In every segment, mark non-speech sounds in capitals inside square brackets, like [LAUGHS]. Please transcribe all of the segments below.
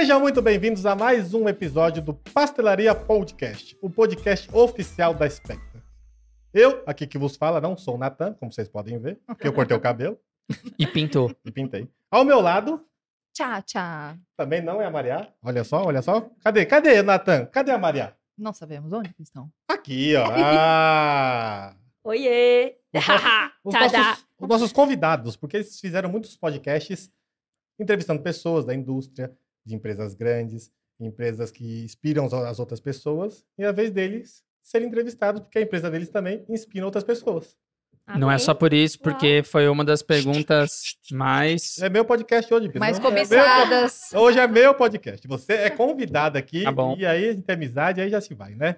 Sejam muito bem-vindos a mais um episódio do Pastelaria Podcast, o podcast oficial da Spectra. Eu, aqui que vos fala, não sou o Natan, como vocês podem ver, porque eu cortei o cabelo E pintou. [LAUGHS] e pintei. Ao meu lado, Tchau, tchau. também não é a Maria. Olha só, olha só. Cadê? Cadê, Natan? Cadê a Maria? Não sabemos onde que estão. Aqui, ó. [LAUGHS] Ah! Oiê! Os nossos, [LAUGHS] os nossos- os nossos convidados, porque eles fizeram muitos podcasts entrevistando pessoas da indústria, de empresas grandes, empresas que inspiram as- as outras pessoas, e a vez deles serem entrevistados, porque a empresa deles também inspira outras pessoas. Não é Amém. só por isso, porque foi uma das perguntas mais. É meu podcast hoje, Pedro. Mais É meu cobiçadas. Hoje é meu podcast. Você é convidado aqui, Tá bom. e aí a gente tem amizade, aí já se vai, né?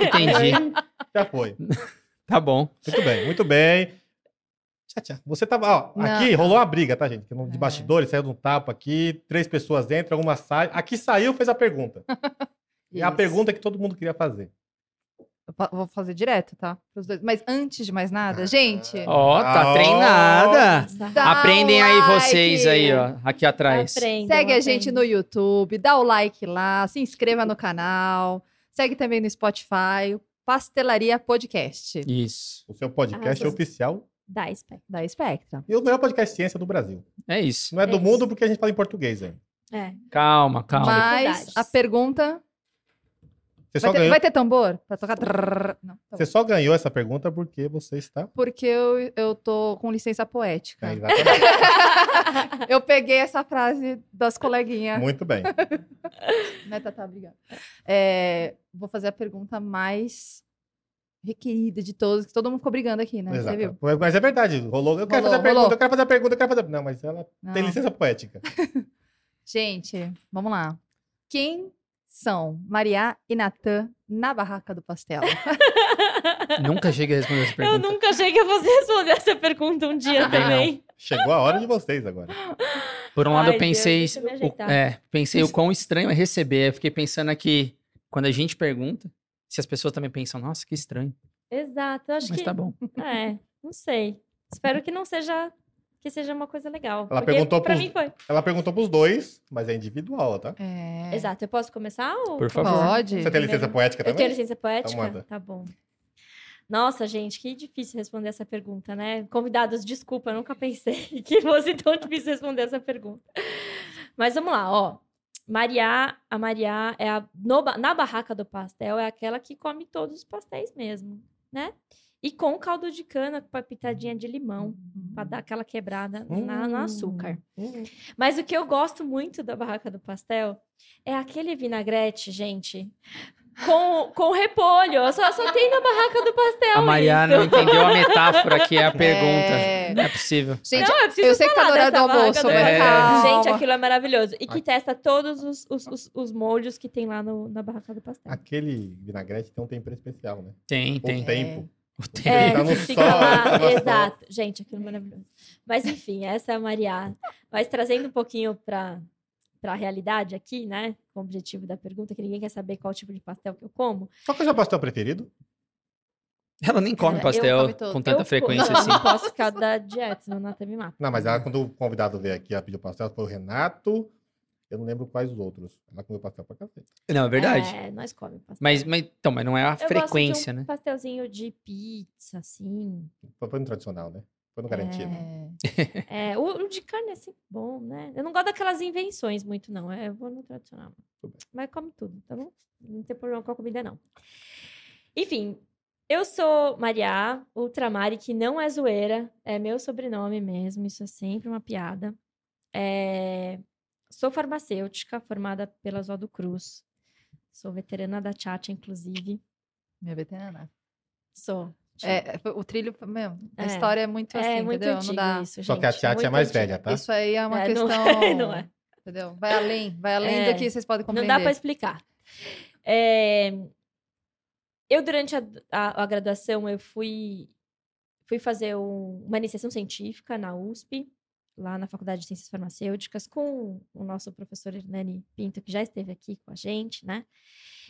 Entendi. [LAUGHS] Já foi. Tá bom. Muito bem, muito bem. Tchau, tchau. Você tava, ó, Não. aqui rolou uma briga, tá, gente? De É. bastidores, saiu de um tapa aqui, três pessoas entram, uma sai. Aqui saiu, fez a pergunta. [LAUGHS] E a pergunta que todo mundo queria fazer. Eu vou fazer direto, tá? Pros dois. Mas antes de mais nada, gente. Ó, tá Ah, treinada. dá Aprendem um aí like. vocês aí, ó, aqui atrás. Aprendam, Segue a gente aprendam. no YouTube, dá o like lá, se inscreva no canal. Segue também no Spotify, Pastelaria Podcast. Isso. O seu podcast Arrasou. oficial Dá espectro. Da Spectra. e o melhor podcast ciência do Brasil. É isso. Não é do É mundo isso. porque a gente fala em português ainda. É. Calma, calma. Mas a pergunta. Você só, Vai ter, ganhou, vai ter tambor? Pra tocar. Não, tá você bom. só ganhou essa pergunta porque você está. Porque eu, eu tô com licença poética. É. [LAUGHS] Eu peguei essa frase das coleguinhas. Muito bem. [LAUGHS] Né, Tatá? Obrigada. É, vou fazer a pergunta mais requerida de todos, que todo mundo ficou brigando aqui, né? Você Exato. viu? Mas é verdade. Rolou. Eu quero Rolou, fazer a pergunta, rolou. eu quero fazer a pergunta, eu quero fazer a... Não, mas ela tem Não. licença poética. [LAUGHS] Gente, vamos lá. Quem são Maria e Natan na barraca do pastel? [LAUGHS] Nunca cheguei a responder essa Eu pergunta. nunca achei que eu fosse responder essa pergunta um dia Também também. Chegou a hora de vocês agora. Por um lado, Ai, eu Deus, pensei. eu me o- é, pensei o quão estranho é receber. Eu fiquei pensando aqui, quando a gente pergunta, se as pessoas também pensam, nossa, que estranho. Exato. Eu acho Mas que. tá bom. É, não sei. Espero que não seja. Que seja uma coisa legal. Ela porque perguntou pra pros- mim foi. Ela perguntou pros dois, mas é individual, tá? É... Exato. Eu posso começar? Ou... Por favor. Pode. Você tem licença poética Eu também? tenho licença poética? Então. Tá bom. Nossa, gente, que difícil responder essa pergunta, né? Convidados, desculpa, eu nunca pensei [LAUGHS] que fosse tão difícil responder essa pergunta. Mas vamos lá, ó. Maria, a Maria é a no na barraca do pastel é aquela que come todos os pastéis mesmo, né? E com caldo de cana com uma pitadinha de limão para dar aquela quebrada na, no açúcar. Hum. Mas o que eu gosto muito da barraca do pastel é aquele vinagrete, gente, com, com repolho. Só, só tem na barraca do pastel. A Mariana não isso. entendeu a metáfora que é a [LAUGHS] pergunta. É. Não é possível. Gente, Não, eu eu sei que tá no horário dessa do almoço, do calma. Gente, aquilo é maravilhoso. E que testa todos os, os, os, os moldes que tem lá no, na barraca do pastel. Aquele vinagrete tem um tempero especial, né? Tem, O tem. tempo. O tempo. É, tá no que fica sol, lá, tá no sol. exato. Gente, aquilo é maravilhoso. Mas enfim, essa é a Maria. Mas trazendo um pouquinho para para a realidade aqui, né? Com o objetivo da pergunta, que ninguém quer saber qual tipo de pastel que eu como. Qual que é o seu pastel preferido? Ela nem come Eu pastel come todo. com Eu tanta co- frequência [LAUGHS] assim. Não posso ficar da dieta, senão o Nata me mata. Não, mas ela, quando o convidado veio aqui, ela pediu pastel, foi o Renato. Eu não lembro quais os outros. Ela comeu pastel pra cacete. Não, é verdade. É, nós comemos pastel. Mas, mas, então, mas não é a Eu gosto frequência, de um né? pastelzinho de pizza, assim. Foi, foi no tradicional, né? Foi no garantido. É. É, o, o de carne é sempre bom, né? Eu não gosto daquelas invenções muito, não. É, eu vou no tradicional. Mas come tudo, tá bom? Não tem problema com a comida, não. Enfim, eu sou Maria Ultramari, que não é zoeira. É meu sobrenome mesmo, isso é sempre uma piada. É, Sou farmacêutica, formada pela Oswaldo Cruz. Sou veterana da Tchatcha, inclusive. Minha veterana. Sou. É, foi- o trilho, meu, a É. história é muito assim, é muito entendeu? não dá. isso, Só que a Tchatcha é mais antigo. velha, tá? Isso aí é uma É, não questão. é, [LAUGHS] não é. Entendeu? Vai além, vai além É, do que vocês podem Não compreender. dá para explicar. É, Eu, durante a, a- a graduação, eu fui, fui fazer um- uma iniciação científica na USP, lá na Faculdade de Ciências Farmacêuticas, com o nosso professor Hernani Pinto, que já esteve aqui com a gente, né?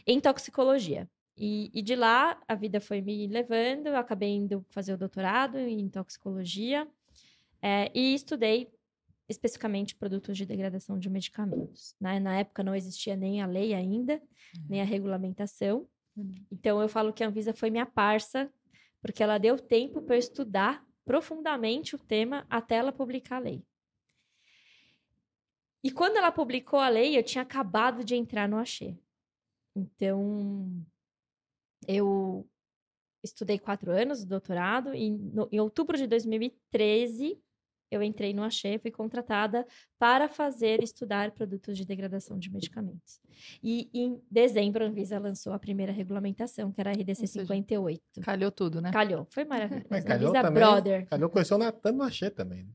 Em toxicologia. E, e de lá, a vida foi me levando, eu acabei indo fazer o doutorado em toxicologia, é, e estudei especificamente produtos de degradação de medicamentos. Né? Na época não existia nem a lei ainda, nem a regulamentação. Então eu falo que a Anvisa foi minha parça, porque ela deu tempo para eu estudar profundamente o tema até ela publicar a lei. E quando ela publicou a lei, eu tinha acabado de entrar no Axê. Então, eu estudei quatro anos de doutorado e no, em outubro de 2013 eu entrei no Axê, fui contratada para fazer estudar produtos de degradação de medicamentos. E em dezembro a Anvisa lançou a primeira regulamentação, que era a RDC 58. Calhou tudo, né? Calhou, foi maravilhoso. [LAUGHS] Mas calhou Anvisa também. Brother. Calhou conheceu o Natan no Axê também. né?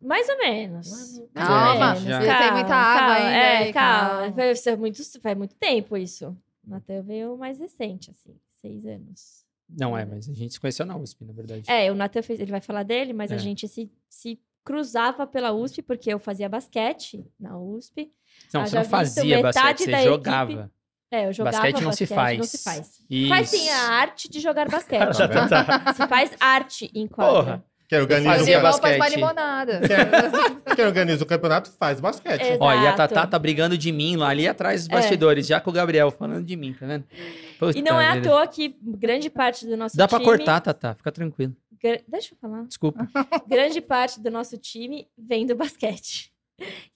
Mais ou menos. Calma, menos, já. você tem muita água ainda. É, aí, calma. Faz, faz muito, faz muito tempo isso. O Natan veio mais recente, assim, seis anos. Não é, mas a gente se conheceu na USP, na verdade. É, o Natan fez, ele vai falar dele, mas a É. gente se, se cruzava pela USP, porque eu fazia basquete na USP. Não, você não vi fazia basquete, você jogava. É, eu jogava Basquete não se faz. Não se faz. Isso. Faz sim a arte de jogar [LAUGHS] basquete. Tá vendo? Tá. se faz arte em quadra. Porra. Quem organiza, Fazia o, basquete. faz uma limonada. [LAUGHS] quem organiza o campeonato faz basquete. É. Ó, e a Exato. Tatá tá brigando de mim lá ali atrás dos É. bastidores, já com o Gabriel falando de mim, tá vendo? Puta E não é à toa que grande parte do nosso Dá pra time... cortar, Tatá, fica tranquilo. gra- Deixa eu falar. Desculpa. [LAUGHS] grande parte do nosso time vem do basquete.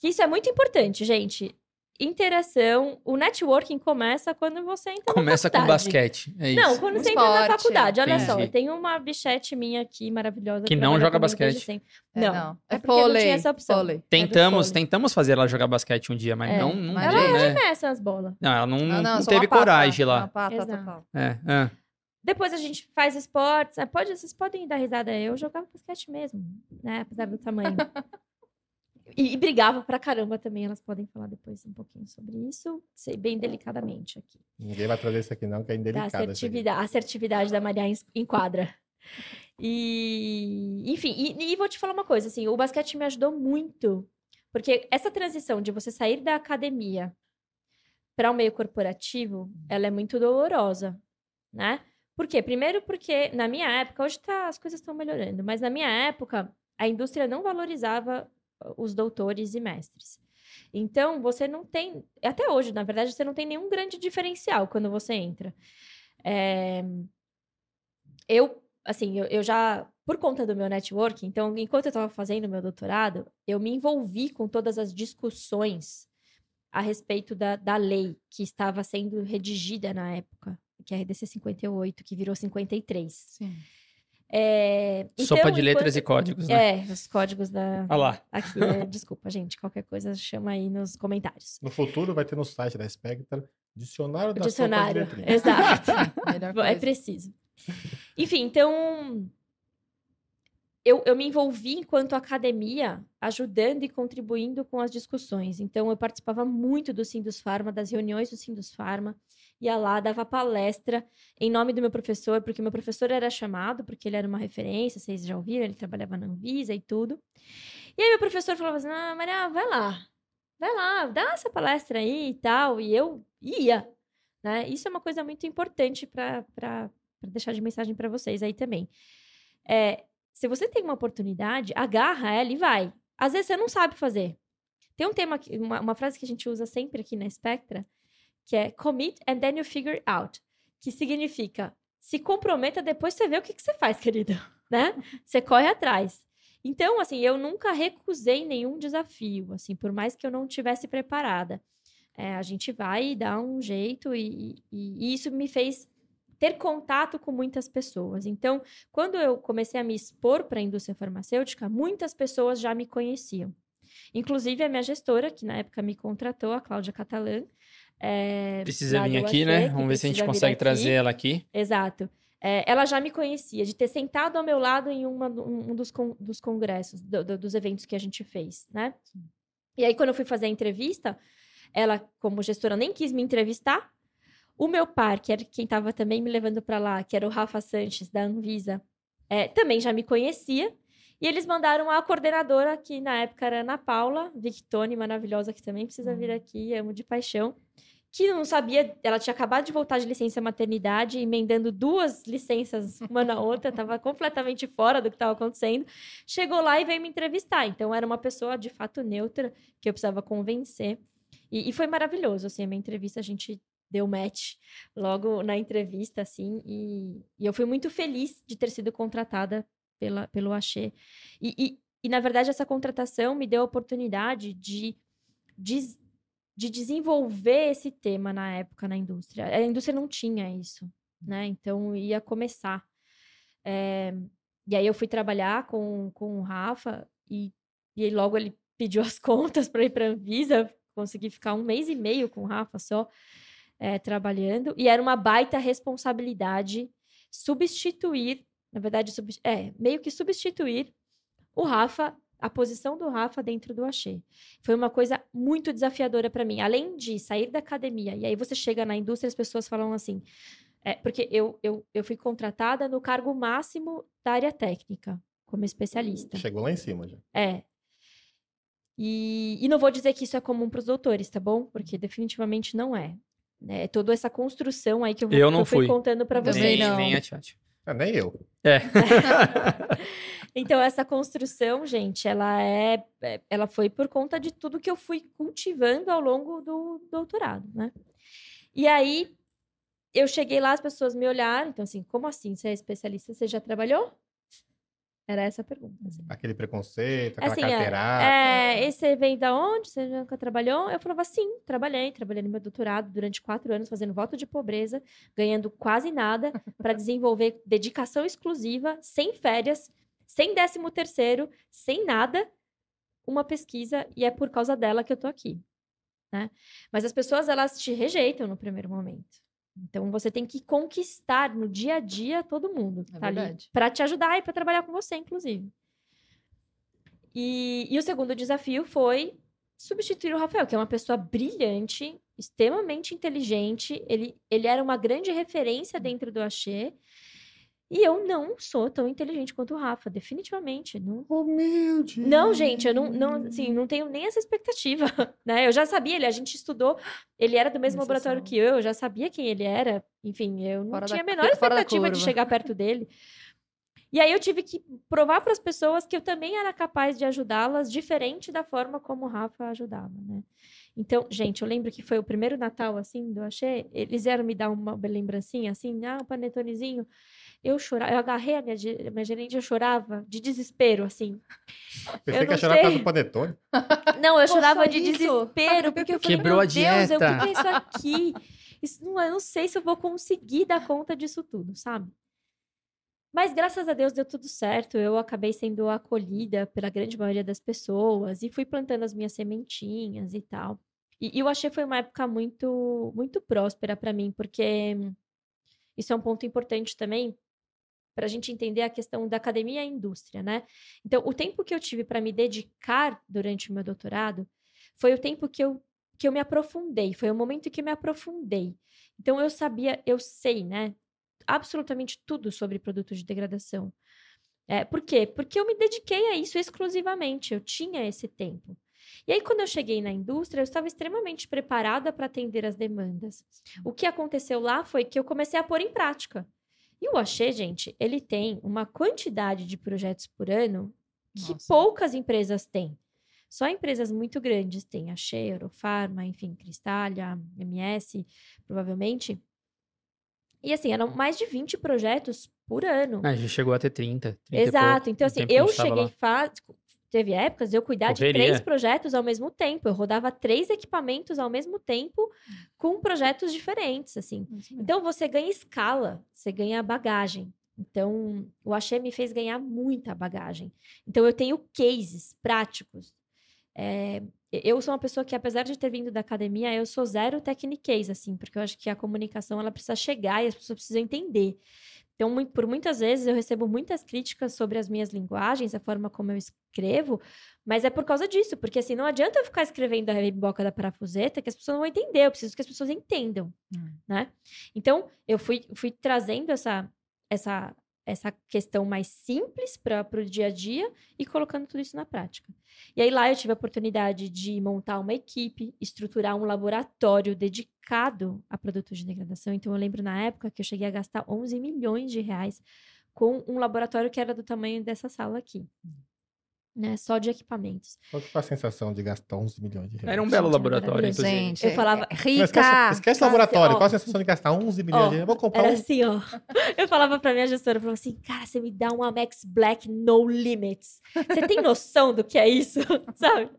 Que isso é muito importante, gente. Interação, o networking começa quando você entra Começa na com faculdade. basquete. É isso. Não, quando Um você entra na esporte. faculdade. Olha só, Entendi. eu tenho uma bichete minha aqui maravilhosa. Que não joga basquete. sempre. É, Não, não. é É porque não tinha essa opção. vôlei. Tentamos, vôlei. tentamos fazer ela jogar basquete um dia, mas É, não, não mas deu, Ela né? arremessa as bolas. Não, ela não, Não, não, não, teve uma pata, coragem Uma lá. pata Exato. total. É, é. Depois a gente faz esportes. ah, Pode, vocês podem dar risada. Eu jogava basquete mesmo, né? Apesar do tamanho. [LAUGHS] E, e brigava pra caramba também. Elas podem falar depois um pouquinho sobre isso, sei bem delicadamente aqui. Ninguém vai trazer isso aqui não, que é Da indelicado. aqui. assertividade, a assertividade da Maria em, em quadra. E, enfim, e, e vou te falar uma coisa, assim, o basquete me ajudou muito, porque essa transição de você sair da academia para o meio corporativo, ela é muito dolorosa, né? Por quê? Primeiro porque na minha época, hoje tá, as coisas estão melhorando, mas na minha época, a indústria não valorizava os doutores e mestres. Então, você não tem, até hoje, na verdade, você não tem nenhum grande diferencial quando você entra. É, eu, assim, eu, eu já, por conta do meu network, então, enquanto eu estava fazendo meu doutorado, eu me envolvi com todas as discussões a respeito da, da lei que estava sendo redigida na época, que é a RDC 58, que virou 53. Sim. É, Sopa então, de letras e enquanto- códigos, né? É, os códigos da. Olha lá. Aqui, é, [LAUGHS] desculpa, gente. Qualquer coisa chama aí nos comentários. No futuro vai ter no site da Spectra dicionário da Dicionário. sopa de. [LAUGHS] Exato. [LAUGHS] É preciso. Enfim, então. Eu, eu me envolvi enquanto academia, ajudando e contribuindo com as discussões. Então, eu participava muito do Sindus Pharma, das reuniões do Sindus Pharma, ia lá, dava palestra em nome do meu professor, porque meu professor era chamado, porque ele era uma referência, vocês já ouviram, ele trabalhava na Anvisa e tudo. E aí, meu professor falava assim: Ah, Maria, vai lá, vai lá, dá essa palestra aí e tal. E eu ia, né? Isso é uma coisa muito importante para deixar de mensagem para vocês aí também. É, se você tem uma oportunidade, agarra ela e vai. Às vezes você não sabe fazer. Tem um tema, uma, uma frase que a gente usa sempre aqui na Spectra, que é commit and then you figure out. Que significa se comprometa, depois você vê o que, que você faz, [LAUGHS] querido. Né? Você corre atrás. Então, assim, eu nunca recusei nenhum desafio, assim, por mais que eu não tivesse preparada. É, a gente vai dá um jeito e, e- e isso me fez ter contato com muitas pessoas. Então, quando eu comecei a me expor para a indústria farmacêutica, muitas pessoas já me conheciam. Inclusive a minha gestora, que na época me contratou, a Cláudia Catalã. é, Precisa lá vir aqui, né? Vamos ver se a gente precisa consegue trazer ela aqui. Exato. É, ela já me conhecia, de ter sentado ao meu lado em uma- um, um dos, con- dos congressos, do- do- dos eventos que a gente fez, né? E aí, quando eu fui fazer a entrevista, ela, como gestora, nem quis me entrevistar. O meu par, que era quem estava também me levando para lá, que era o Rafa Sanches, da Anvisa, é, também já me conhecia. E eles mandaram a coordenadora, que na época era a Ana Paula, Victone, maravilhosa, que também precisa vir aqui, amo de paixão, que não sabia, ela tinha acabado de voltar de licença maternidade, emendando duas licenças uma na outra, estava [LAUGHS] completamente fora do que estava acontecendo. Chegou lá e veio me entrevistar. Então era uma pessoa de fato neutra que eu precisava convencer. E, e foi maravilhoso, assim, a minha entrevista, a gente deu match logo na entrevista, assim, e, e eu fui muito feliz de ter sido contratada pela, pelo Axê. E, e, e, na verdade, essa contratação me deu a oportunidade de, de, de desenvolver esse tema na época na indústria. A indústria não tinha isso, né? Então, ia começar. É, e aí eu fui trabalhar com, com o Rafa e, e logo ele pediu [LAUGHS] as contas para ir para a Anvisa, consegui ficar um mês e meio com o Rafa só é, trabalhando, e era uma baita responsabilidade substituir, na verdade, é, meio que substituir o Rafa, a posição do Rafa dentro do Axê. Foi uma coisa muito desafiadora para mim. Além de sair da academia, e aí você chega na indústria e as pessoas falam assim, é, porque eu, eu, eu fui contratada no cargo máximo da área técnica, como especialista. Chegou lá em cima já. É. E, e não vou dizer que isso é comum para os doutores, tá bom? Porque definitivamente não é. É toda essa construção aí que eu, eu, não eu fui fui. contando para Também vocês. não. Nem a. Ah, nem eu. É. [LAUGHS] Então, essa construção, gente, ela é, é- ela foi por conta de tudo que eu fui cultivando ao longo do doutorado, né? E aí, eu cheguei lá, as pessoas me olharam, então assim, como assim? Você é especialista, você já trabalhou? Era essa a pergunta. assim. Aquele preconceito, aquela Assim, é, carteirada. É, e você vem da onde? Você nunca trabalhou? Eu falava, sim, trabalhei. Trabalhei no meu doutorado durante quatro anos, fazendo voto de pobreza, ganhando quase nada, [LAUGHS] para desenvolver dedicação exclusiva, sem férias, sem décimo terceiro, sem nada, uma pesquisa, e é por causa dela que eu tô aqui. Né? Mas as pessoas, elas te rejeitam no primeiro momento. Então, você tem que conquistar no dia a dia todo mundo. É tá para te ajudar e para trabalhar com você, inclusive. E, e o segundo desafio foi substituir o Rafael, que é uma pessoa brilhante, extremamente inteligente. Ele, ele era uma grande referência dentro do Axê. E eu não sou tão inteligente quanto o Rafa, definitivamente. Não, Humilde. não, gente, eu não, não, assim, não tenho nem essa expectativa, [LAUGHS] né? Eu já sabia, ele, a gente estudou, ele era do mesmo laboratório que eu, eu já sabia quem ele era. Enfim, eu não Fora da tinha a menor expectativa de chegar perto [LAUGHS] dele. E aí eu tive que provar para as pessoas que eu também era capaz de ajudá-las, diferente da forma como o Rafa ajudava, né? Então, gente, eu lembro que foi o primeiro Natal, assim, do Axé, eles vieram me dar uma lembrancinha, assim, ah, um panetonezinho. Eu chorava, eu agarrei a minha, minha gerente, eu chorava de desespero, assim. Pensei eu que ia não chorar por causa sei. do panetone. [LAUGHS] Não, eu Pô, chorava de isso? desespero, porque eu falei, Quebrou meu a Deus, eu, o que dieta. que é isso aqui? Isso não, eu não sei se eu vou conseguir dar conta disso tudo, sabe? Mas graças a Deus deu tudo certo. Eu acabei sendo acolhida pela grande maioria das pessoas e fui plantando as minhas sementinhas e tal. E, e eu achei que foi uma época muito, muito próspera para mim, porque isso é um ponto importante também para a gente entender a questão da academia e indústria, né? Então, o tempo que eu tive para me dedicar durante o meu doutorado foi o tempo que eu, que eu me aprofundei, foi o momento que eu me aprofundei. Então, eu sabia, eu sei, né? Absolutamente tudo sobre produtos de degradação. É, por quê? Porque eu me dediquei a isso exclusivamente, eu tinha esse tempo. E aí, quando eu cheguei na indústria, eu estava extremamente preparada para atender as demandas. O que aconteceu lá foi que eu comecei a pôr em prática. E o Axê, gente, ele tem uma quantidade de projetos por ano que Nossa. poucas empresas têm. Só empresas muito grandes têm. Axê, Eurofarma, enfim, Cristália, MS, provavelmente. E assim, eram mais de 20 projetos por ano. A gente chegou a ter 30. 30 e Exato. Então, assim, eu cheguei lá. Teve épocas de eu cuidar de Correria. três projetos ao mesmo tempo. Eu rodava três equipamentos ao mesmo tempo com projetos diferentes, assim. Então você ganha escala, você ganha bagagem. Então o Axé me fez ganhar muita bagagem. Então eu tenho cases práticos. É, eu sou uma pessoa que, apesar de ter vindo da academia, eu sou zero techniquez, assim, porque eu acho que a comunicação ela precisa chegar e as pessoas precisam entender. Então, mui- por muitas vezes eu recebo muitas críticas sobre as minhas linguagens, a forma como eu escrevo, mas é por causa disso, porque assim, não adianta eu ficar escrevendo a reboca da parafuseta que as pessoas não vão entender, eu preciso que as pessoas entendam, Hum. né? Então, eu fui, fui trazendo essa, essa, essa questão mais simples para o dia a dia e colocando tudo isso na prática. E aí lá eu tive a oportunidade de montar uma equipe, estruturar um laboratório dedicado a produtos de degradação. Então eu lembro na época que eu cheguei a gastar 11 milhões de reais com um laboratório que era do tamanho dessa sala aqui né? Só de equipamentos. Qual que foi a sensação de gastar 11 milhões de reais? Era um belo Gente, laboratório, inclusive. Gente, Eu falava, é Não, rica. esquece, esquece o Nossa, laboratório. ó. Qual a sensação de gastar 11 milhões Ó, de reais? Eu vou comprar Era um... assim, ó. Eu falava pra minha gestora, eu falava assim, cara, você me dá um Amex Black No Limits. Você tem noção do que é isso? [LAUGHS] Sabe?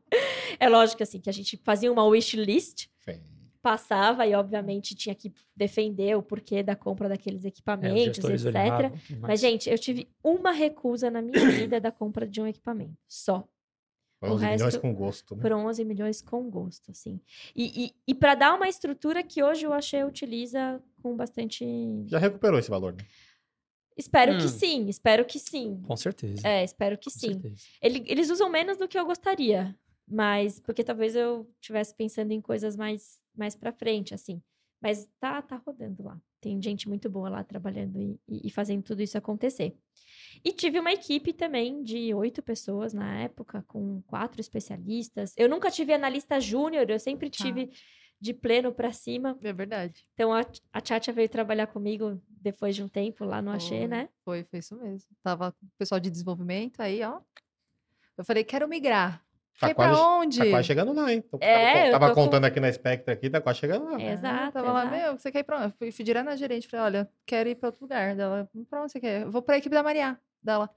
É lógico, assim, que a gente fazia uma wish list, Sim. Passava e, obviamente, tinha que defender o porquê da compra daqueles É, os equipamentos, gestores etc. olhavam, Mas, gente, eu tive uma recusa na minha [COUGHS] vida da compra de um equipamento. Só. 11 milhões resto com gosto, né? Foram 11 milhões com gosto, assim. E, e, e para dar uma estrutura que hoje o Axé utiliza com bastante. Já recuperou esse valor, né? Espero Hum. que sim, espero que sim. Com certeza. É, espero que com sim. eles usam menos do que eu gostaria, mas porque talvez eu estivesse pensando em coisas mais mais para frente, assim. Mas tá tá rodando lá. Tem gente muito boa lá trabalhando e, e- e fazendo tudo isso acontecer. E tive uma equipe também de oito pessoas na época, com quatro especialistas. Eu nunca tive analista júnior, eu sempre tive de pleno para cima. É verdade. Então a, a Tchatcha veio trabalhar comigo depois de um tempo lá no Axê, Foi, né? Foi, foi isso mesmo. Tava com o pessoal de desenvolvimento aí, ó. Eu falei, quero migrar. Tá ir pra quase- onde? Tá quase chegando lá, hein? Então, É, tava, tava tô com- contando aqui na Spectre aqui, tá quase chegando lá. É. Exato, Tava lá, meu, você quer ir pra onde? Eu fui, fui direto na gerente, falei, olha, quero ir pra outro lugar. Dela, pra onde você quer? Eu vou pra equipe da Maria. Dela,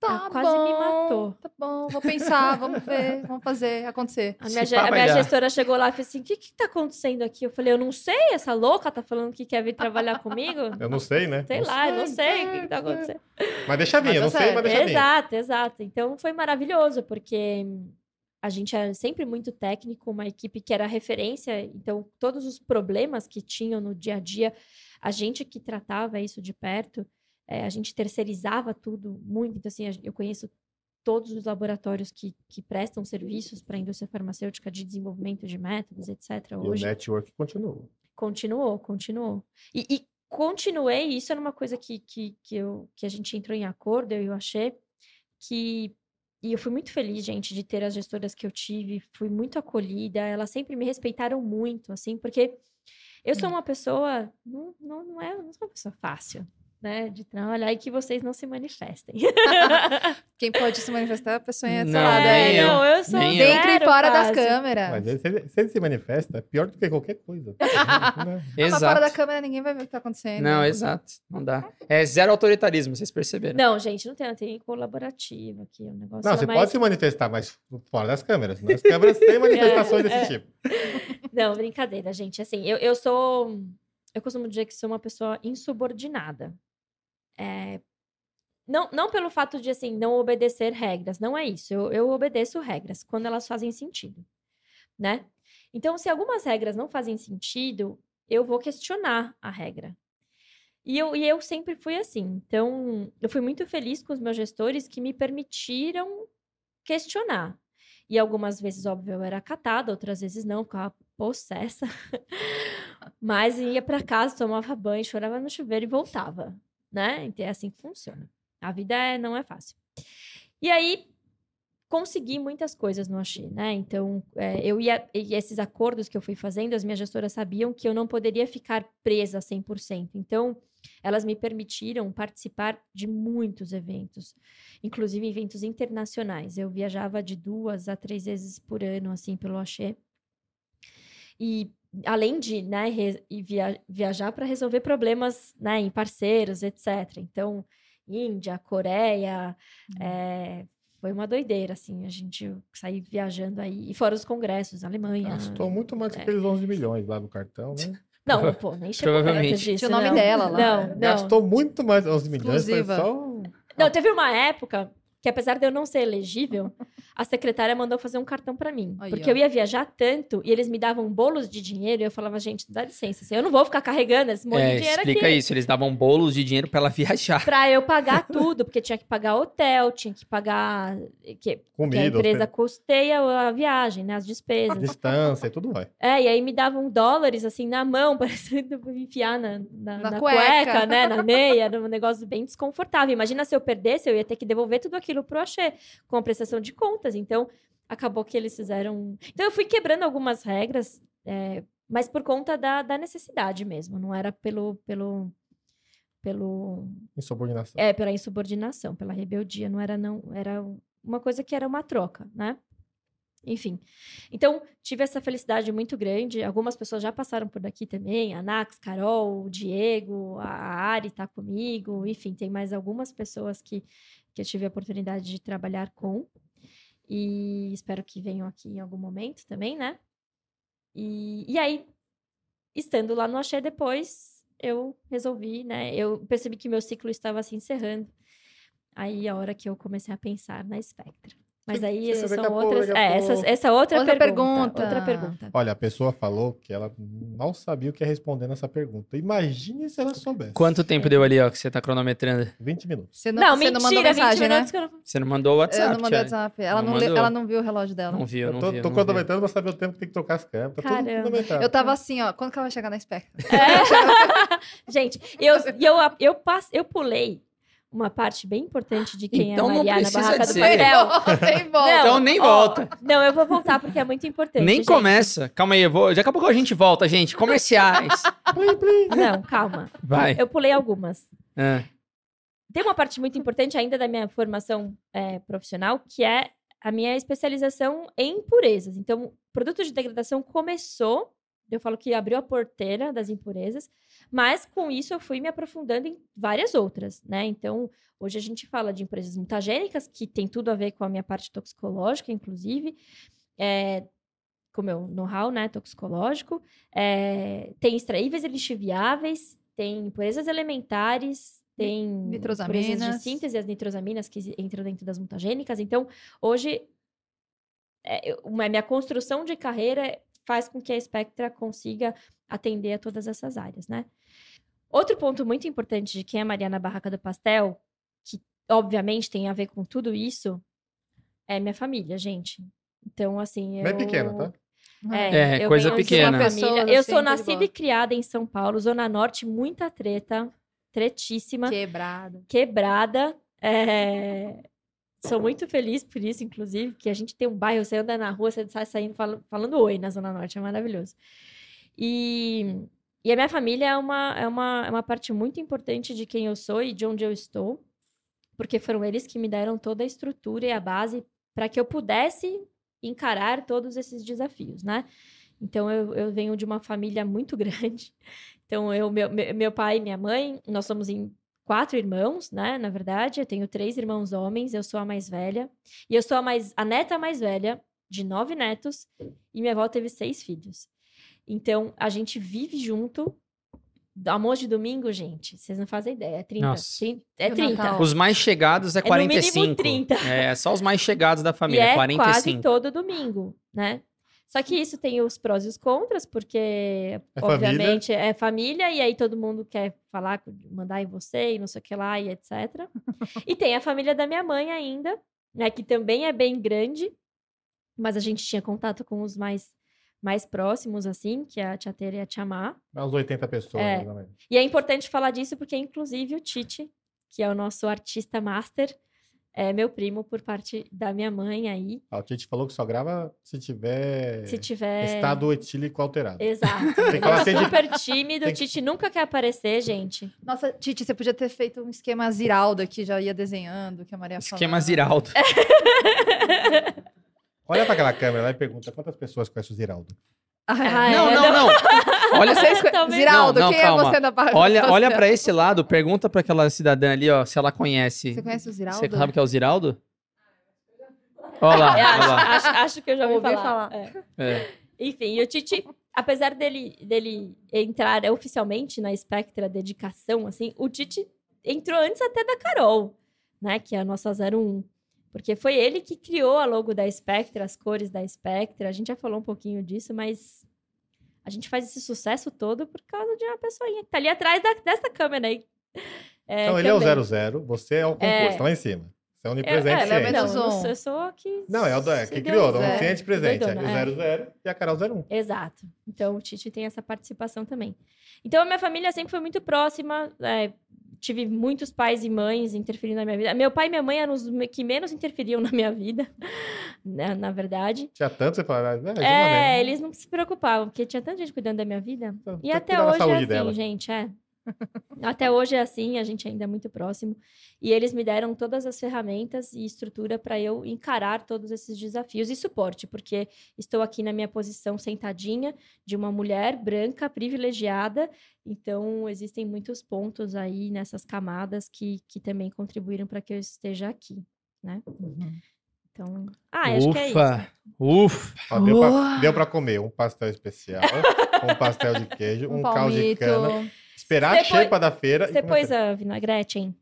tá Ela quase me bom, matou. Tá bom, vou pensar, vamos ver, vamos fazer acontecer. A minha, ge- a minha gestora chegou lá e falou assim: o que que tá acontecendo aqui? Eu falei, eu não sei, essa louca tá falando que quer vir trabalhar comigo? [LAUGHS] Eu não sei, né? Sei lá, eu não sei o que, que tá acontecendo. Mas deixa vir, Mas eu não tá sei, mas deixa vir. Exato, exato. Então foi maravilhoso, porque a gente era sempre muito técnico, uma equipe que era referência, então todos os problemas que tinham no dia a dia, a gente que tratava isso de perto, eh, a gente terceirizava tudo muito. Então, assim, eu conheço todos os laboratórios que, que prestam serviços para a indústria farmacêutica de desenvolvimento de métodos, etc. E o Hoje network continuou. continuou, continuou. E, e continuei, isso era uma coisa que, que, que, eu, que a gente entrou em acordo, eu e o Axê, que. E eu fui muito feliz, gente, de ter as gestoras que eu tive, fui muito acolhida, elas sempre me respeitaram muito, assim, porque eu sou uma pessoa, não, não, não, é, não sou uma pessoa fácil, né, de trabalhar e que vocês não se manifestem. [LAUGHS] Quem pode se manifestar é a pessoa Não, nem aí. eu. não, eu sou Nem eu. Dentro e fora das fácil. câmeras. Mas se ele, se ele se manifesta, é pior do que qualquer coisa. [LAUGHS] né? Mas Exato. fora da câmera ninguém vai ver o que tá acontecendo. Não, exato. Não dá. É zero autoritarismo, vocês perceberam. Não, gente, não tem, tem colaborativo aqui, o negócio Não, é você mais... pode se manifestar, mas fora das câmeras. Nas câmeras tem manifestações É, desse é. tipo. [LAUGHS] Não, brincadeira, gente. Assim, eu, eu sou. Eu costumo dizer que sou uma pessoa insubordinada. É, não, não pelo fato de, assim, não obedecer regras. Não é isso. Eu, eu obedeço regras quando elas fazem sentido, né? Então, se algumas regras não fazem sentido, eu vou questionar a regra. E eu, e eu sempre fui assim. Então, eu fui muito feliz com os meus gestores que me permitiram questionar. E algumas vezes, óbvio, eu era acatada, outras vezes não, ficava possessa. [LAUGHS] Mas ia para casa, tomava banho, chorava no chuveiro e voltava, né? É assim que funciona. A vida é, não é fácil. E aí, consegui muitas coisas no Axi, né? Então, é, eu ia... E esses acordos que eu fui fazendo, as minhas gestoras sabiam que eu não poderia ficar presa 100%. Então, elas me permitiram participar de muitos eventos, inclusive eventos internacionais. Eu viajava de duas a três vezes por ano, assim, pelo Axé. E além de né, re- e via- viajar para resolver problemas né, em parceiros, etc. Então, Índia, Coreia, eh, foi uma doideira, assim, a gente sair viajando aí, e fora os congressos, Alemanha. Gastou muito mais que É. aqueles 11 milhões lá no cartão, né? [LAUGHS] Não, [LAUGHS] pô, nem chegou perto Provavelmente. disso. Tinha o nome não. dela lá. Não, não. Gastou muito mais 11 milhões, foi Exclusiva. só... um- Não, teve uma época que, apesar de eu não ser elegível, a secretária mandou fazer um cartão pra mim. Aí, porque ó. eu ia viajar tanto e eles me davam bolos de dinheiro e eu falava, gente, dá licença, assim, eu não vou ficar carregando esse monte É, de dinheiro explica aqui. isso. Eles davam bolos de dinheiro pra ela [LAUGHS] viajar. Pra eu pagar tudo, porque tinha que pagar hotel, tinha que pagar. Que, que a Comida, empresa custeia a viagem, né? As despesas. distância e tudo vai. É, e aí me davam dólares assim na mão, [LAUGHS] parecendo enfiar na, na, Na na cueca. cueca. né? Na meia, era um negócio bem desconfortável. Imagina se eu perdesse, eu ia ter que devolver tudo aquilo pro Axê, com a prestação de contas. Então, acabou que eles fizeram. Então, eu fui quebrando algumas regras, é, mas por conta da, da necessidade mesmo, não era pelo. pelo pelo Insubordinação. é, pela insubordinação, pela rebeldia, não era não, era uma coisa que era uma troca, né? Enfim. Então, tive essa felicidade muito grande. Algumas pessoas já passaram por daqui também, a Nax, Carol, o Diego, a Ari tá comigo, enfim, tem mais algumas pessoas que, que eu tive a oportunidade de trabalhar com. E espero que venham aqui em algum momento também, né? E, e aí, estando lá no Axé depois, eu resolvi, né? Eu percebi que meu ciclo estava se encerrando. Aí a hora que eu comecei a pensar na Spectra. Mas aí essas são pouco, outras. É, essa, essa outra, Outra pergunta, pergunta. Outra pergunta. Olha, a pessoa falou que ela não sabia o que ia responder nessa pergunta. Imagine se ela soubesse. Quanto tempo deu ali, ó, que você tá cronometrando? 20 minutos. Você não, Não, você mentira, não mandou 20 mensagem, né? eu não... Você não mandou o WhatsApp, Eu não mandei? WhatsApp. Ela Não não, mandou? ela não viu o relógio dela. Não vi, eu Eu não tô, eu tô não vi. cronometrando pra saber o tempo que tem que tocar as câmeras. Tá Caramba. Eu tava assim, ó. Quando que ela vai chegar na Spectra? É. Gente, eu, e eu, eu, passe, eu pulei uma parte bem importante de quem Então é a não Mariana precisa Barraca do dizer. Pastel. Tem [LAUGHS] volta. Não, Então nem ó, volta. Não, eu vou voltar porque é muito importante. Nem gente. começa. Calma aí, eu vou. Daqui a pouco a gente volta, gente. Comerciais. [LAUGHS] Não, calma. Vai. Eu pulei algumas. Ah, Tem uma parte muito importante ainda da minha formação é, profissional, que é a minha especialização em impurezas. Então, produto de degradação começou, eu falo que abriu a porteira das impurezas, mas com isso eu fui me aprofundando em várias outras, né? Então, hoje a gente fala de impurezas mutagênicas, que tem tudo a ver com a minha parte toxicológica, inclusive, é, com o meu know-how, né, toxicológico. É, tem extraíveis e lixiviáveis, tem impurezas elementares, tem Nitrosaminas. impurezas de síntese, as nitrosaminas que entram dentro das mutagênicas. Então, hoje, é, uma- a minha construção de carreira faz com que a Spectra consiga atender a todas essas áreas, né? Outro ponto muito importante de quem é Mariana Barraca do Pastel, que obviamente tem a ver com tudo isso, é minha família, gente. Então, assim, eu... Bem pequena, tá? É, eu coisa venho de pequena. uma Pessoas, família. Eu sou nascida e criada em São Paulo, Zona Norte, muita treta, tretíssima Quebrado. quebrada. É, Sou muito feliz por isso, inclusive, que a gente tem um bairro, você anda na rua, você sai saindo fala- falando oi na Zona Norte, é maravilhoso. E, e a minha família é uma, é, uma, é uma parte muito importante de quem eu sou e de onde eu estou, porque foram eles que me deram toda a estrutura e a base para que eu pudesse encarar todos esses desafios, né? Então, eu, eu venho de uma família muito [LAUGHS] grande. Então, eu, meu meu pai e minha mãe, nós somos em quatro irmãos, né? Na verdade, eu tenho três irmãos homens, eu sou a mais velha. E eu sou a, mais, a neta mais velha de nove netos. E minha avó teve seis filhos. Então, a gente vive junto. Almoço de domingo, gente, vocês não fazem ideia. É 30. Nossa. É E o 30. Natal? Os mais chegados é É no mínimo 45. 30. É, só os mais chegados da [LAUGHS] E família, é 45. quase todo domingo, né? Só que isso tem os prós e os contras, porque, É obviamente, é família, e aí todo mundo quer falar, mandar em você e não sei o que lá, e etc. e tem a família da minha mãe ainda, né? Que também é bem grande, mas a gente tinha contato com os mais, mais próximos, assim, que é a Tia Tere e a Tia Má. Umas 80 pessoas, É. E é importante falar disso porque, inclusive, o Tite, que é o nosso artista master, é meu primo por parte da minha mãe aí. Ah, o Tite falou que só grava se tiver Se tiver. estado etílico alterado. Exato. Tem que é assim de- super tímido, tem o Tite nunca quer aparecer, gente. Nossa, Titi, você podia ter feito um esquema Ziraldo aqui, já ia desenhando, que a Maria Esquema falava. Ziraldo. Olha pra aquela câmera lá e pergunta quantas pessoas conhecem o Ziraldo. Ah, é. Não, é, não, não. Olha, Vocês conhe- Também- Ziraldo, Não, não, quem calma. é você na barra olha, olha pra esse lado, pergunta pra aquela cidadã ali, ó, se ela conhece. Você conhece o Ziraldo? Você sabe que é o Ziraldo? Olha lá, É, olha acho, lá. acho- acho que eu já ouvi, Ouvi falar. falar. É. É. Enfim, e o Tite, apesar dele, dele entrar oficialmente na Spectra dedicação, assim, o Tite entrou antes até da Carol, né? Que é a nossa 01. Porque foi ele que criou a logo da Spectra, as cores da Spectra. A gente já falou um pouquinho disso, mas a gente faz esse sucesso todo por causa de uma pessoinha que tá ali atrás da- dessa câmera aí. É, Então ele é o também. 00, você é o concurso, É. tá lá em cima. Você é onipresente é, é não, eu sou- que. Não, é o do, é, se que criou, zero. onisciente presente. É Doidona, o é. 00 e a Carol 01. Exato. Então o Tite tem essa participação também. Então a minha família sempre foi muito próxima. é, tive muitos pais e mães interferindo na minha vida. Meu pai e minha mãe eram os que menos interferiam [LAUGHS] na minha vida, na, na verdade. Tinha tanto, você fala, ah, É, né? eles não se preocupavam, porque tinha tanta gente cuidando da minha vida. Então, E até hoje é assim, dela. gente, é. Até hoje é assim, a gente ainda é muito próximo. E eles me deram todas as ferramentas e estrutura para eu encarar todos esses desafios e suporte, porque estou aqui na minha posição sentadinha de uma mulher branca, privilegiada. Então, existem muitos pontos aí nessas camadas que, que também contribuíram para que eu esteja aqui, né? Então, ah, acho que é isso. Ufa, ufa. Ó, deu, pra, Uau. deu pra comer um pastel especial, um pastel de queijo, [LAUGHS] um, Um caldo de palmito. cana. Esperar Você a xepa da feira. Você pôs a vinagrete, hein?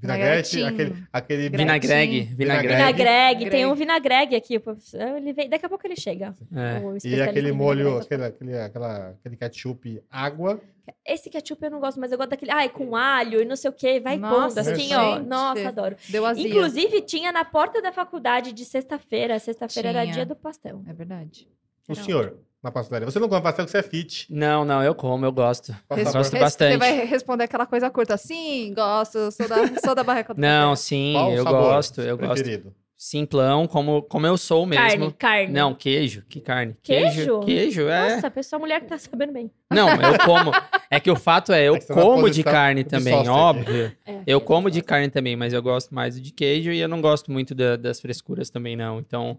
Vinagrete, aquele, aquele vinagregue. Vinagreg, tem um Greg. vinagreg aqui. pô. Ele vem, daqui a pouco ele chega. É. E aquele molho, aquele, aquele, aquela, aquele ketchup água. Esse ketchup eu não gosto, mas eu gosto daquele. Ai, com alho e não sei o que. Vai Nossa, pondo assim, ó. Nossa, adoro. Deu azia. Inclusive, tinha na porta da faculdade de sexta-feira. Sexta-feira era dia do pastel. É verdade. O Era senhor, na pastelaria. Você não come pastel que você é fit. Não, não, eu como, eu gosto. Por- gosto Res- bastante. Você vai responder aquela coisa curta. Sim, gosto. Sou da, sou da barraca do Não, café. sim, Qual eu sabor gosto, eu gosto. preferido? Simplão, como, como eu sou mesmo. Carne, carne. Não, queijo, que carne. Queijo? Queijo, é. Nossa, a pessoa mulher que tá sabendo bem. Não, eu como. É que o fato é, eu [LAUGHS] É tá como de carne de também, óbvio. É, Eu como de carne também, mas eu gosto mais de queijo e eu não gosto muito da- das frescuras também, não. Então,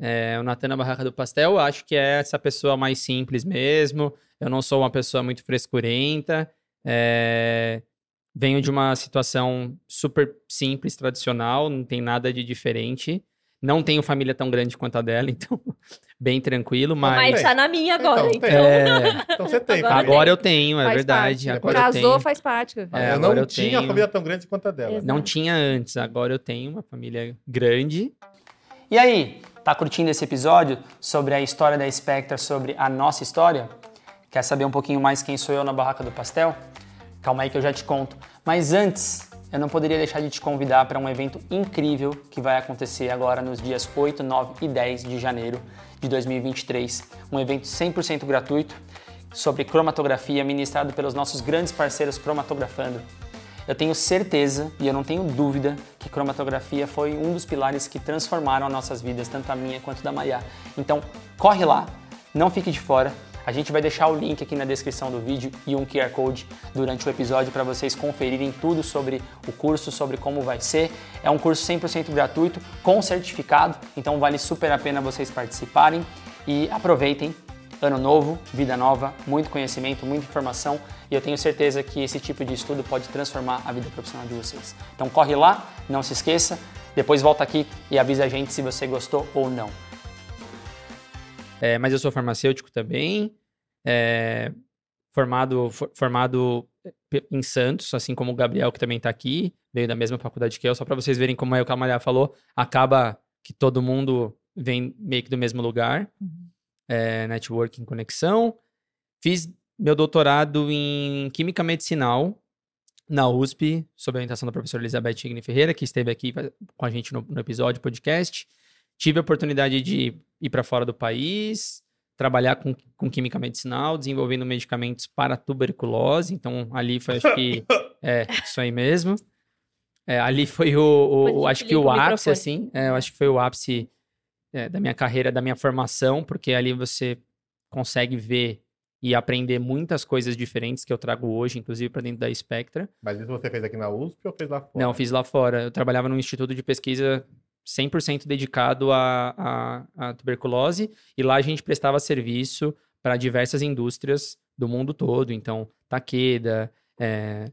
é, o Natan na Barraca do Pastel, eu acho que é essa pessoa mais simples mesmo. Eu não sou uma pessoa muito frescurenta. é, venho de uma situação super simples, tradicional, não tem nada de diferente. Não tenho família tão grande quanto a dela, [LAUGHS] então, bem tranquilo, Mas mas. tá na minha agora, Então, então. É, Então você tem Agora agora eu tenho, é Faz verdade. parte. Agora eu Casou, tenho. faz parte. É, eu não eu tinha tenho- uma família tão grande quanto a dela. Exato. Não tinha antes, agora eu tenho uma família grande. E aí, tá curtindo esse episódio sobre a história da Spectra, sobre a nossa história? Quer saber um pouquinho mais quem sou eu na Barraca do Pastel? Calma aí que eu já te conto. Mas antes, eu não poderia deixar de te convidar para um evento incrível que vai acontecer agora nos dias 8, 9 e 10 de janeiro de 2023. Um evento 100% gratuito sobre cromatografia ministrado pelos nossos grandes parceiros Cromatografando. Eu tenho certeza e eu não tenho dúvida que cromatografia foi um dos pilares que transformaram as nossas vidas, tanto a minha quanto da Maiá. Então, corre lá, não fique de fora. A gente vai deixar o link aqui na descrição do vídeo e um QR Code durante o episódio para vocês conferirem tudo sobre o curso, sobre como vai ser. É um curso 100% gratuito, com certificado, então vale super a pena vocês participarem e aproveitem Ano novo, vida nova, muito conhecimento, muita informação. E eu tenho certeza que esse tipo de estudo pode transformar a vida profissional de vocês. Então corre lá, não se esqueça, depois volta aqui e avisa a gente se você gostou ou não. É, mas eu sou farmacêutico também, é, formado, for- formado pe- em Santos, assim como o Gabriel, que também está aqui, veio da mesma faculdade que eu, só para vocês verem como é o que a Malha falou, acaba que todo mundo vem meio que do mesmo lugar, é, networking, conexão. Fiz meu doutorado em Química Medicinal na USP, sob a orientação da professora Elizabeth Igni Ferreira, que esteve aqui com a gente no, no episódio podcast. Tive a oportunidade de ir para fora do país, trabalhar com, com química medicinal, desenvolvendo medicamentos para tuberculose. Então, ali foi, acho que, [LAUGHS] é, isso aí mesmo. É, ali foi o, o- acho que o ápice, microfone. assim, é, eu acho que foi o ápice é, da minha carreira, da minha formação, porque ali você consegue ver e aprender muitas coisas diferentes que eu trago hoje, inclusive para dentro da Spectra. Mas isso você fez aqui na USP ou fez lá fora? Não, fiz lá fora. Eu trabalhava num instituto de pesquisa 100% dedicado à, à, à tuberculose e lá a gente prestava serviço para diversas indústrias do mundo todo. Então, Takeda, é,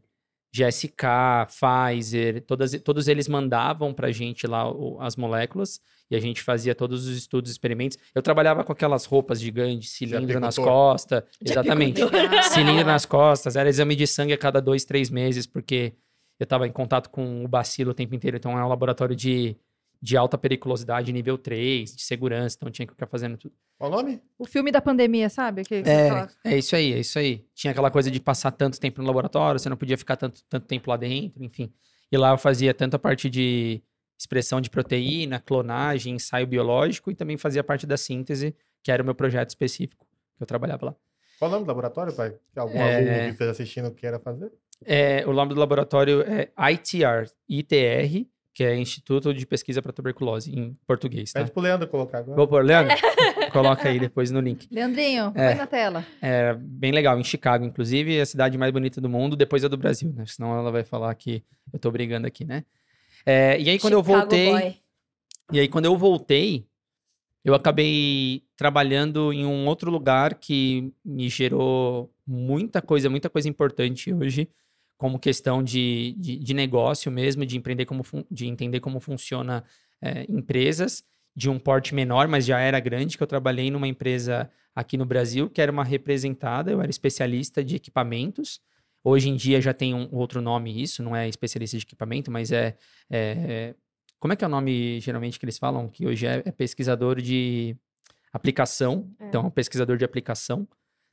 GSK, Pfizer, todas, todos eles mandavam para a gente lá o- as moléculas e a gente fazia todos os estudos, experimentos. Eu trabalhava com aquelas roupas gigantes, cilindro nas costas. Exatamente [LAUGHS] cilindro nas costas, era exame de sangue a cada dois, três meses, porque eu estava em contato com o bacilo o tempo inteiro, então é um laboratório de de alta periculosidade nível 3, de segurança, então tinha que ficar fazendo tudo. Qual o nome? O filme da pandemia, sabe? Que, É, é isso aí, é isso aí. Tinha aquela coisa de passar tanto tempo no laboratório, você não podia ficar tanto, tanto tempo lá dentro, enfim. E lá eu fazia tanto a parte de expressão de proteína, clonagem, ensaio biológico e também fazia parte da síntese, que era o meu projeto específico, que eu trabalhava lá. Qual o nome do laboratório, pai? Que algum É. aluno que esteja assistindo queira fazer? É, o nome do laboratório é ITR, ITR, que é Instituto de Pesquisa para Tuberculose, em português, tá? Pede pro Leandro colocar agora. Vou pôr, Leandro? [LAUGHS] Coloca aí depois no link. Leandrinho, É. põe na tela. É bem legal, em Chicago, inclusive, é a cidade mais bonita do mundo, depois é do Brasil, né? Senão ela vai falar que eu tô brigando aqui, né? É, e aí, quando eu Chicago voltei. boy. E aí, quando eu voltei, eu acabei trabalhando em um outro lugar que me gerou muita coisa, muita coisa importante hoje, como questão de, de, de negócio mesmo, de empreender como de entender como funciona é, empresas de um porte menor, mas já era grande, que eu trabalhei numa empresa aqui no Brasil, que era uma representada, eu era especialista de equipamentos. Hoje em dia já tem um outro nome isso, não é especialista de equipamento, mas é- é como é que é o nome geralmente que eles falam? Que hoje é, é pesquisador de aplicação. É. Então, pesquisador de aplicação.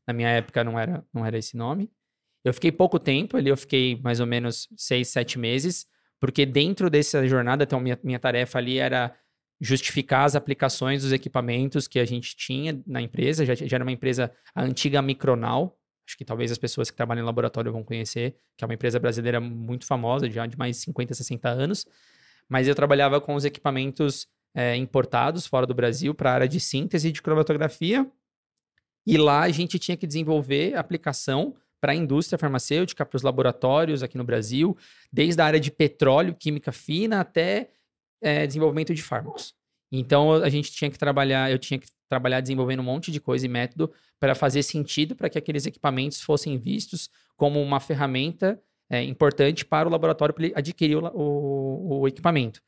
Na minha época não era, não era esse nome. Eu fiquei pouco tempo ali, eu fiquei mais ou menos seis, sete meses, porque dentro dessa jornada, então, minha, minha tarefa ali era justificar as aplicações dos equipamentos que a gente tinha na empresa. Já, já era uma empresa, a antiga Micronal, acho que talvez as pessoas que trabalham em laboratório vão conhecer, que é uma empresa brasileira muito famosa, já de mais de 50, 60 anos. Mas eu trabalhava com os equipamentos eh, importados fora do Brasil para a área de síntese de cromatografia. E lá a gente tinha que desenvolver aplicação para a indústria farmacêutica, para os laboratórios aqui no Brasil, desde a área de petróleo, química fina, até eh, desenvolvimento de fármacos. Então a gente tinha que trabalhar, eu tinha que trabalhar desenvolvendo um monte de coisa e método para fazer sentido para que aqueles equipamentos fossem vistos como uma ferramenta é, importante para o laboratório para ele adquirir o, o- o equipamento.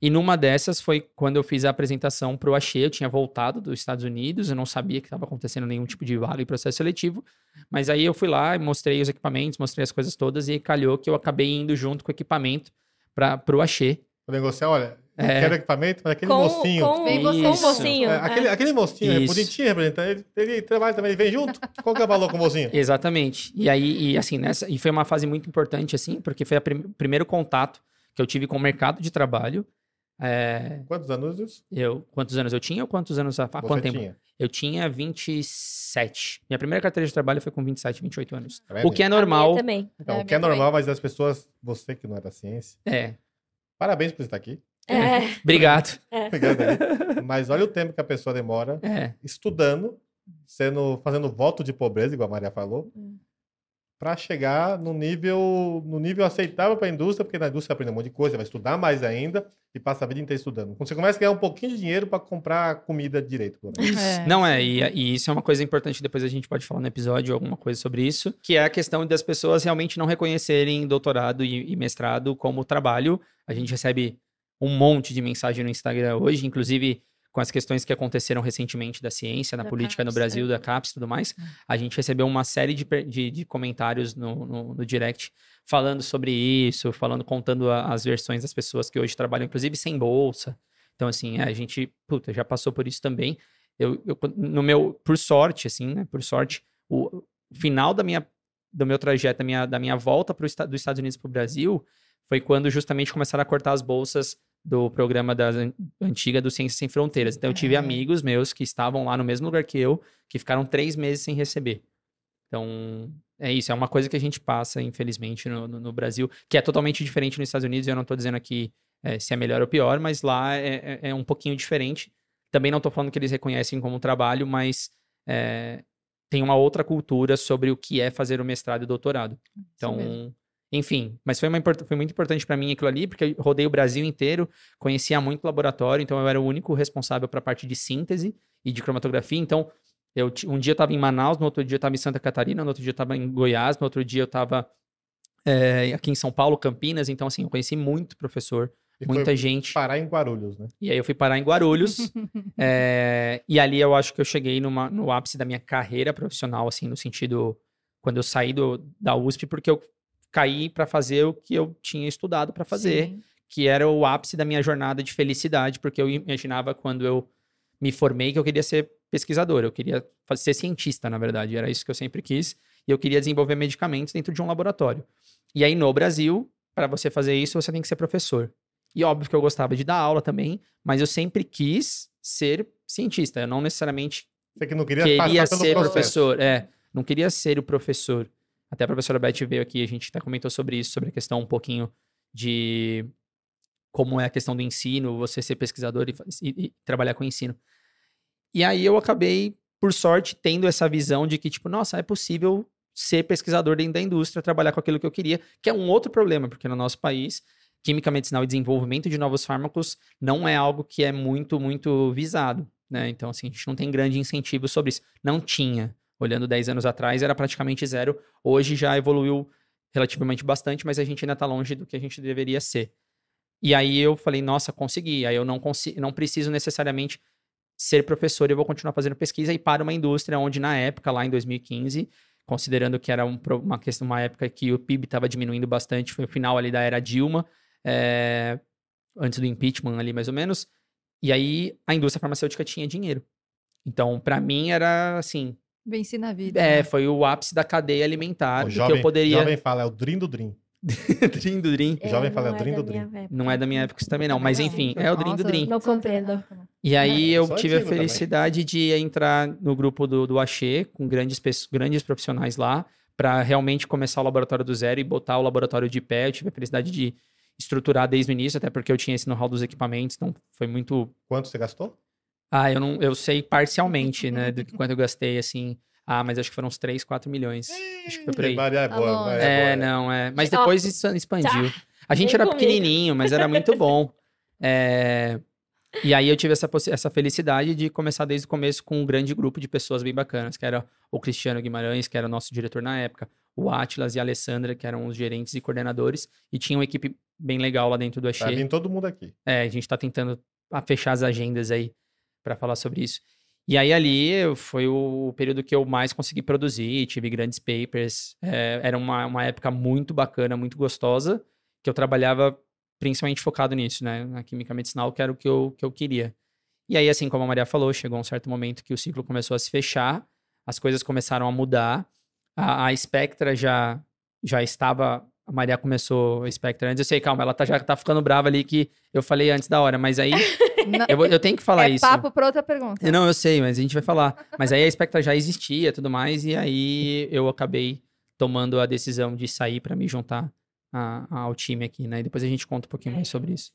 E numa dessas foi quando eu fiz a apresentação para o Axê, eu tinha voltado dos Estados Unidos, eu não sabia que estava acontecendo nenhum tipo de vaga em processo seletivo, mas aí eu fui lá e mostrei os equipamentos, mostrei as coisas todas e calhou que eu acabei indo junto com o equipamento para o Axê. Vou negociar, olha, eu É. quero equipamento, mas aquele Com, mocinho. com, o mocinho. É, aquele, é. aquele mocinho é Isso. bonitinho, representante. Ele, ele trabalha também, ele vem junto. Qual que é o valor com o mocinho? Exatamente. E aí, e assim, nessa, e foi uma fase muito importante, assim, porque foi o primeiro contato que eu tive com o mercado de trabalho. É, Quantos anos isso? eu, quantos anos eu tinha ou quantos anos há, quanto tempo? tinha? Eu tinha 27. Minha primeira carteira de trabalho foi com 27, 28 anos. Tá? O que é normal. também. Então, É, o que é normal, mas as pessoas, você que não é da ciência, É. parabéns por estar aqui. É, Obrigado. Obrigado aí. [LAUGHS] Mas olha o tempo que a pessoa demora É. estudando, sendo, fazendo voto de pobreza, igual a Maria falou, Hum. Para chegar no nível, no nível aceitável para a indústria, porque na indústria você aprende um monte de coisa, vai estudar mais ainda e passa a vida inteira estudando. Quando você começa a ganhar um pouquinho de dinheiro para comprar comida direito. pelo menos. É, Não é, e, e isso é uma coisa importante, depois a gente pode falar no episódio alguma coisa sobre isso, que é a questão das pessoas realmente não reconhecerem doutorado e, e mestrado como trabalho. A gente recebe um monte de mensagem no Instagram hoje, inclusive com as questões que aconteceram recentemente da ciência, na Da política no Brasil, é. da CAPES e tudo mais. A gente recebeu uma série de, de, de comentários no, no, no direct falando sobre isso, falando, contando a- as versões das pessoas que hoje trabalham, inclusive sem bolsa. Então, assim, a gente, puta, já passou por isso também. Eu, eu, no meu, por sorte, assim, né? Por sorte, o, final da minha, do meu trajeto, da minha, da minha volta pro, dos Estados Unidos para o Brasil, foi quando justamente começaram a cortar as bolsas do programa da an- antiga do Ciências Sem Fronteiras. Então, eu tive Ah. amigos meus que estavam lá no mesmo lugar que eu, que ficaram três meses sem receber. Então, é isso, é uma coisa que a gente passa, infelizmente, no, no- no Brasil, que é totalmente diferente nos Estados Unidos. e Eu não estou dizendo aqui é, se é melhor ou pior, mas lá é, é- é um pouquinho diferente. Também não estou falando que eles reconhecem como trabalho, mas é, tem uma outra cultura sobre o que é fazer o mestrado e doutorado. Então. Enfim, mas foi, uma, foi muito importante para mim aquilo ali, porque eu rodei o Brasil inteiro, conhecia muito laboratório, então eu era o único responsável para a parte de síntese e de cromatografia. Então, eu, um dia eu estava em Manaus, no outro dia eu estava em Santa Catarina, no outro dia eu estava em Goiás, no outro dia eu estava aqui em São Paulo, Campinas. Então, assim, eu conheci muito professor, E muita foi gente. parar em Guarulhos, né? E aí eu fui parar em Guarulhos. é, [LAUGHS] e ali eu acho que eu cheguei numa- no ápice da minha carreira profissional, assim, no sentido quando eu saí do, da USP, porque eu caí para fazer o que eu tinha estudado para fazer, Sim. que era o ápice da minha jornada de felicidade, porque eu imaginava quando eu me formei que eu queria ser pesquisador, eu queria ser cientista, na verdade, era isso que eu sempre quis, e eu queria desenvolver medicamentos dentro de um laboratório. E aí no Brasil, para você fazer isso, você tem que ser professor. E óbvio que eu gostava de dar aula também, mas eu sempre quis ser cientista, eu não necessariamente Você que não queria, queria passar pelo ser processo. professor, é, não queria ser o professor. Até a professora Beth veio aqui, a gente até comentou sobre isso, sobre a questão um pouquinho de como é a questão do ensino, você ser pesquisador e, e- e trabalhar com ensino. E aí eu acabei, por sorte, tendo essa visão de que, tipo, nossa, é possível ser pesquisador dentro da indústria, trabalhar com aquilo que eu queria, que é um outro problema, porque no nosso país, química medicinal e desenvolvimento de novos fármacos não é algo que é muito, muito visado, né? Então, assim, a gente não tem grande incentivo sobre isso. Não tinha. Olhando 10 anos atrás, era praticamente zero. Hoje já evoluiu relativamente bastante, mas a gente ainda está longe do que a gente deveria ser. E aí eu falei, nossa, consegui. Aí eu não, consigo, não preciso necessariamente ser professor, eu vou continuar fazendo pesquisa e para uma indústria onde, na época, lá em 2015, considerando que era um uma, questão, uma época que o PIB estava diminuindo bastante, foi o final ali da era Dilma, é, antes do impeachment ali mais ou menos, e aí a indústria farmacêutica tinha dinheiro. Então, para mim, era assim, Venci na vida. é, né? foi o ápice da cadeia alimentar, O do que jovem, eu poderia... jovem fala, é o Dream do Dream. [LAUGHS] Dream do Dream. O jovem fala, é o não Dream do Dream. época. Não é da minha época isso também não, mas Não, enfim, é o Dream do nossa, Dream. Não compreendo. E aí eu tive a antigo também. felicidade de entrar no grupo do, do Axê, com grandes, grandes profissionais lá, para realmente começar o laboratório do zero e botar o laboratório de pé. Eu tive a felicidade de estruturar desde o início, até porque eu tinha esse know-how dos equipamentos, então foi muito. Quanto você gastou? Ah, eu não, eu sei parcialmente, né, do que [LAUGHS] quanto eu gastei, assim. Ah, mas acho que foram uns 3, 4 milhões. Acho que foi por aí. Maria é Tá boa. Maria É, boa. não, é. Mas depois isso expandiu. A gente vem era comigo. pequenininho, mas era muito [LAUGHS] bom. É, E aí eu tive essa, essa felicidade de começar desde o começo com um grande grupo de pessoas bem bacanas, que era o Cristiano Guimarães, que era o nosso diretor na época, o Atlas e a Alessandra, que eram os gerentes e coordenadores, e tinha uma equipe bem legal lá dentro do Vai Axê. vir todo mundo aqui. É, a gente tá tentando ah, fechar as agendas aí para falar sobre isso. E aí ali foi o período que eu mais consegui produzir, tive grandes papers. é, era uma, uma época muito bacana, muito gostosa, que eu trabalhava principalmente focado nisso, né? Na química medicinal, que era o que eu, que eu queria. E aí, assim como a Maria falou, chegou um certo momento que o ciclo começou a se fechar, as coisas começaram a mudar. A, a Spectra já, já estava. A Maria começou a Spectra antes. Eu sei, calma, ela tá, já tá ficando brava ali que eu falei antes da hora, mas aí [LAUGHS] Não- eu, vou- eu tenho que falar é isso. papo pra outra pergunta. Não, eu sei, mas a gente vai falar. Mas aí a Spectra já existia e tudo mais, e aí eu acabei tomando a decisão de sair para me juntar a- ao time aqui, né? E depois a gente conta um pouquinho mais sobre isso.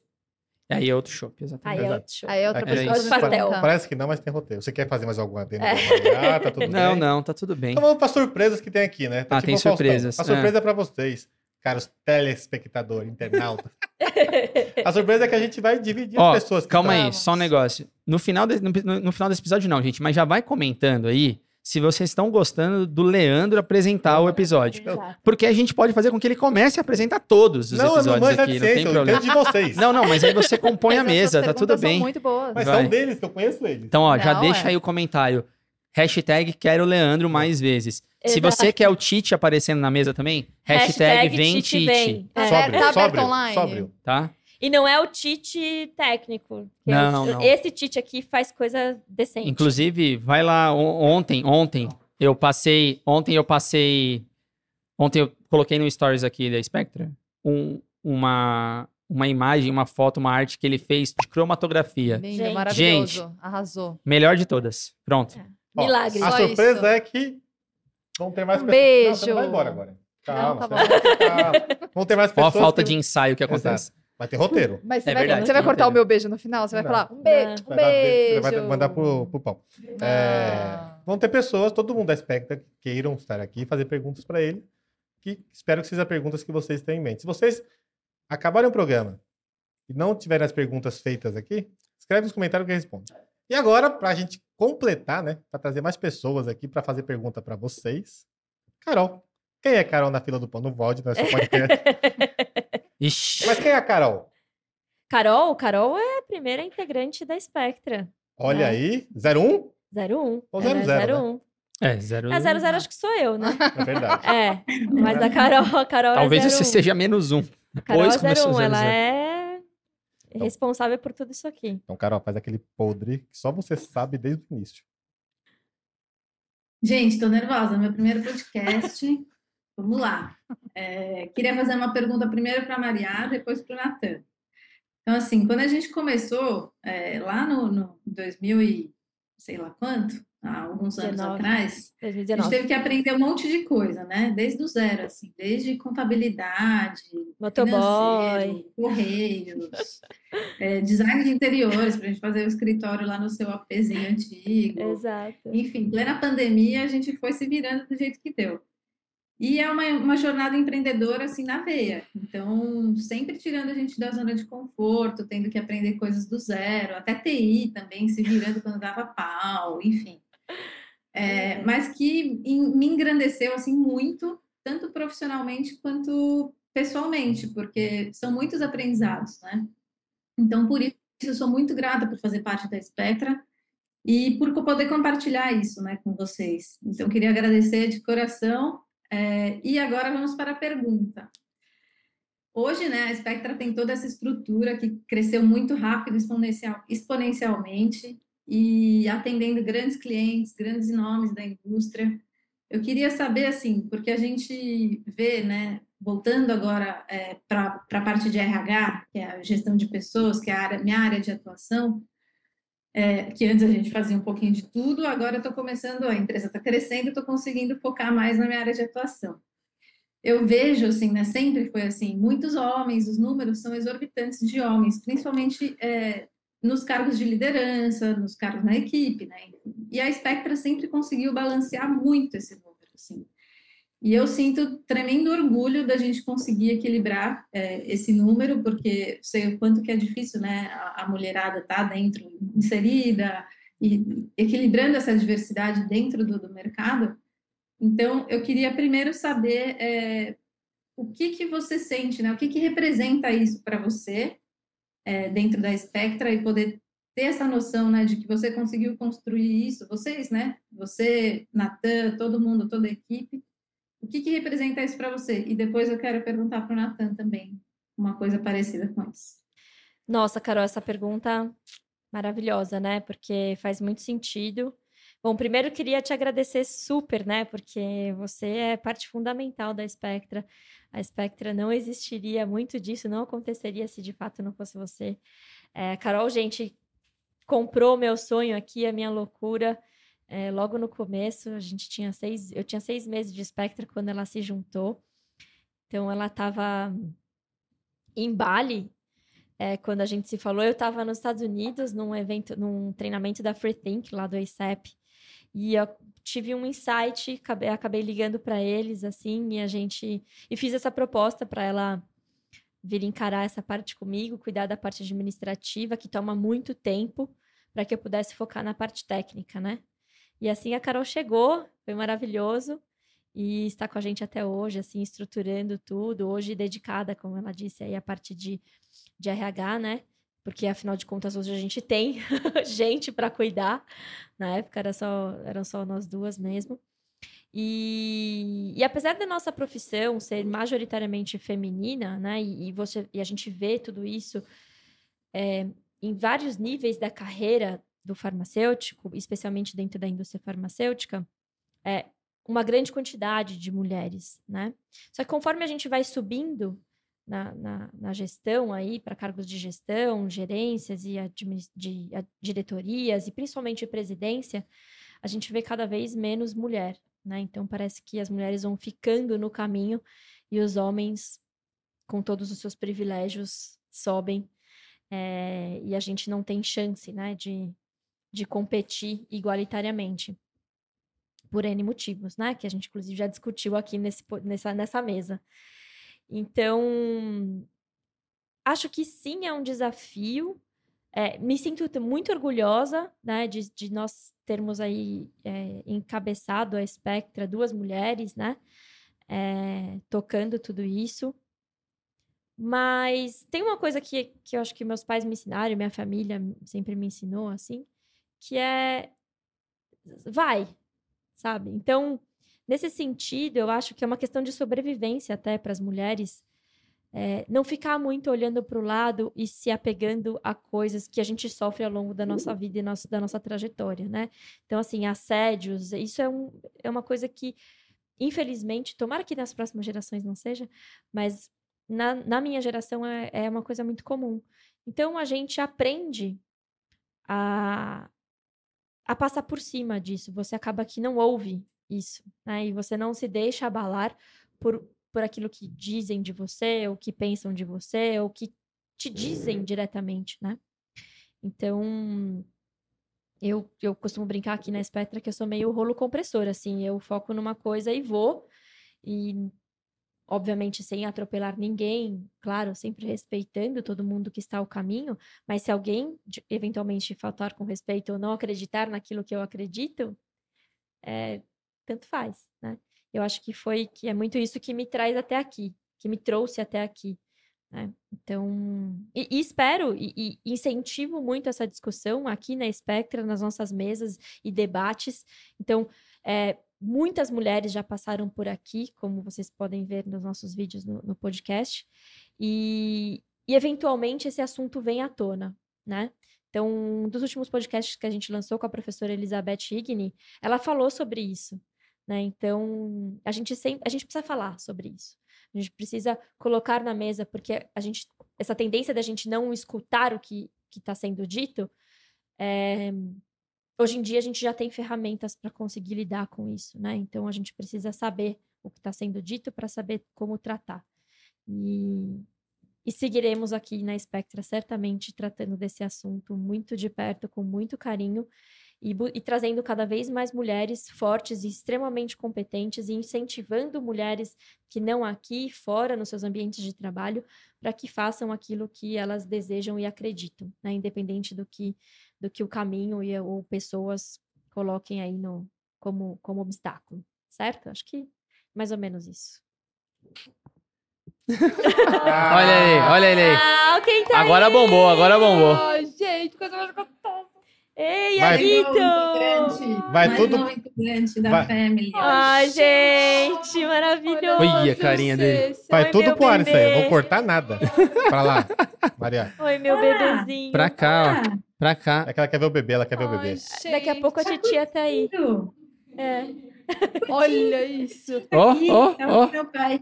E aí é outro show, Aí exatamente. é Exato. outro show. Aí é outra Era pessoa isso. me Pastel. Parece que não, mas tem roteiro. Você quer fazer mais alguma adenda? É. Ah, tá tudo Não, bem? não, tá tudo bem. Então vamos para surpresas que tem aqui, né? Tá Ah, tem o Faustão. surpresas, A é. surpresa é para vocês, caros telespectadores, internautas. [LAUGHS] A surpresa é que a gente vai dividir Ó, as pessoas. que Calma estão- aí, só um negócio. No final, de- no, no- final desse episódio, não, gente, mas já vai comentando aí se vocês estão gostando do Leandro apresentar o episódio. Exato. Porque a gente pode fazer com que ele comece a apresentar todos os Não, eu não episódios manjo aqui, de não tem eu problema. entendo de vocês. Não, não, mas aí você [LAUGHS] compõe a mesa, tá tudo perguntas são bem. muito boas. Mas Vai. são deles, que eu conheço eles. Então, ó, já Não, deixa é. aí o comentário. Hashtag quero Leandro mais vezes. Se você Exato. quer o Tite aparecendo na mesa também, hashtag, vem Tite Tite, vem. É. Sóbrio, tá aberto sóbrio, online? sóbrio. tá? E não é o Tite técnico. que é Não, o- não. Esse Tite aqui faz coisa decente. Inclusive, vai lá on- ontem, ontem eu passei, ontem eu passei, ontem eu coloquei no stories aqui da Spectra um- uma uma imagem, uma foto, uma arte que ele fez de cromatografia. Lindo, Gente. maravilhoso. Arrasou. Melhor de todas. Pronto. Ó, Milagre. A Só surpresa isso. é que vão ter mais Um pessoas. Não, você beijo. não vai embora agora. Calma, Não, tá você vai ficar- Vão ter mais Ó a pessoas. falta que- de ensaio que acontece. Vai ter roteiro. Mas você, É vai, verdade, você vai cortar o roteiro. meu beijo no final? Você vai Não. falar um, be Não. um beijo. Você vai mandar pro, pro pau. É, Ah. vão ter pessoas, todo mundo da Spectra, que queiram estar aqui e fazer perguntas para ele. Que espero que sejam perguntas que vocês tenham em mente. Se vocês acabarem o programa e não tiverem as perguntas feitas aqui, escreve nos comentários que eu respondo. E agora, para a gente completar, né? Para trazer mais pessoas aqui para fazer pergunta para vocês, Carol. Quem é Carol na fila do pão? Não pode, não é só podcast. [LAUGHS] Ixi. Mas quem é a Carol? Carol, Carol é a primeira integrante da Spectra. Olha É. aí, 01? 01. Ou Era 00, né? 01. É, zero. A 00 acho que sou eu, né? [LAUGHS] É verdade. É, mas a Carol, a Carol Talvez é 01. você seja menos um. Carol Depois é começou 01, ela 00. É responsável por tudo isso aqui. Então, Carol, faz aquele podre que só você sabe desde o início. Gente, estou nervosa. Meu primeiro podcast. [LAUGHS] Vamos lá. É, queria fazer uma pergunta primeiro para a Maria, depois para o Natan. Então, assim, quando a gente começou, é, lá no, no 2000 e sei lá quanto, há alguns anos 19, atrás, 2019. a gente teve que aprender um monte de coisa, né? Desde o zero, assim, desde contabilidade, motoboy, correios, é, [LAUGHS] design de interiores, para a gente fazer o escritório lá no seu APzinho antigo. Exato. Enfim, plena pandemia, a gente foi se virando do jeito que deu. E é uma, uma jornada empreendedora, assim, na veia. Então, sempre tirando a gente da zona de conforto, tendo que aprender coisas do zero, até TI também, se virando quando dava pau, enfim. É, uhum. mas que me engrandeceu, assim, muito, tanto profissionalmente quanto pessoalmente, porque são muitos aprendizados, né? Então, por isso, eu sou muito grata por fazer parte da Spectra e por poder compartilhar isso, né, com vocês. Então, queria agradecer de coração é, e agora vamos para a pergunta. Hoje, né, a Spectra tem toda essa estrutura que cresceu muito rápido, exponencial, exponencialmente, e atendendo grandes clientes, grandes nomes da indústria. Eu queria saber, assim, porque a gente vê, né, voltando agora é, para a parte de RH, que é a gestão de pessoas, que é a área, minha área de atuação, é, que antes a gente fazia um pouquinho de tudo, agora estou começando, a empresa está crescendo, estou conseguindo focar mais na minha área de atuação. Eu vejo, assim, né, sempre foi assim, muitos homens, os números são exorbitantes de homens, principalmente é, nos cargos de liderança, nos cargos na equipe, né? E a Spectra sempre conseguiu balancear muito esse número, assim. E eu sinto tremendo orgulho da gente conseguir equilibrar é, esse número, porque sei o quanto que é difícil, né? A, a mulherada tá dentro, inserida, e equilibrando essa diversidade dentro do, do mercado. Então, eu queria primeiro saber é, o que que você sente, né? O que que representa isso para você é, dentro da Spectra e poder ter essa noção, né, de que você conseguiu construir isso, vocês, né? Você, Natan, todo mundo, toda a equipe o que, que representa isso para você? E depois eu quero perguntar para o Natan também uma coisa parecida com isso. Nossa, Carol, essa pergunta maravilhosa, né? Porque faz muito sentido. Bom, primeiro queria te agradecer super, né? Porque você é parte fundamental da Spectra. A Spectra não existiria, muito disso não aconteceria se de fato não fosse você. É, Carol, gente, comprou meu sonho aqui, a minha loucura é, logo no começo, a gente tinha seis, eu tinha seis meses de Spectra quando ela se juntou. Então ela estava em Bali é, quando a gente se falou. Eu estava nos Estados Unidos num evento, num treinamento da Free Think lá do ACEP. E eu tive um insight, acabei, acabei ligando para eles assim, e a gente e fiz essa proposta para ela vir encarar essa parte comigo, cuidar da parte administrativa que toma muito tempo para que eu pudesse focar na parte técnica, né? E assim a Carol chegou, foi maravilhoso e está com a gente até hoje, assim, estruturando tudo, hoje dedicada, como ela disse, aí a parte de, de RH, né? Porque afinal de contas hoje a gente tem [LAUGHS] gente para cuidar. Na época era só, eram só nós duas mesmo. E, e, apesar da nossa profissão ser majoritariamente feminina, né, e, e você, e a gente vê tudo isso é, em vários níveis da carreira do farmacêutico, especialmente dentro da indústria farmacêutica, é uma grande quantidade de mulheres, né? Só que conforme a gente vai subindo na, na, na gestão aí, para cargos de gestão, gerências e de, diretorias, e principalmente presidência, a gente vê cada vez menos mulher, né? Então parece que as mulheres vão ficando no caminho e os homens, com todos os seus privilégios, sobem é, e a gente não tem chance, né, de, de competir igualitariamente. Por N motivos, né? Que a gente, inclusive, já discutiu aqui nesse, nessa, nessa mesa. Então, acho que sim, é um desafio. É, me sinto muito orgulhosa né, de, de nós termos aí é, encabeçado a Spectra, duas mulheres, né? É, tocando tudo isso. Mas tem uma coisa que, que eu acho que meus pais me ensinaram, minha família sempre me ensinou, assim, que é vai, sabe? Então, nesse sentido, eu acho que é uma questão de sobrevivência até para as mulheres é, não ficar muito olhando para o lado e se apegando a coisas que a gente sofre ao longo da nossa vida e nosso, da nossa trajetória, né? Então, assim, assédios, isso é, um, é uma coisa que, infelizmente, tomara que nas próximas gerações não seja, mas na, na minha geração é, é uma coisa muito comum. Então, a gente aprende a, a passar por cima disso. Você acaba que não ouve isso, né? E você não se deixa abalar por por aquilo que dizem de você, ou que pensam de você, ou que te dizem diretamente, né? Então, eu, eu costumo brincar aqui na Spectra que eu sou meio rolo compressor, assim, eu foco numa coisa e vou, e obviamente sem atropelar ninguém, claro, sempre respeitando todo mundo que está ao caminho, mas se alguém eventualmente faltar com respeito ou não acreditar naquilo que eu acredito, é, tanto faz, né? eu acho que foi que é muito isso que me traz até aqui, que me trouxe até aqui. Né? Então, e, e espero e, e, incentivo muito essa discussão aqui na Spectra, nas nossas mesas e debates. Então, é, muitas mulheres já passaram por aqui, como vocês podem ver nos nossos vídeos no, no podcast, e, e eventualmente esse assunto vem à tona, né? Então, um dos últimos podcasts que a gente lançou com a professora Elizabeth Igni, ela falou sobre isso, né? Então, a gente sempre, a gente precisa falar sobre isso. A gente precisa colocar na mesa, porque a gente, essa tendência da gente não escutar o que está sendo dito, é, hoje em dia a gente já tem ferramentas para conseguir lidar com isso, né? Então a gente precisa saber o que está sendo dito para saber como tratar. E, e seguiremos aqui na Spectra, certamente tratando desse assunto muito de perto, com muito carinho e, e, trazendo cada vez mais mulheres fortes e extremamente competentes e incentivando mulheres que não aqui, fora, nos seus ambientes de trabalho, para que façam aquilo que elas desejam e acreditam, né? independente do que, do que o caminho e, ou pessoas coloquem aí no, como, como obstáculo, certo? Acho que mais ou menos isso. [LAUGHS] olha aí, olha ele aí. Ah, tá agora aí? bombou, agora bombou. Oh, gente, coisa mais. Ei, Vai. Alito! Vai tudo- vai- family. Ai, gente, maravilhoso. Olha a carinha dele. Vai Oi, tudo meu pro ar isso aí, eu vou cortar nada. Pra lá, Maria. Oi, meu bebezinho. Pra cá, ó. Ah, Pra cá. É que ela quer ver o bebê, ela quer ver o Ai, bebê. Daqui a pouco a titia tá aí. É, Olha isso. Ó, aqui, ó, é o ó. meu pai.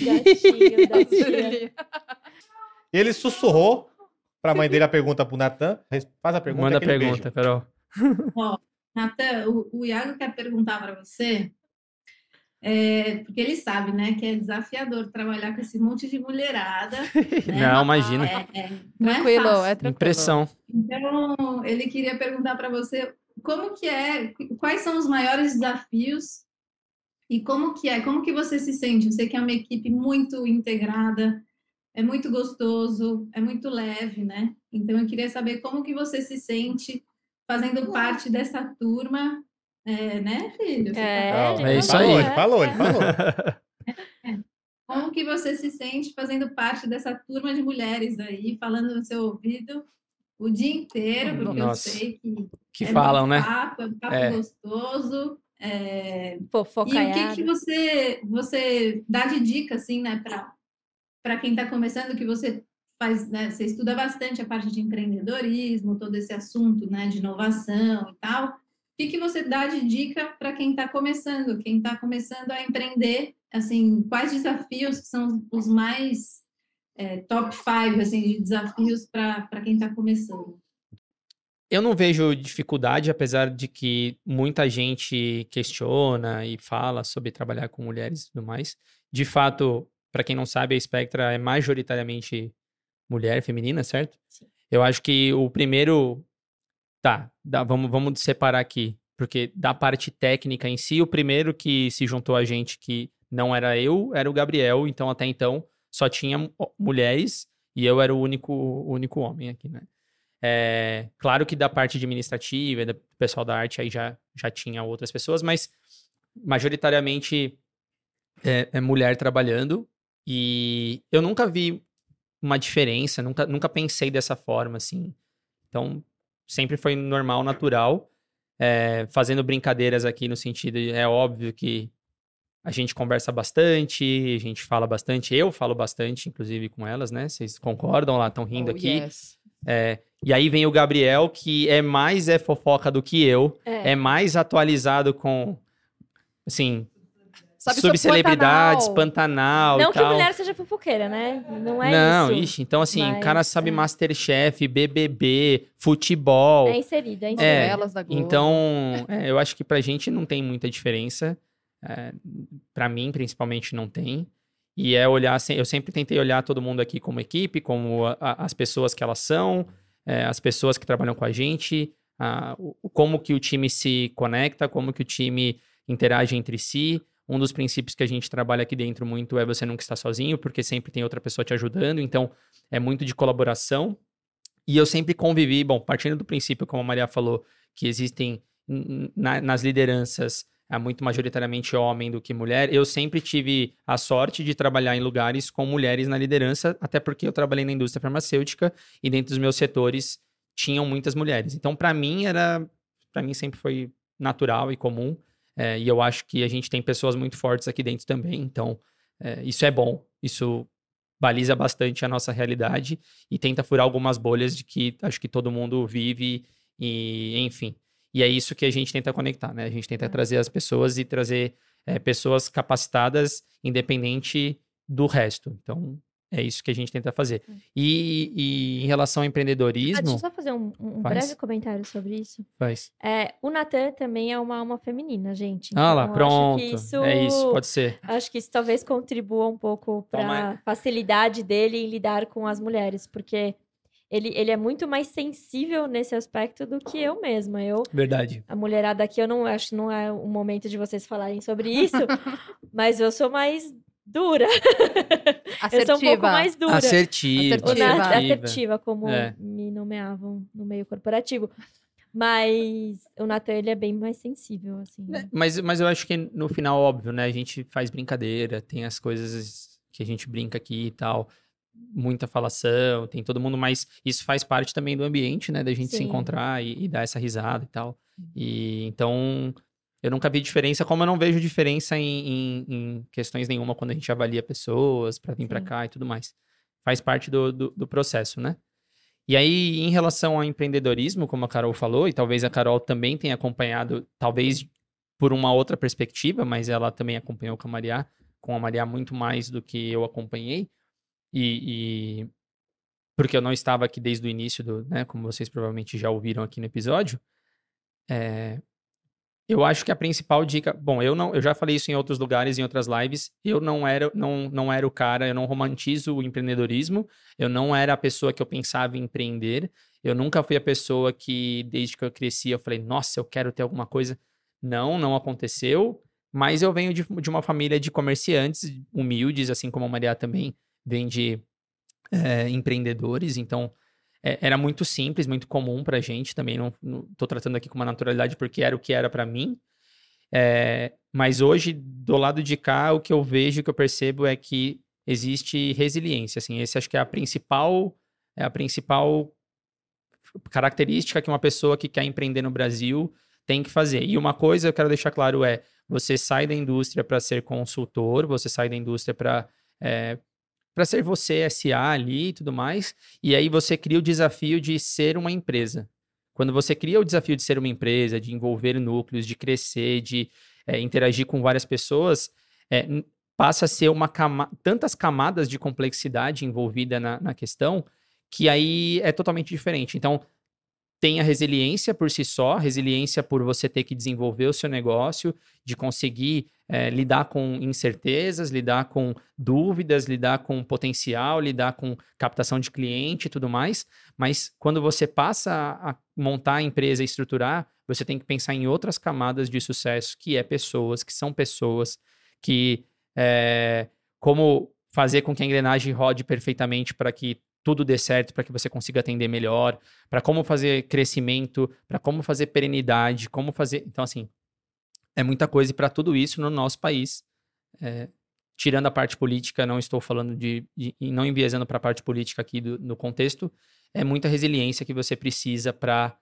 gatinho da [LAUGHS] tia. Ele sussurrou pra mãe dele a pergunta pro Natan. Faz a pergunta. Manda a pergunta, Carol. [LAUGHS] Natan, o, o Iago quer perguntar para você, é, porque ele sabe, né, que é desafiador trabalhar com esse monte de mulherada. [LAUGHS] né? Não, imagina. É, é, não é Tranquilo, fácil. é tranquilo. Impressão. Então, ele queria perguntar para você como que é, quais são os maiores desafios e como que é, como que você se sente? Eu sei que é uma equipe muito integrada, é muito gostoso, é muito leve, né? Então, eu queria saber como que você se sente fazendo parte dessa turma, é, né, filho? Você É, tá- Não, é isso falou, aí. Ele falou, ele falou. Como que você se sente fazendo parte dessa turma de mulheres aí, falando no seu ouvido o dia inteiro, porque Nossa. eu sei que Que é falam, muito né? Papo, é um papo É. gostoso. é, E o que, que você, você dá de dica, assim, né, para quem está começando, que você faz, né, você estuda bastante a parte de empreendedorismo, todo esse assunto, né, de inovação e tal. O que, que você dá de dica para quem está começando, quem está começando a empreender, assim, quais desafios são os mais é, top five, assim, de desafios para quem está começando? Eu não vejo dificuldade, apesar de que muita gente questiona e fala sobre trabalhar com mulheres e tudo mais. De fato, para quem não sabe, a Spectra é majoritariamente mulher, feminina, certo? Sim. Eu acho que o primeiro. Tá, dá- vamos, vamos separar aqui. Porque da parte técnica em si, o primeiro que se juntou a gente que não era eu, era o Gabriel. Então, até então, só tinha mu- mulheres e eu era o único, o único homem aqui, né? É, claro que da parte administrativa, do pessoal da arte, aí já, já tinha outras pessoas, mas majoritariamente é, é mulher trabalhando. E eu nunca vi uma diferença, nunca, nunca pensei dessa forma, assim. Então, sempre foi normal, natural. É, fazendo brincadeiras aqui no sentido, de- é óbvio que a gente conversa bastante, a gente fala bastante, eu falo bastante, inclusive com elas, né? Vocês concordam lá, estão rindo Oh, aqui. yes. É, e aí vem o Gabriel, que é mais é fofoca do que eu, É. é mais atualizado com, assim, Sabe sobre subcelebridades, Pantanal? Pantanal Não e que tal. mulher seja fofoqueira, né? Não é Não, isso. ixi, então assim, o cara sabe é. Masterchef, BBB, futebol. É inserido, é inserido. É, da Globo. Então, é, eu acho que pra gente não tem muita diferença. É, para mim, principalmente, não tem. E é olhar, assim, eu sempre tentei olhar todo mundo aqui como equipe, como a- a- as pessoas que elas são, é, as pessoas que trabalham com a gente, a- o- como que o time se conecta, como que o time interage entre si. Um dos princípios que a gente trabalha aqui dentro muito é você nunca estar sozinho, porque sempre tem outra pessoa te ajudando. Então, é muito de colaboração. E eu sempre convivi, bom, partindo do princípio, como a Maria falou, que existem na- nas lideranças é muito majoritariamente homem do que mulher, eu sempre tive a sorte de trabalhar em lugares com mulheres na liderança, até porque eu trabalhei na indústria farmacêutica e dentro dos meus setores tinham muitas mulheres. Então, para mim era, para mim sempre foi natural e comum. É, e eu acho que a gente tem pessoas muito fortes aqui dentro também. Então, é, isso é bom. Isso baliza bastante a nossa realidade e tenta furar algumas bolhas de que acho que todo mundo vive e, enfim. E é isso que a gente tenta conectar, né? A gente tenta trazer as pessoas e trazer é, pessoas capacitadas, independente do resto. Então, é isso que a gente tenta fazer. E, e em relação ao Ah, deixa empreendedorismo, eu só fazer um, um Faz. breve comentário sobre isso. faz. É, o Natan também é uma alma feminina, gente. Ah lá, Então, pronto. Acho que isso, É isso, pode ser. Acho que isso talvez contribua um pouco para Toma a facilidade dele em lidar com as mulheres, porque ele, ele é muito mais sensível nesse aspecto do que eu mesma. Eu, Verdade. a mulherada aqui, eu não acho não é o momento de vocês falarem sobre isso, [LAUGHS] mas eu sou mais dura. [LAUGHS] Eu sou um pouco Assertiva. mais dura. Assertiva. Assertiva. assertiva, como É. me nomeavam no meio corporativo. Mas o Natan, ele é bem mais sensível, assim. É, Mas, mas eu acho que no final, óbvio, né? A gente faz brincadeira, tem as coisas que a gente brinca aqui e tal. Muita falação, tem todo mundo, mas isso faz parte também do ambiente, né? Da gente se Sim. encontrar e, e dar essa risada e tal. E então, eu nunca vi diferença, como eu não vejo diferença em, em- em questões nenhuma quando a gente avalia pessoas pra vir Sim. cá e tudo mais. Faz parte do, do, do processo, né? E aí, em relação ao empreendedorismo, como a Carol falou, e talvez a Carol também tenha acompanhado, talvez por uma outra perspectiva, mas ela também acompanhou com a Maria, com a Maria muito mais do que eu acompanhei. E, e- porque eu não estava aqui desde o início do, né, como vocês provavelmente já ouviram aqui no episódio. É, eu acho que a principal dica, bom, eu não, eu já falei isso em outros lugares, em outras lives, eu não era, não, não era o cara, eu não romantizo o empreendedorismo, eu não era a pessoa que eu pensava em empreender, eu nunca fui a pessoa que desde que eu cresci eu falei, nossa, eu quero ter alguma coisa. Não, não aconteceu, mas eu venho de, de uma família de comerciantes humildes, assim como a Maria também vem de é, empreendedores, então é, era muito simples, muito comum pra gente também. Não, não tô tratando aqui com uma naturalidade porque era o que era pra mim. É, mas hoje, do lado de cá, o que eu vejo, o que eu percebo é que existe resiliência. Assim, esse acho que é a principal, é a principal característica que uma pessoa que quer empreender no Brasil tem que fazer. E uma coisa eu quero deixar claro é: você sai da indústria para ser consultor, você sai da indústria para é, para ser você SA ali e tudo mais, e aí você cria o desafio de ser uma empresa. Quando você cria o desafio de ser uma empresa, de envolver núcleos, de crescer, de é, interagir com várias pessoas, é, passa a ser uma cama tantas camadas de complexidade envolvida na, na questão que aí é totalmente diferente. Então, tem a resiliência por si só, resiliência por você ter que desenvolver o seu negócio, de conseguir eh, lidar com incertezas, lidar com dúvidas, lidar com potencial, lidar com captação de cliente e tudo mais. Mas quando você passa a montar a empresa e estruturar, você tem que pensar em outras camadas de sucesso, que é pessoas, que são pessoas, que eh, como fazer com que a engrenagem rode perfeitamente para que tudo dê certo, para que você consiga atender melhor, para como fazer crescimento, para como fazer perenidade, como fazer. Então, assim, é muita coisa e para tudo isso no nosso país. é, tirando a parte política, não estou falando de. de não enviesando para a parte política aqui do, no contexto, é muita resiliência que você precisa para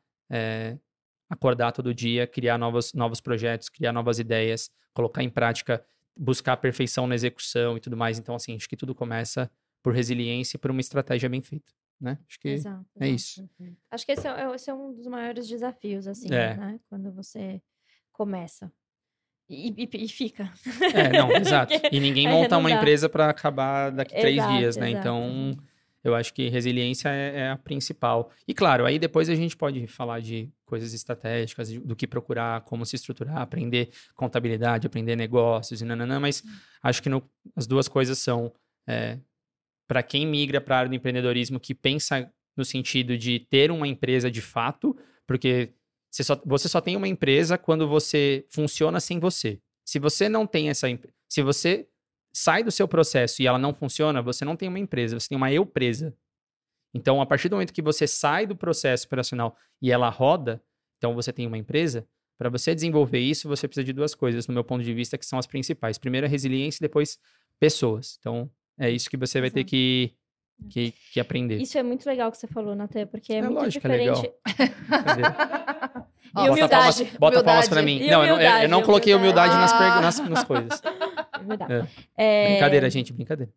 acordar todo dia, criar novos, novos projetos, criar novas ideias, colocar em prática buscar a perfeição na execução e tudo mais. Então, assim, acho que tudo começa por resiliência e por uma estratégia bem feita, né? Acho que Exato, é exato. isso. Acho que esse é, esse é um dos maiores desafios, assim, É. né? Quando você começa. E, e- e fica. É, não, [LAUGHS] exato. E ninguém É, monta uma empresa para acabar daqui três Exato, dias, né? Então, eu acho que resiliência é, é a principal. E claro, aí depois a gente pode falar de coisas estratégicas, do que procurar, como se estruturar, aprender contabilidade, aprender negócios e nananã, mas acho que no- as duas coisas são para quem migra para a área do empreendedorismo que pensa no sentido de ter uma empresa de fato, porque você só, você só tem uma empresa quando você funciona sem você. Se você não tem essa se você sai do seu processo e ela não funciona, você não tem uma empresa, você tem uma eu presa. Então, a partir do momento que você sai do processo operacional e ela roda, então você tem uma empresa, para você desenvolver isso, você precisa de duas coisas, no meu ponto de vista, que são as principais. Primeiro, a resiliência e depois, pessoas. Então, é isso que você vai ter que, que, que aprender. Isso é muito legal que você falou, Natan, porque é, É muito lógico, é legal. diferente. E [LAUGHS] Bota palmas, humildade. bota palmas pra Humildade. mim. E não, eu não, eu- não humildade, coloquei humildade nas, humildade. pergu- nas, nas coisas. [LAUGHS] É. É, Brincadeira, gente, brincadeira.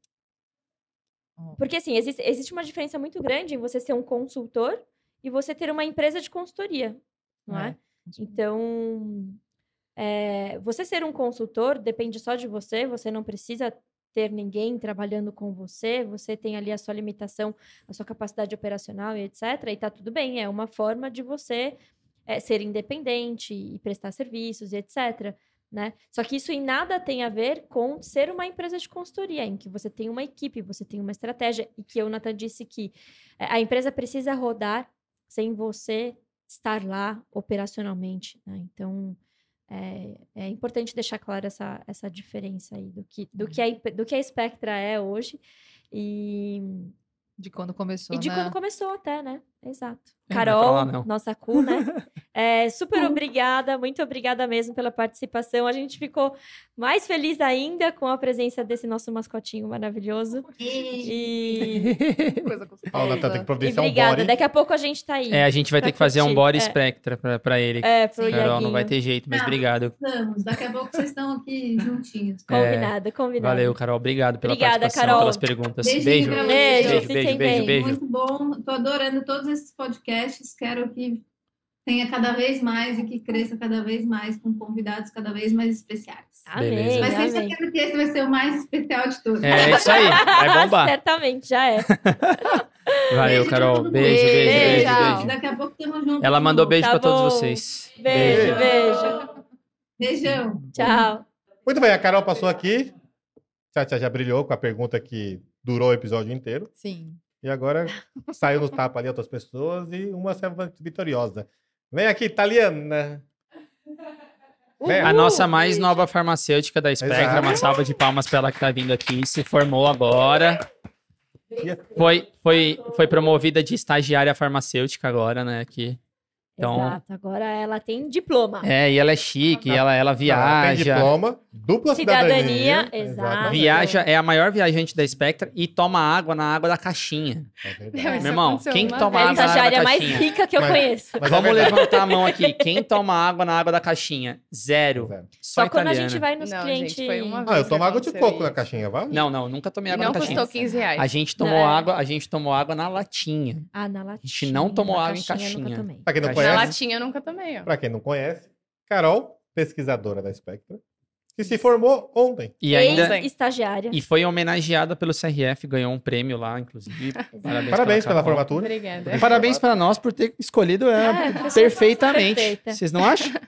Porque, assim, existe, existe uma diferença muito grande em você ser um consultor e você ter uma empresa de consultoria, não é? Então, é, você ser um consultor depende só de você, você não precisa ter ninguém trabalhando com você, você tem ali a sua limitação, a sua capacidade operacional e etc. E tá tudo bem, é uma forma de você é, ser independente e prestar serviços e etc. Né? Só que isso em nada tem a ver com ser uma empresa de consultoria, em que você tem uma equipe, você tem uma estratégia, e que o Nathan disse que é, a empresa precisa rodar sem você estar lá operacionalmente. né? Então, é, é importante deixar clara essa, essa diferença aí do que, do, que a, empre- do que a Spectra é hoje e, De quando começou, e de né? quando começou até, né? Exato. É, não é Carol, lá, não. nossa cu, né? [LAUGHS] É, super obrigada, muito obrigada mesmo pela participação. A gente ficou mais feliz ainda com a presença desse nosso mascotinho maravilhoso. E, [LAUGHS] Coisa o Natan tem que e providenciar um obrigada. body. Daqui a pouco a gente tá aí. É, a gente vai ter que fazer um curtir, body é. Spectra pra, pra ele. É, pro Carol, não Iaguinho. vai ter jeito, mas Ah, obrigado. Vamos, daqui a pouco vocês estão aqui juntinhos. Combinado, combinado. Valeu, Carol. Obrigado pela Obrigada, participação, Carol. pelas perguntas. Beijinho Beijo. Beijo, Beijo, beijo, beijo, beijo. Muito bom. Tô adorando todos esses podcasts. Quero que tenha cada vez mais e que cresça cada vez mais com convidados cada vez mais especiais. Amém. Mas tenho certeza que esse vai ser o mais especial de todos. É isso aí, vai [LAUGHS] bombar. Certamente, já é. [LAUGHS] Valeu, Beijo Carol. Beijo, beijo, beijo, Tchau. beijo. Daqui a pouco estamos juntos. Ela mandou beijo Tá pra todos vocês. Beijo, beijo. Beijão. Tchau. Muito bem, a Carol passou aqui. Tia já brilhou com a pergunta que durou o episódio inteiro. Sim. E agora saiu no tapa ali outras pessoas e uma saiu vitoriosa. Vem aqui, Taliana. Vem. A nossa mais nova farmacêutica da Spectra, Exato. uma salva de palmas pra ela que tá vindo aqui, se formou agora. Foi, foi, foi promovida de estagiária farmacêutica agora, né? Aqui. Então- Exato, agora ela tem diploma. É, e ela é chique, ela, ela Ela tem viaja. diploma, dupla Cidadania, cidadania. exato. Viaja, é a maior viajante da Spectra e toma água na água da caixinha. É Meu, verdade. isso Meu irmão, quem que toma É a água na água da mais caixinha? rica que eu Mas- conheço. Mas é Vamos verdade. levantar a mão aqui. Quem toma água na água da caixinha? Zero. Zero. Só, Só quando a gente vai nos Não, clientes. gente, Ah, eu tomo água de coco na isso. caixinha, vai? Não, não, nunca tomei água não na caixinha. custou 15 reais. A gente tomou Não, é. água, a gente tomou água na latinha. Ah, na latinha. não tomou na água em eu nunca caixinha. tomei. Pra quem não Na Na conhece, latinha eu nunca tomei, ó. pra quem não conhece, Carol, pesquisadora da Spectra, que se formou ontem. E ainda Ex-estagiária. e foi homenageada pelo CRF, ganhou um prêmio lá, inclusive. [LAUGHS] Parabéns, Parabéns pela Carol. formatura. Obrigada. E Parabéns para nós por ter escolhido ela É, perfeitamente. perfeita. Vocês não acham? [LAUGHS]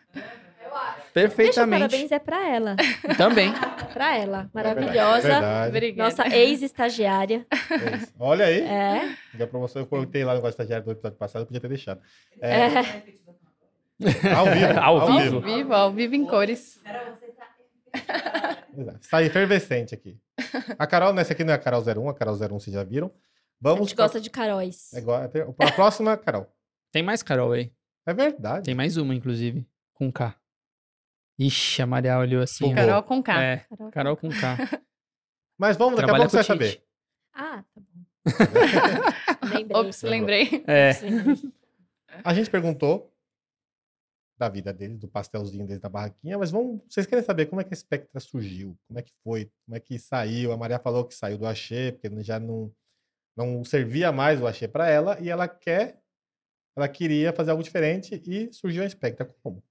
Deixa o Perfeitamente. parabéns é pra ela. Também. Pra ela. É verdade, Maravilhosa. verdade. Obrigada. Nossa [LAUGHS] ex-estagiária. É. Olha aí. É. Da promoção eu coloquei lá no negócio estagiário do episódio passado, eu podia ter deixado. É, é. Ao vivo. Ao Ao vivo. vivo, ao vivo em cores. [LAUGHS] Exato. Está efervescente aqui. A Carol, nessa aqui não é a Carol 01, a Carol 01 vocês já viram. A Vamos gente gosta de caróis. pra... Agora, a próxima, Carol. Tem mais Carol aí. É verdade. Tem mais uma, inclusive. Com K. Ixi, a Maria olhou assim. Pô. Carol com K. É, Carol com K. [LAUGHS] Mas vamos, daqui a pouco você vai saber. Ah, tá bom. [LAUGHS] Lembrei. Ops, lembrei. É. A gente perguntou da vida deles, do pastelzinho deles da barraquinha, mas vamos, vocês querem saber como é que a Spectra surgiu? Como é que foi? Como é que saiu? A Maria falou que saiu do Axê, porque já não, não servia mais o Axê para ela, e ela quer, ela queria fazer algo diferente e surgiu a Spectra como?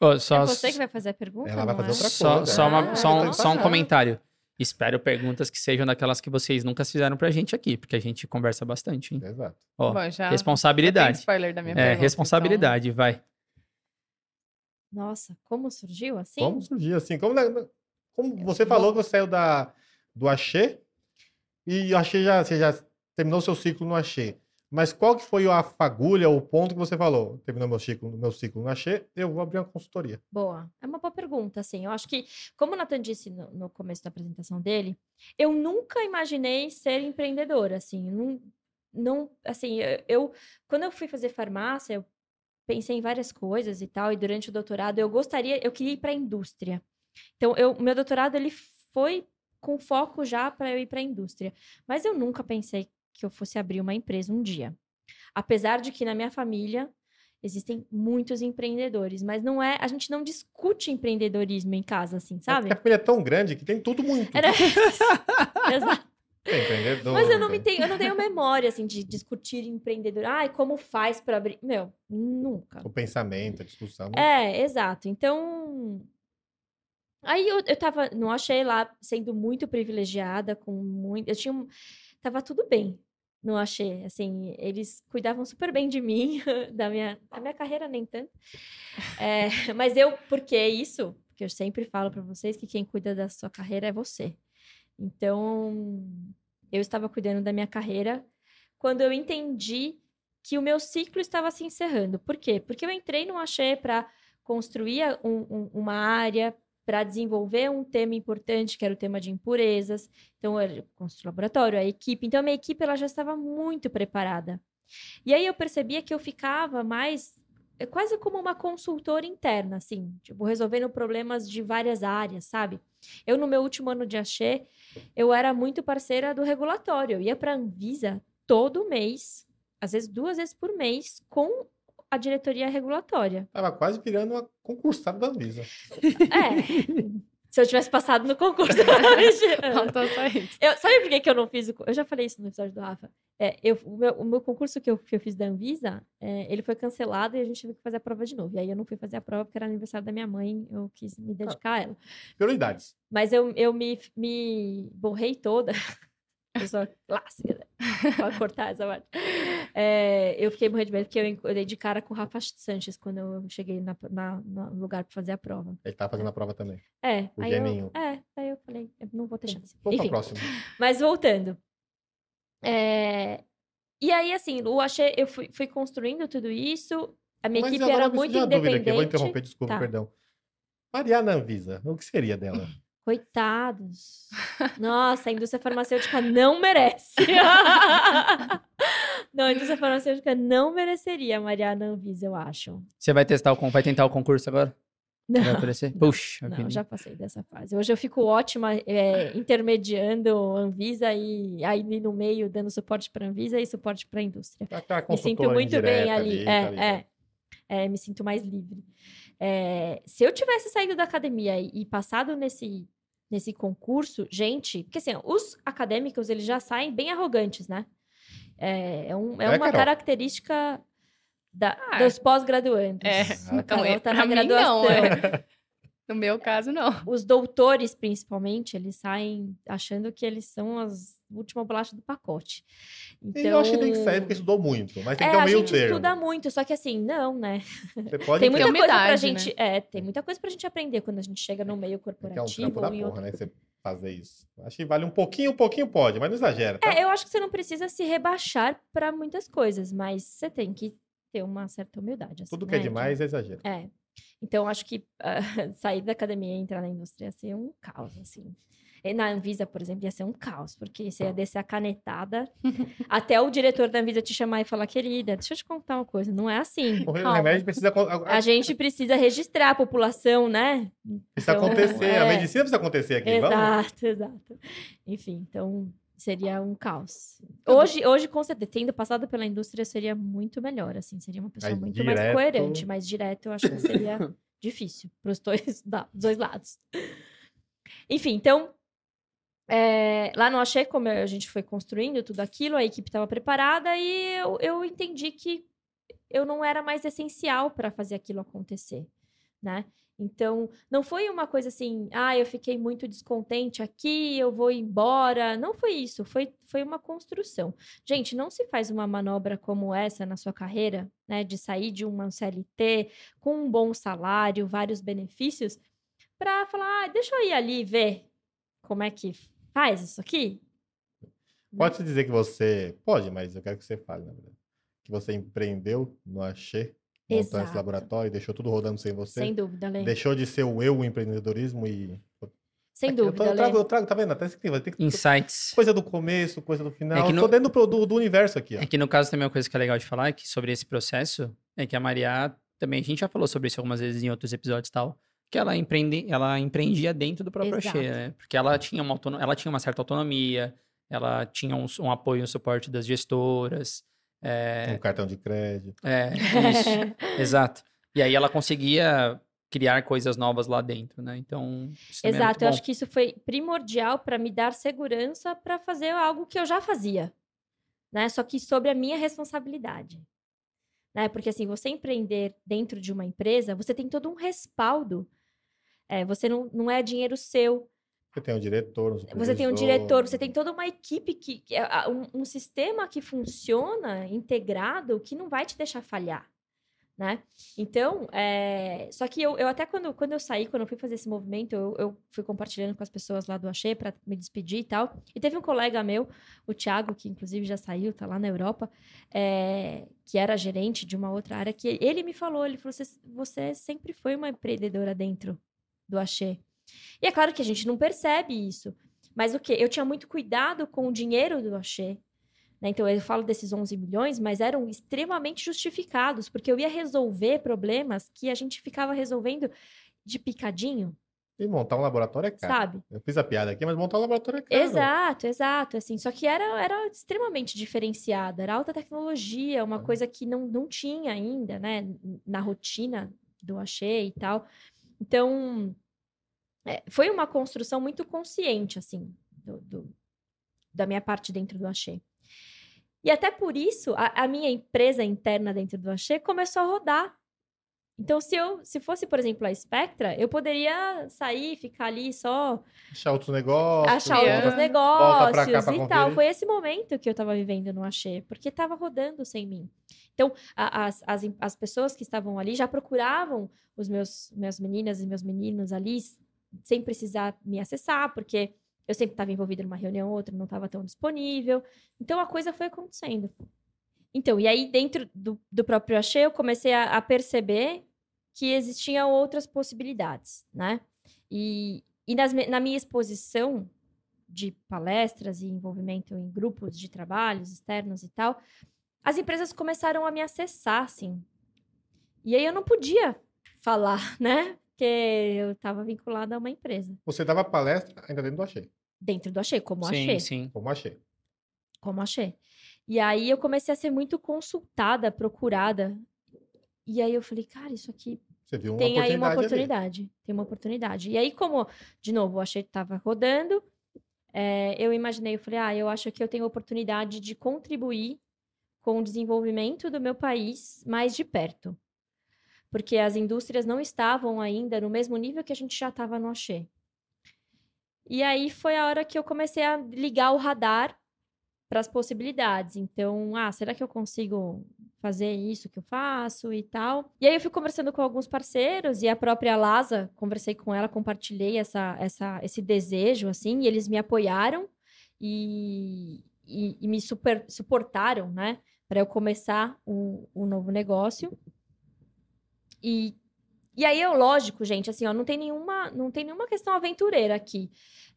Ô, só, É você que vai fazer a pergunta? Ela vai fazer é? outra só, coisa. só, uma- Ah, só um, então só um tá. comentário. Espero perguntas que sejam daquelas que vocês nunca fizeram pra gente aqui, porque a gente conversa bastante, hein? Exato. Ó, Bom, já, já tem responsabilidade. spoiler da minha É, pergunta, então. responsabilidade, vai. Nossa, como surgiu assim? Como surgiu assim? Como, como você falou que você saiu da, do Axê, e Axê já, você já terminou seu ciclo no Axê. Mas qual que foi a fagulha, o ponto que você falou? Terminou meu ciclo, meu ciclo no Axê, eu vou abrir uma consultoria. Boa. É uma boa pergunta, assim. Eu acho que, como o Nathan disse no, no começo da apresentação dele, eu nunca imaginei ser empreendedora, assim. Não, não assim, eu, eu- quando eu fui fazer farmácia, eu pensei em várias coisas e tal, e durante o doutorado eu gostaria, eu queria ir para a indústria. Então, eu, meu doutorado, ele foi com foco já para eu ir para a indústria. Mas eu nunca pensei que eu fosse abrir uma empresa um dia. Apesar de que na minha família existem muitos empreendedores, mas não é, a gente não discute empreendedorismo em casa assim, sabe? A família é tão grande que tem tudo muito. Era [LAUGHS] [LAUGHS] Exato. Tem empreendedor. Mas eu não me tem- tenho, eu não tenho memória assim de discutir empreendedor. Ai, como faz para abrir? Meu, nunca. O pensamento, a discussão. É, exato. Então, aí eu, eu tava, não achei lá sendo muito privilegiada, com muito, eu tinha, um- tava tudo bem, não achei, assim, eles cuidavam super bem de mim, [LAUGHS] da minha, da minha carreira nem tanto, É, [LAUGHS] mas eu, por que isso? Porque eu sempre falo para vocês que quem cuida da sua carreira é você. Então, eu estava cuidando da minha carreira quando eu entendi que o meu ciclo estava se encerrando. Por quê? Porque eu entrei no Axé para construir um- um- uma área, para desenvolver um tema importante, que era o tema de impurezas. Então, eu construí o laboratório, a equipe. Então, a minha equipe ela já estava muito preparada. E aí eu percebia que eu ficava mais é quase como uma consultora interna, assim, tipo, resolvendo problemas de várias áreas, sabe? Eu, no meu último ano de Axé, eu era muito parceira do regulatório. Eu ia para a Anvisa todo mês, às vezes duas vezes por mês, com a diretoria regulatória. Tava quase virando uma concursada da Visa. É. Se eu tivesse passado no concurso. [LAUGHS] Faltou só isso. Eu, sabe por que, que eu não fiz o. Eu já falei isso no episódio do Rafa. É, eu, o, meu, o meu concurso que eu, que eu fiz da Anvisa, é, ele foi cancelado e a gente teve que fazer a prova de novo. E aí eu não fui fazer a prova porque era aniversário da minha mãe, eu quis me dedicar a ela. Prioridades. Mas eu, eu me, me borrei toda. [LAUGHS] Pessoa clássica, né? Pode cortar essa parte. É, eu fiquei morrendo de medo porque eu, eu dei de cara com o Rafa Sanches quando eu cheguei na, na- no lugar para fazer a prova. Ele tava fazendo a prova também. É, O aí eu, é, aí eu falei, eu não vou ter chance. Vamos pra próxima. mas voltando. É, E aí, assim, o Axé, eu fui, fui construindo tudo isso. A minha Mas equipe era muito dúvida aqui, eu vou independente. interromper, desculpa, Tá. perdão. Mariana Anvisa, o que seria dela? [LAUGHS] Coitados. Nossa, a indústria farmacêutica não merece. [LAUGHS] não, a indústria farmacêutica não mereceria a Mariana Anvisa, eu acho. Você vai testar o vai tentar o concurso agora? Vai Não, aparecer? Puxa, não, já passei dessa fase. Hoje eu fico ótima é, intermediando a Anvisa e aí no meio dando suporte para a Anvisa e suporte para a indústria. Aquela Me sinto muito bem indireta ali. tá é, ali. é, é, me sinto mais livre. É, se eu tivesse saído da academia e passado nesse, nesse concurso, gente, porque assim, os acadêmicos eles já saem bem arrogantes, né? É, é, um- é É, uma Carol? característica da- Ah, dos pós-graduandos. É, então, Carol tá na mim graduação. não, é. [LAUGHS] No meu caso, não. [LAUGHS] Os doutores, principalmente, eles saem achando que eles são as última bolacha do pacote. Então, eu acho que tem que sair porque estudou muito, mas tem que é, ter um a meio gente termo. estuda muito, só que assim, não, né? Você pode Tem ter- muita coisa pra humildade, gente. né? É, tem muita coisa pra gente aprender quando a gente chega no meio que é um corporativo trampo da ou em porra, outro. né? Você fazer isso. Acho que vale um pouquinho, um pouquinho pode, mas não exagera, tá? É, eu acho que você não precisa se rebaixar pra muitas coisas, mas você tem que ter uma certa humildade. assim, Tudo que é né? demais é exagero. É. Então, acho que ah, [LAUGHS] sair da academia e entrar na indústria ia ser um caos, assim. E na Anvisa, por exemplo, ia ser um caos, porque você ia descer a canetada, [LAUGHS] até o diretor da Anvisa te chamar e falar, querida, deixa eu te contar uma coisa, não é assim. Calma. remédio precisa, a- A gente precisa registrar a população, né? precisa então, acontecer. A é. medicina precisa acontecer aqui. Vamos? Exato, exato. Enfim, então Seria um caos. Hoje, hoje, com certeza, tendo passado pela indústria, seria muito melhor, assim. Seria uma pessoa muito mais direto- coerente. Mas direto, eu acho que seria [COUGHS] difícil para os dois, [LAUGHS] da- dois lados. Enfim, então... é, lá no Achei, como a gente foi construindo tudo aquilo, a equipe estava preparada e eu, eu entendi que eu não era mais essencial para fazer aquilo acontecer, né? Então, não foi uma coisa assim, ah, eu fiquei muito descontente aqui, eu vou embora. Não foi isso, foi, foi uma construção. Gente, não se faz uma manobra como essa na sua carreira, né? De sair de uma CLT com um bom salário, vários benefícios, para falar, ah, deixa eu ir ali ver como é que faz isso aqui. Pode-se dizer que você. Pode, mas eu quero que você fale, na verdade. Que você empreendeu no Axê, montando esse Exato. laboratório, deixou tudo rodando sem você. Sem dúvida, Lê. Deixou de ser o eu, o empreendedorismo e. Sem Aqui, eu, dúvida, tô- eu trago, eu trago, tá vendo? Até escrevi, vai ter que. Insights. Coisa do começo, coisa do final. É que eu no- tô dentro do, do, do universo aqui, ó. É que no caso também uma coisa que é legal de falar é que sobre esse processo é que a Maria também a gente já falou sobre isso algumas vezes em outros episódios e tal, que ela empreende, ela empreendia dentro do próprio Exato. Axê, né? Porque ela tinha uma autono- ela tinha uma certa autonomia, ela tinha um, um apoio e um suporte das gestoras, é, Um cartão de crédito. é, isso, [LAUGHS] exato. E aí ela conseguia criar coisas novas lá dentro, né? Então, é muito Exato, eu bom. acho que isso foi primordial para me dar segurança para fazer algo que eu já fazia, né? Só que sobre a minha responsabilidade, né? Porque assim, você empreender dentro de uma empresa, você tem todo um respaldo. É, você não, não é dinheiro seu, Você tem um diretor, um você tem um diretor, você tem toda uma equipe que, é, um, um sistema que funciona integrado que não vai te deixar falhar, né? Então, é, só que eu, eu até quando, quando eu saí, quando eu fui fazer esse movimento, eu, eu fui compartilhando com as pessoas lá do Axê para me despedir e tal. E teve um colega meu, o Thiago, que inclusive já saiu, tá lá na Europa, é, que era gerente de uma outra área, que ele me falou, ele falou, você, você sempre foi uma empreendedora dentro do Axê. E é claro que a gente não percebe isso. Mas o quê? Eu tinha muito cuidado com o dinheiro do Axê. né? Então, eu falo desses 11 milhões, mas eram extremamente justificados, porque eu ia resolver problemas que a gente ficava resolvendo de picadinho, E montar um laboratório é caro. sabe? Eu fiz a piada aqui, mas montar um laboratório é caro. Exato, exato. Assim, só que era, era extremamente diferenciada, era alta tecnologia, uma coisa que não, não tinha ainda, né? Na rotina do Axê e tal. Então, é, foi uma construção muito consciente, assim, do, do- da minha parte dentro do Axê. E até por isso, a, a minha empresa interna dentro do Axê começou a rodar. Então, se eu se fosse, por exemplo, a Spectra, eu poderia sair, ficar ali só Achar outros negócios. achar criando. outros cá negócios e tal. conferir. Foi esse momento que eu tava vivendo no Axê, porque tava rodando sem mim. Então, a- as, as, as pessoas que estavam ali já procuravam os meus, meus meninas e meus meninos ali sem precisar me acessar, porque eu sempre estava envolvida numa reunião ou outra, não estava tão disponível. Então, a coisa foi acontecendo. Então, e aí, dentro do, do próprio Axê, eu comecei a, a perceber que existiam outras possibilidades, né? E, e nas na minha exposição de palestras e envolvimento em grupos de trabalhos externos e tal, as empresas começaram a me acessar, assim. E aí eu não podia falar, [LAUGHS] né? Porque eu estava vinculada a uma empresa. Você dava palestra ainda dentro do Axê. Dentro do Axê, como sim, Axê. sim. Como Axê. Como Axê. E aí eu comecei a ser muito consultada, procurada. E aí eu falei, cara, isso aqui Você viu uma tem aí uma oportunidade ali. Tem uma oportunidade. E aí, como, de novo, o Achei que estava rodando, é, eu imaginei, eu falei, ah, eu acho que eu tenho oportunidade de contribuir com o desenvolvimento do meu país mais de perto. Porque as indústrias não estavam ainda no mesmo nível que a gente já estava no Axê. E aí foi a hora que eu comecei a ligar o radar para as possibilidades. Então, ah, será que eu consigo fazer isso que eu faço e tal? E aí eu fui conversando com alguns parceiros e a própria Lasa, conversei com ela, compartilhei essa, essa, esse desejo, assim, e eles me apoiaram e, e, e me super, suportaram, né, para eu começar o, o novo negócio. E, e aí eu, lógico, gente, assim, ó, não tem nenhuma, não tem nenhuma questão aventureira aqui.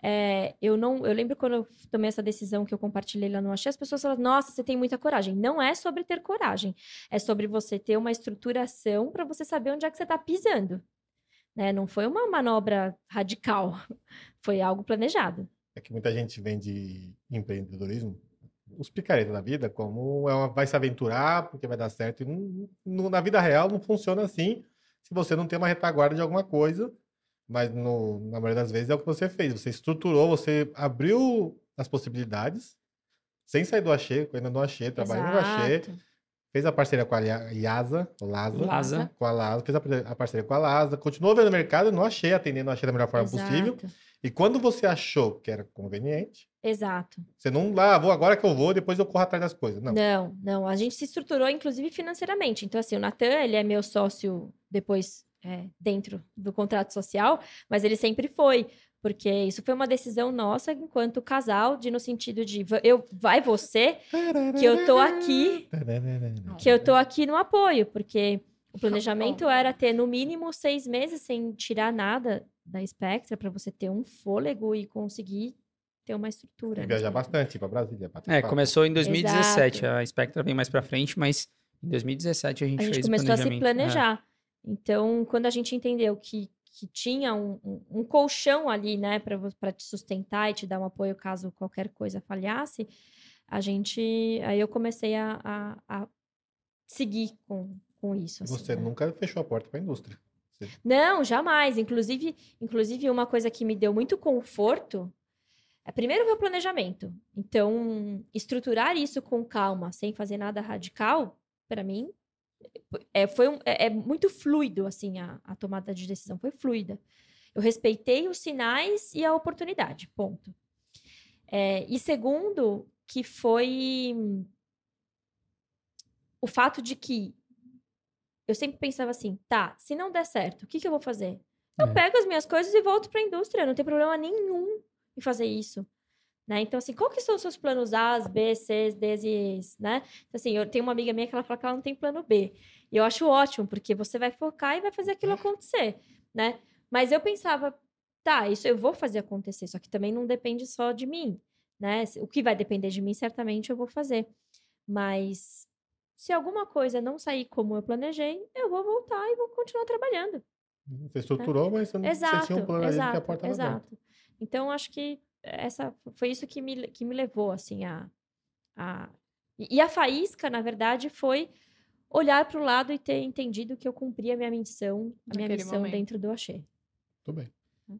É, eu não, eu lembro quando eu tomei essa decisão que eu compartilhei lá no Axé, as pessoas falaram, nossa, você tem muita coragem. Não é sobre ter coragem, é sobre você ter uma estruturação para você saber onde é que você está pisando. Né? Não foi uma manobra radical, [LAUGHS] foi algo planejado. é que muita gente vende empreendedorismo, os picaretas da vida, como é uma, vai se aventurar porque vai dar certo. E não- não- na vida real não funciona assim se você não tem uma retaguarda de alguma coisa. Mas no- na maioria das vezes é o que você fez. Você estruturou, você abriu as possibilidades, sem sair do Axê, ainda no Axê, trabalhando no Axê. Fez a parceria com a Iasa, Lasa, Lasa. com a Lasa, fez a par- a parceria com a Lasa, continuou vendo o mercado, não achei, atendendo, não achei da melhor forma possível. Exato. E quando você achou que era conveniente, Exato. você não, lá, vou agora que eu vou, depois eu corro atrás das coisas. Não. Não, não. A gente se estruturou, inclusive, financeiramente. Então, assim, o Natan, ele é meu sócio depois é, dentro do contrato social, mas ele sempre foi. Porque isso foi uma decisão nossa enquanto casal, de no sentido de eu vai você, que eu tô aqui, que eu tô aqui no apoio, porque o planejamento era ter no mínimo seis meses sem tirar nada da Spectra para você ter um fôlego e conseguir ter uma estrutura. E né? viajar bastante para Brasília. bater É, começou em 2017. Exato. A Spectra vem mais pra frente, mas em 2017 a gente, a gente fez o começou a se planejamento. É. planejar. Então, quando a gente entendeu que, que tinha um, um- um colchão ali, né, para te sustentar e te dar um apoio caso qualquer coisa falhasse, a gente. Aí eu comecei a, a, a seguir com, com isso. assim, Você né? nunca fechou a porta para a indústria. Não, jamais. Inclusive, inclusive, uma coisa que me deu muito conforto é primeiro ver o planejamento. Então, estruturar isso com calma, sem fazer nada radical, para mim, é, foi um- é, é muito fluido, assim, a, a tomada de decisão. Foi fluida. Eu respeitei os sinais e a oportunidade, ponto. É, e segundo, que foi o fato de que eu sempre pensava assim, tá, se não der certo, o que, que eu vou fazer? Eu É. pego as minhas coisas e volto para a indústria, não tem problema nenhum em fazer isso. Né? Então, assim, qual que são os seus planos A, B, C, D e E's, né? Então, assim, eu tenho uma amiga minha que ela fala que ela não tem plano B. E eu acho ótimo, porque você vai focar e vai fazer aquilo acontecer, né? Mas eu pensava, tá, isso eu vou fazer acontecer, só que também não depende só de mim, né? O que vai depender de mim, certamente eu vou fazer. Mas se alguma coisa não sair como eu planejei, eu vou voltar e vou continuar trabalhando. Você estruturou, mas você, não, você Exato, tinha um plano ali que a exato, porta exato. Então, acho que essa foi isso que me, que me levou, assim, a... a... E a faísca, na verdade, foi olhar para o lado e ter entendido que eu cumpria a minha missão, a minha Naquele missão momento. dentro do Axê. Tudo bem. Hum.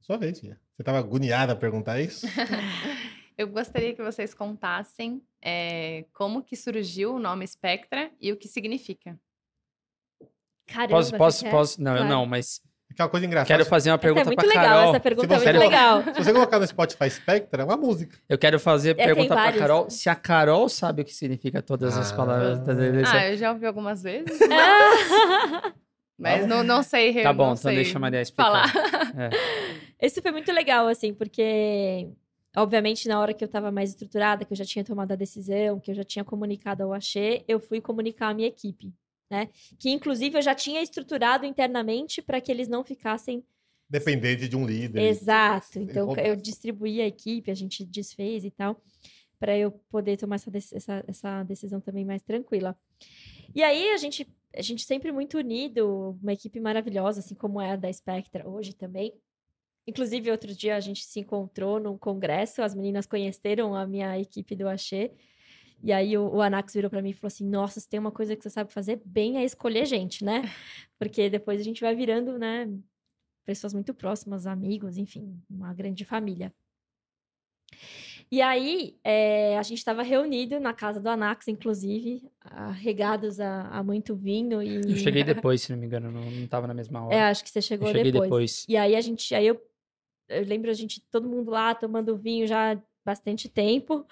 Sua vez, Fia. Você estava agoniada a perguntar isso? [LAUGHS] Eu gostaria que vocês contassem é, como que surgiu o nome Spectra e o que significa. Caramba, Posso, posso, posso? Não, eu Claro. não, mas Aquela coisa engraçada. quero fazer uma Essa pergunta é muito pra legal, Carol. essa pergunta é muito legal. [LAUGHS] Se você colocar no Spotify Spectra, é uma música. Eu quero fazer tem pergunta pra vários. Carol. Se a Carol sabe o que significa todas as Ah. palavras da delícia. Ah, eu já ouvi algumas vezes, Ah! [LAUGHS] [LAUGHS] mas não, não sei. Tá bom, então sei deixa a Maria explicar. falar. Esse foi muito legal, assim, porque, obviamente, na hora que eu tava mais estruturada, que eu já tinha tomado a decisão, que eu já tinha comunicado ao Axê, eu fui comunicar à minha equipe, né? Que, inclusive, eu já tinha estruturado internamente para que eles não ficassem Dependente de um líder. Exato. Então, eu distribuí a equipe, a gente desfez e tal, para eu poder tomar essa, essa, essa decisão também mais tranquila. E aí, a gente, a gente sempre muito unido, uma equipe maravilhosa, assim como é a da Spectra hoje também. Inclusive, outro dia a gente se encontrou num congresso, as meninas conheceram a minha equipe do Axê. E aí o, o Anax virou para mim e falou assim: Nossa, se tem uma coisa que você sabe fazer bem é escolher gente, né? [LAUGHS] Porque depois a gente vai virando, né? Pessoas muito próximas, amigos, enfim, uma grande família. E aí, eh, a gente estava reunido na casa do Anax, inclusive, arregados a, a muito vinho e... Eu cheguei [LAUGHS] depois, se não me engano, não, não tava na mesma hora. É, acho que você eu chegou cheguei depois. depois. E aí a gente, aí eu, eu lembro a gente, todo mundo lá tomando vinho já há bastante tempo.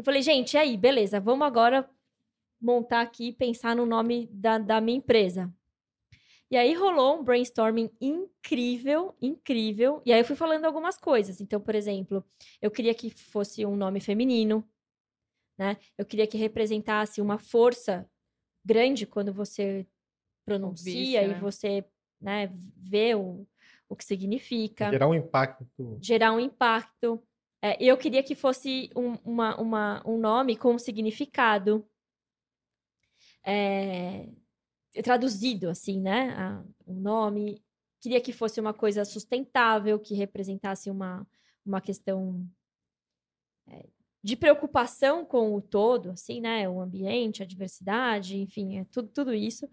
Eu falei, gente, e aí, beleza, vamos agora montar aqui e pensar no nome da, da minha empresa. E aí rolou um brainstorming incrível, incrível. E aí eu fui falando algumas coisas. Então, por exemplo, eu queria que fosse um nome feminino, né? Eu queria que representasse uma força grande quando você pronuncia e né? você, né, vê o, o que significa Gerar um impacto. gerar um impacto. É, eu queria que fosse um, uma, uma- um nome com significado é, traduzido, assim, né? a- Um nome. Queria que fosse uma coisa sustentável, que representasse uma, uma questão é, de preocupação com o todo, assim, né? O ambiente, a diversidade, enfim, é tudo, tudo isso.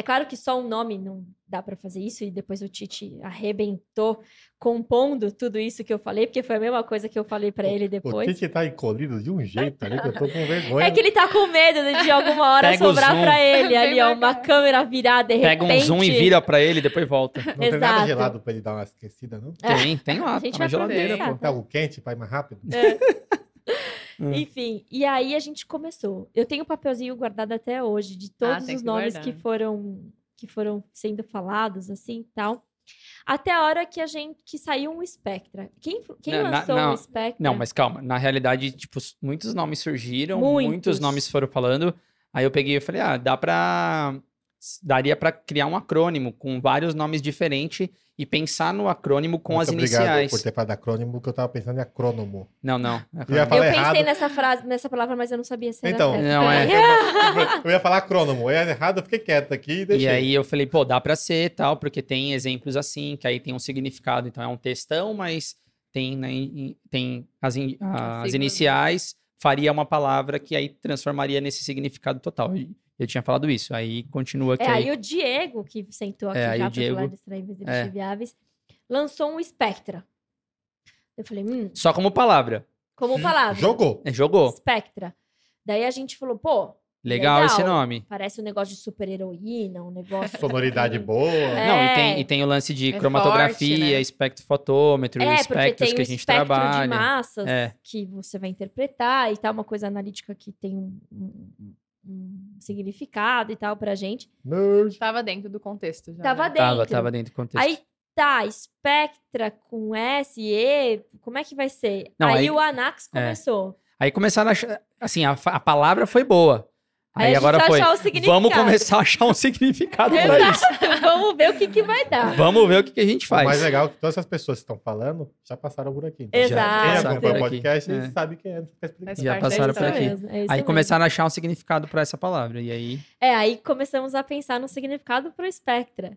É claro que só um nome não dá para fazer isso, e depois o Tite arrebentou compondo tudo isso que eu falei, porque foi a mesma coisa que eu falei para ele O depois. Tite tá encolhido de um jeito ali que eu tô com vergonha. É que ele tá com medo de, alguma hora Pega o sobrar pra ele ali, ó, uma câmera virada, de Pega repente. um zoom e vira pra ele e depois volta. Não tem nada Exato. gelado pra ele dar uma esquecida, não? É. Tem, tem lá, A gente tá na vai geladeira, pô. Tem algo quente pra ir mais rápido? Hum. Enfim, e aí a gente começou. Eu tenho um papelzinho guardado até hoje de todos tem os que nomes guardar. que foram que foram sendo falados assim, e tal. Até a hora que a gente que saiu um Spectra. Quem quem Não, na- lançou não, o Spectra? Não, mas calma. Na realidade, tipo, muitos nomes surgiram, Muitos. muitos nomes foram falando. Aí eu peguei e falei, ah, dá pra. Daria pra criar um acrônimo com vários nomes diferentes e pensar no acrônimo com Muito as obrigado iniciais. por ter falado acrônimo, que eu tava pensando em acrônomo. Não, não. Eu ia acrônimo. eu falar pensei errado. nessa frase, nessa palavra, mas eu não sabia se era Então. Não, é. Eu ia falar acrônomo, é errado, eu fiquei quieto aqui e deixei. E aí eu falei, pô, dá pra ser tal, porque tem exemplos assim, que aí tem um significado. Então é um textão, mas tem, né, em- tem as, in- as iniciais, faria uma palavra que aí transformaria nesse significado total. E Eu tinha falado isso, aí continua aqui. É, aí. aí o Diego, que sentou aqui É, já o para falar Diego- de extraíveis e é. viáveis, lançou um Spectra. Eu falei, hum, Só como palavra. como palavra. Jogou. É, jogou. Spectra. Daí a gente falou, pô, Legal, esse Legal. nome. parece um negócio de super-heroína, um negócio... [LAUGHS] Sonoridade assim. boa. É. Não, e tem, e tem o lance de É cromatografia, forte, né? espectrofotômetro, É, espectros tem que a gente espectro trabalha. de massas É. que você vai interpretar e tal, uma coisa analítica que tem um, um- um significado e tal pra gente. Nerd. Tava dentro do contexto já. Tava né? dentro. Tava, tava dentro do contexto. Aí tá, Spectra com S e como é que vai ser? Não, aí, aí- o Anax é. começou. Aí começaram a achar, assim, a, a palavra foi boa. Aí, a gente agora foi, o vamos começar a achar um significado pra isso. Vamos ver o que, que vai dar. Vamos ver o que, que a gente O mais faz. legal é que todas essas pessoas que estão falando já passaram por aqui. Então, Exato. Quem passaram acompanha por o aqui. podcast É. sabe quem é. não fica explicando. Faz Já passaram por aqui. mesmo, é Aí mesmo. começaram a achar um significado pra essa palavra. E aí, É, aí começamos a pensar no significado pro Spectra.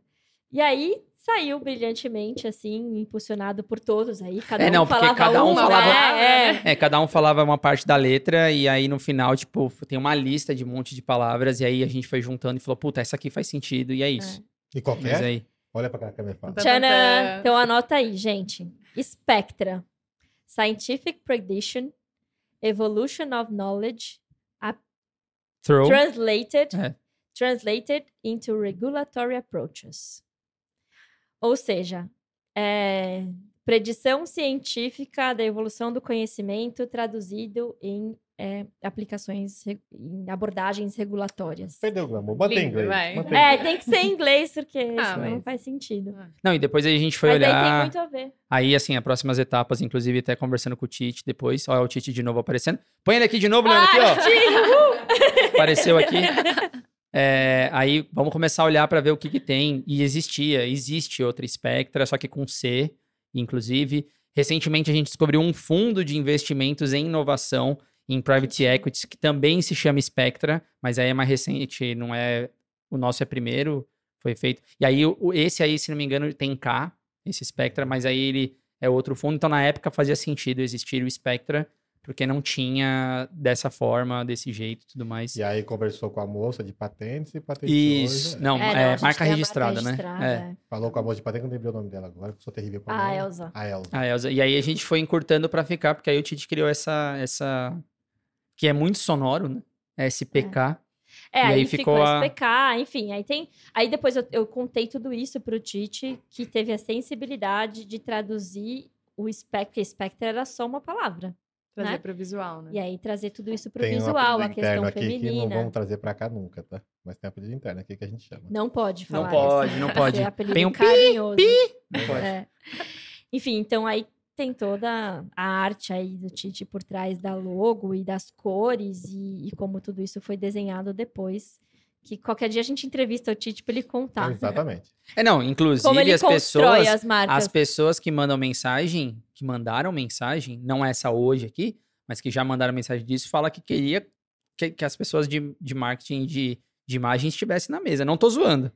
E aí saiu brilhantemente, assim, impulsionado por todos. Aí cada É, um não, porque falava cada um uma, falava- né? É. é, cada um falava uma parte da letra e aí no final, tipo, tem uma lista de um monte de palavras e aí a gente foi juntando e falou, puta, essa aqui faz sentido e é isso. E qual que Mas é? aí, Olha pra cá que a câmera fala. Tchanã! Então anota aí, gente. Spectra. Scientific Prediction, Evolution of Knowledge, throw, translated, É. translated into regulatory approaches. Ou seja, é, predição científica da evolução do conhecimento traduzido em é, aplicações, em abordagens regulatórias. Perdeu o glamour. Bota em inglês. Bota em É, tem que ser em inglês, porque Ah, senão não mas- faz sentido. Não, e depois aí a gente foi Mas aí tem olhar. muito a ver. Aí, assim, as próximas etapas, inclusive até conversando com o Tite depois. Olha o Tite de novo aparecendo. Põe ele aqui de novo, Leandro, aqui, ó. Tio! Apareceu aqui. [LAUGHS] É, aí vamos começar a olhar para ver o que, que tem. E existia, existe outra Spectra, só que com C, inclusive. Recentemente a gente descobriu um fundo de investimentos em inovação em private equities que também se chama Spectra, mas aí é mais recente, não é. O nosso é primeiro, foi feito. E aí esse aí, se não me engano, tem K, esse Spectra, mas aí ele é outro fundo. Então na época fazia sentido existir o Spectra, porque não tinha dessa forma, desse jeito e tudo mais. E aí conversou com a moça de patentes e patenteou. Isso. Não, É, é, não, a gente marca a registrada, né? registrada, É. é. Falou com a moça de patente, não lembrei o nome dela agora, que eu sou terrível com o A nome. Elza. A Elza. A Elza. E aí a gente foi encurtando pra ficar, porque aí o Tite criou essa. essa que é muito sonoro, né? SPK. É, E aí, aí ficou, ficou a- SPK, enfim, aí tem. Aí depois eu, eu contei tudo isso pro Tite, que teve a sensibilidade de traduzir o Spectra, porque Spectra era só uma palavra. Trazer né? pro visual, né? E aí trazer tudo isso pro Tem um visual, a questão aqui que não feminina. vamos trazer pra cá nunca, tá? Mas tem apelido interno aqui que a gente chama. Não pode Não falar. pode, isso. não pode. É apelido Tem um pi, carinhoso. Não pode. É. Enfim, então aí tem toda a arte aí do Tite por trás da logo e das cores e, e como tudo isso foi desenhado depois. Que qualquer dia a gente entrevista o Tite para ele contar. Exatamente. É, não, Como inclusive ele as pessoas. as marcas. As pessoas que mandam mensagem, que mandaram mensagem, não essa hoje aqui, mas que já mandaram mensagem disso, fala que queria que, que as pessoas de, de marketing de, de imagem estivessem na mesa. Não tô zoando.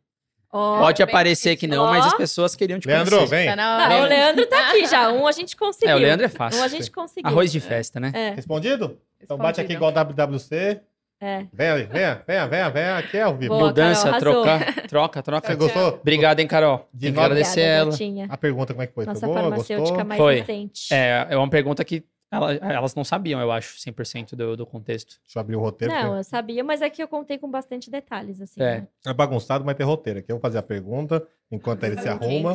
Ó, Pode aparecer que não, mas as pessoas queriam te Leandro, conhecer. vem. Tá na hora. o Leandro tá aqui já. Um a gente conseguiu. [LAUGHS] É, o Leandro é fácil. Um a gente conseguiu. Arroz de festa, né? É, Respondido? Então bate aqui igual WWC. É. Venha, venha, venha, venha, venha. Aqui é ao vivo. Boa, Mudança, Carol, trocar, troca, troca. Você gostou? Obrigado, hein, Carol. De nada. agradecer Obrigada, ela. A pergunta como é que foi? Nossa foi boa? farmacêutica Gostou? mais Foi. recente. É, é uma pergunta que ela- elas não sabiam, eu acho, 100% do, do contexto. Deixa eu abrir o roteiro. Não, porque eu sabia, mas é que eu contei com bastante detalhes, assim. É. né? É bagunçado, mas tem roteiro. Aqui eu vou fazer a pergunta enquanto ele se arruma.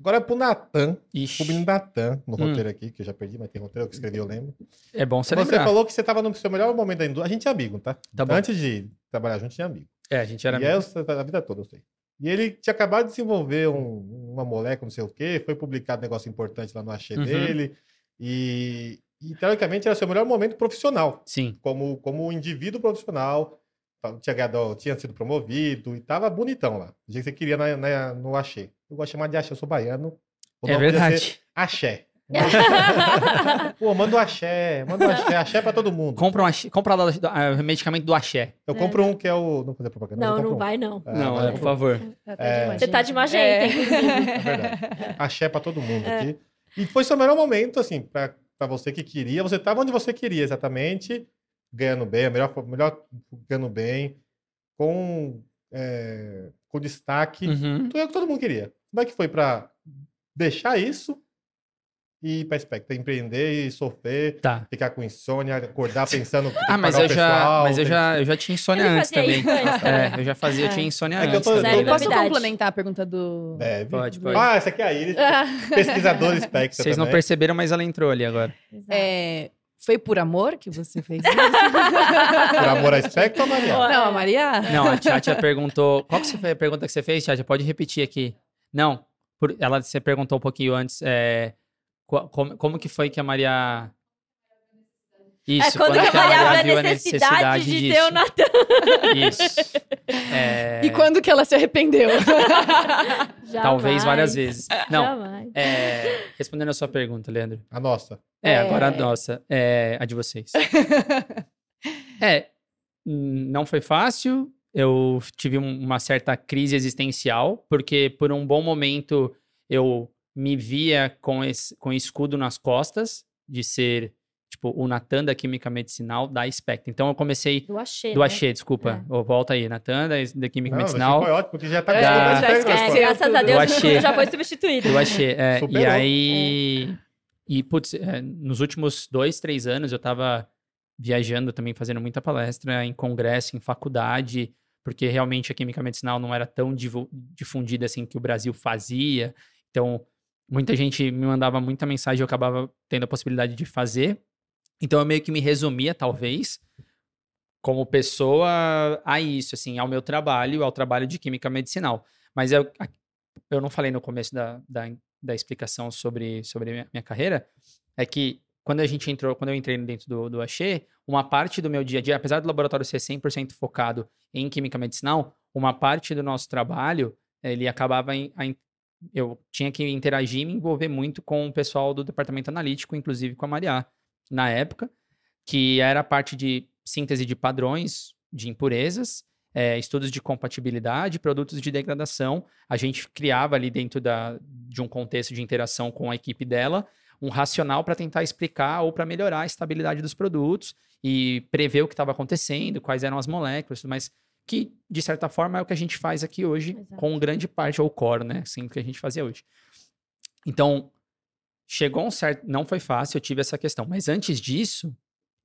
Agora é pro Natan. O Ixi, menino Natan, no Hum. roteiro aqui, que eu já perdi, mas tem roteiro que escrevi, eu lembro. é bom você Você falou que você tava no seu melhor momento da indústria. A gente é amigo, tá? Tá. Antes de trabalhar junto, tinha amigo. É, a gente era e é a vida toda, eu sei. E ele tinha acabado de desenvolver um- uma molécula, não sei o quê, foi publicado um negócio importante lá no Axé Uhum. dele. E, e, teoricamente, era seu melhor momento profissional, Sim. como, como indivíduo profissional. Tá, Tinha, ganhado- tinha sido promovido e tava bonitão lá. Do jeito que você queria na, na- no Axé. Eu gosto de chamar de Axé, eu sou baiano. O É ser verdade. Axé. [LAUGHS] Pô, manda o Axé, manda o Axé, Axé pra todo mundo. Compra, um axé, compra lá o medicamento do axé. Eu compro um que é o. Não vou fazer propaganda. Não, não um. vai, não. É, não, eu por favor. É. Você tá de magenta, É. inclusive. É verdade. Axé pra todo mundo aqui. E foi seu melhor momento, assim, pra, pra você que queria. Você tava onde você queria, exatamente. Ganhando bem, a melhor, melhor ganhando bem. Com, é, com destaque. Uhum. Tudo é o que todo mundo queria. Como é que foi pra deixar isso e ir pra Spectra? Empreender e sofrer, Tá. ficar com insônia, acordar pensando que tem que Ah, mas pagar eu o já, pessoal, mas eu tem- já, eu já tinha insônia Ele antes também. isso antes É, eu já fazia, eu tinha insônia É que eu antes. tô- também, Zero né? Posso complementar a pergunta do. Deve. Pode, pode. Ah, essa aqui é a Iris, [LAUGHS] pesquisadora Spectra Vocês não também. perceberam, mas ela entrou ali agora. Exato. É, foi por amor que você fez isso? [LAUGHS] Por amor à Spectra ou Maria? Não, a Maria? Não, a Tchatcha perguntou. Qual que foi a pergunta que você fez, Tchatcha? Pode repetir aqui. Não, por- ela você perguntou um pouquinho antes. é, como, como que foi que a Maria. Isso, É quando, a que Maria viu viu a necessidade de ter o Natan. Isso. É, E quando que ela se arrependeu? [LAUGHS] Talvez várias vezes. Não, Jamais. é, respondendo a sua pergunta, Leandro. A nossa. É, É. agora a nossa, é a de vocês. [LAUGHS] É, não foi fácil. Eu tive um- uma certa crise existencial, porque por um bom momento eu me via com esse com escudo nas costas de ser tipo o Natan da Química Medicinal da Spectra. Então eu comecei Do Axê, do né? Axê, desculpa. Ô, Volta aí, Natan da, da Química Não, Medicinal. foi ótimo, porque já tá É, com já. É, graças a. Deus Eu achei. [LAUGHS] já foi substituído. Eu achei. é, e aí. E, putz, é, nos últimos dois, três anos eu tava viajando também, fazendo muita palestra em congresso, em faculdade, porque realmente a química medicinal não era tão difundida assim que o Brasil fazia. Então, muita gente me mandava muita mensagem, eu acabava tendo a possibilidade de fazer. Então, eu meio que me resumia, talvez, como pessoa a isso, assim, ao meu trabalho, ao trabalho de química medicinal. Mas eu, eu não falei no começo da, da, da explicação sobre, sobre minha, minha carreira, é que quando a gente entrou, quando eu entrei dentro do, do Axê, uma parte do meu dia a dia, apesar do laboratório ser 100% focado em química medicinal, uma parte do nosso trabalho, ele acabava em, eu tinha que interagir e me envolver muito com o pessoal do departamento analítico, inclusive com a Mariá, na época, que era a parte de síntese de padrões de impurezas, eh, estudos de compatibilidade, produtos de degradação. A gente criava ali dentro da, de um contexto de interação com a equipe dela um racional para tentar explicar ou para melhorar a estabilidade dos produtos e prever o que estava acontecendo, quais eram as moléculas, mas que, de certa forma, é o que a gente faz aqui hoje, Exato. com grande parte, ou core, né? Assim, o que a gente fazia hoje. Então, chegou um certo. Não foi fácil, eu tive essa questão. Mas antes disso,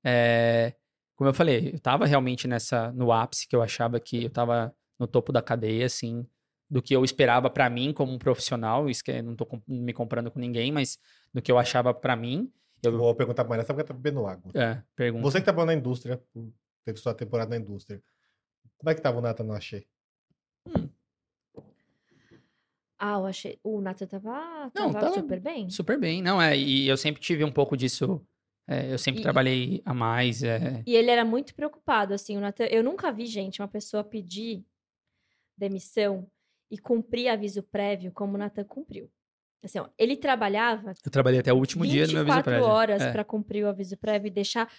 é, como eu falei, eu estava realmente nessa no ápice que eu achava que eu estava no topo da cadeia, assim, do que eu esperava para mim como um profissional. Isso que eu não estou me comprando com ninguém, mas do que eu achava para mim. Eu vou perguntar Maria, sabe porque tá bebendo água? É, pergunta. Você que trabalhou na indústria, teve sua temporada na indústria. Como é que tava o Nathan no Axé? Ah, eu achei. O Nathan tava, Não, tava tava super bem. Super bem, não é? E eu sempre tive um pouco disso. é, eu sempre E- trabalhei a mais. é, E ele era muito preocupado, assim, o Nathan. Eu nunca vi, gente, uma pessoa pedir demissão e cumprir aviso prévio como o Nathan cumpriu. Assim, ó, ele trabalhava eu trabalhei até o último dia do meu aviso 24 prévio. horas é, para cumprir o aviso prévio e deixar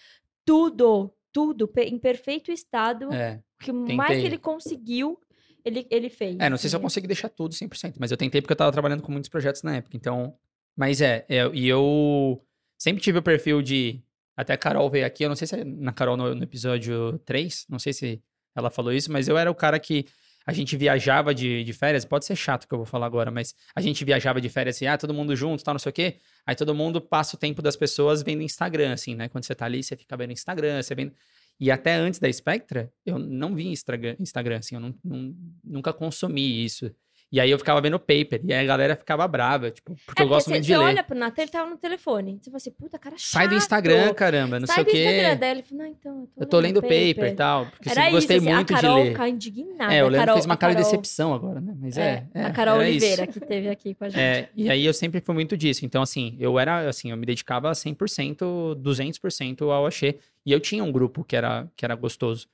tudo, tudo em perfeito estado. é. Que mais tentei. que ele conseguiu, ele, ele fez. É, não sei se eu consigo deixar tudo 100%, mas eu tentei porque eu tava trabalhando com muitos projetos na época, então... Mas é, é, e eu sempre tive o perfil de... Até a Carol veio aqui, eu não sei se é na Carol no, no episódio 3, não sei se ela falou isso, mas eu era o cara que a gente viajava de, de férias, pode ser chato o que eu vou falar agora, mas a gente viajava de férias assim, ah, todo mundo junto, tal, não sei o quê, aí todo mundo passa o tempo das pessoas vendo Instagram, assim, né? Quando você tá ali, você fica vendo Instagram, você vendo... E até antes da Spectra, eu não vi Instagram, assim, eu não, não- nunca consumi isso. E aí eu ficava vendo paper, e aí a galera ficava brava, tipo, porque É eu gosto você, muito de você ler. olha pro Natan, ele tava no telefone. Você fala assim, puta, cara chato. Sai do Instagram, caramba, não Sai sei do o quê. Instagram. Daí ele falou, não, então, Eu tô lendo paper e tal, porque Era sempre gostei isso, assim, muito a Carol de ler. fica indignada. É, o a Leandro Carol, fez uma a cara de Carol- decepção agora, né? Mas é. É, é a Carol era isso. Oliveira, que teve aqui com a gente. É, e aí eu sempre fui muito disso. Então, assim, eu era, assim, eu me dedicava 100%, 200% ao Axê. E eu tinha um grupo que era, que era gostoso.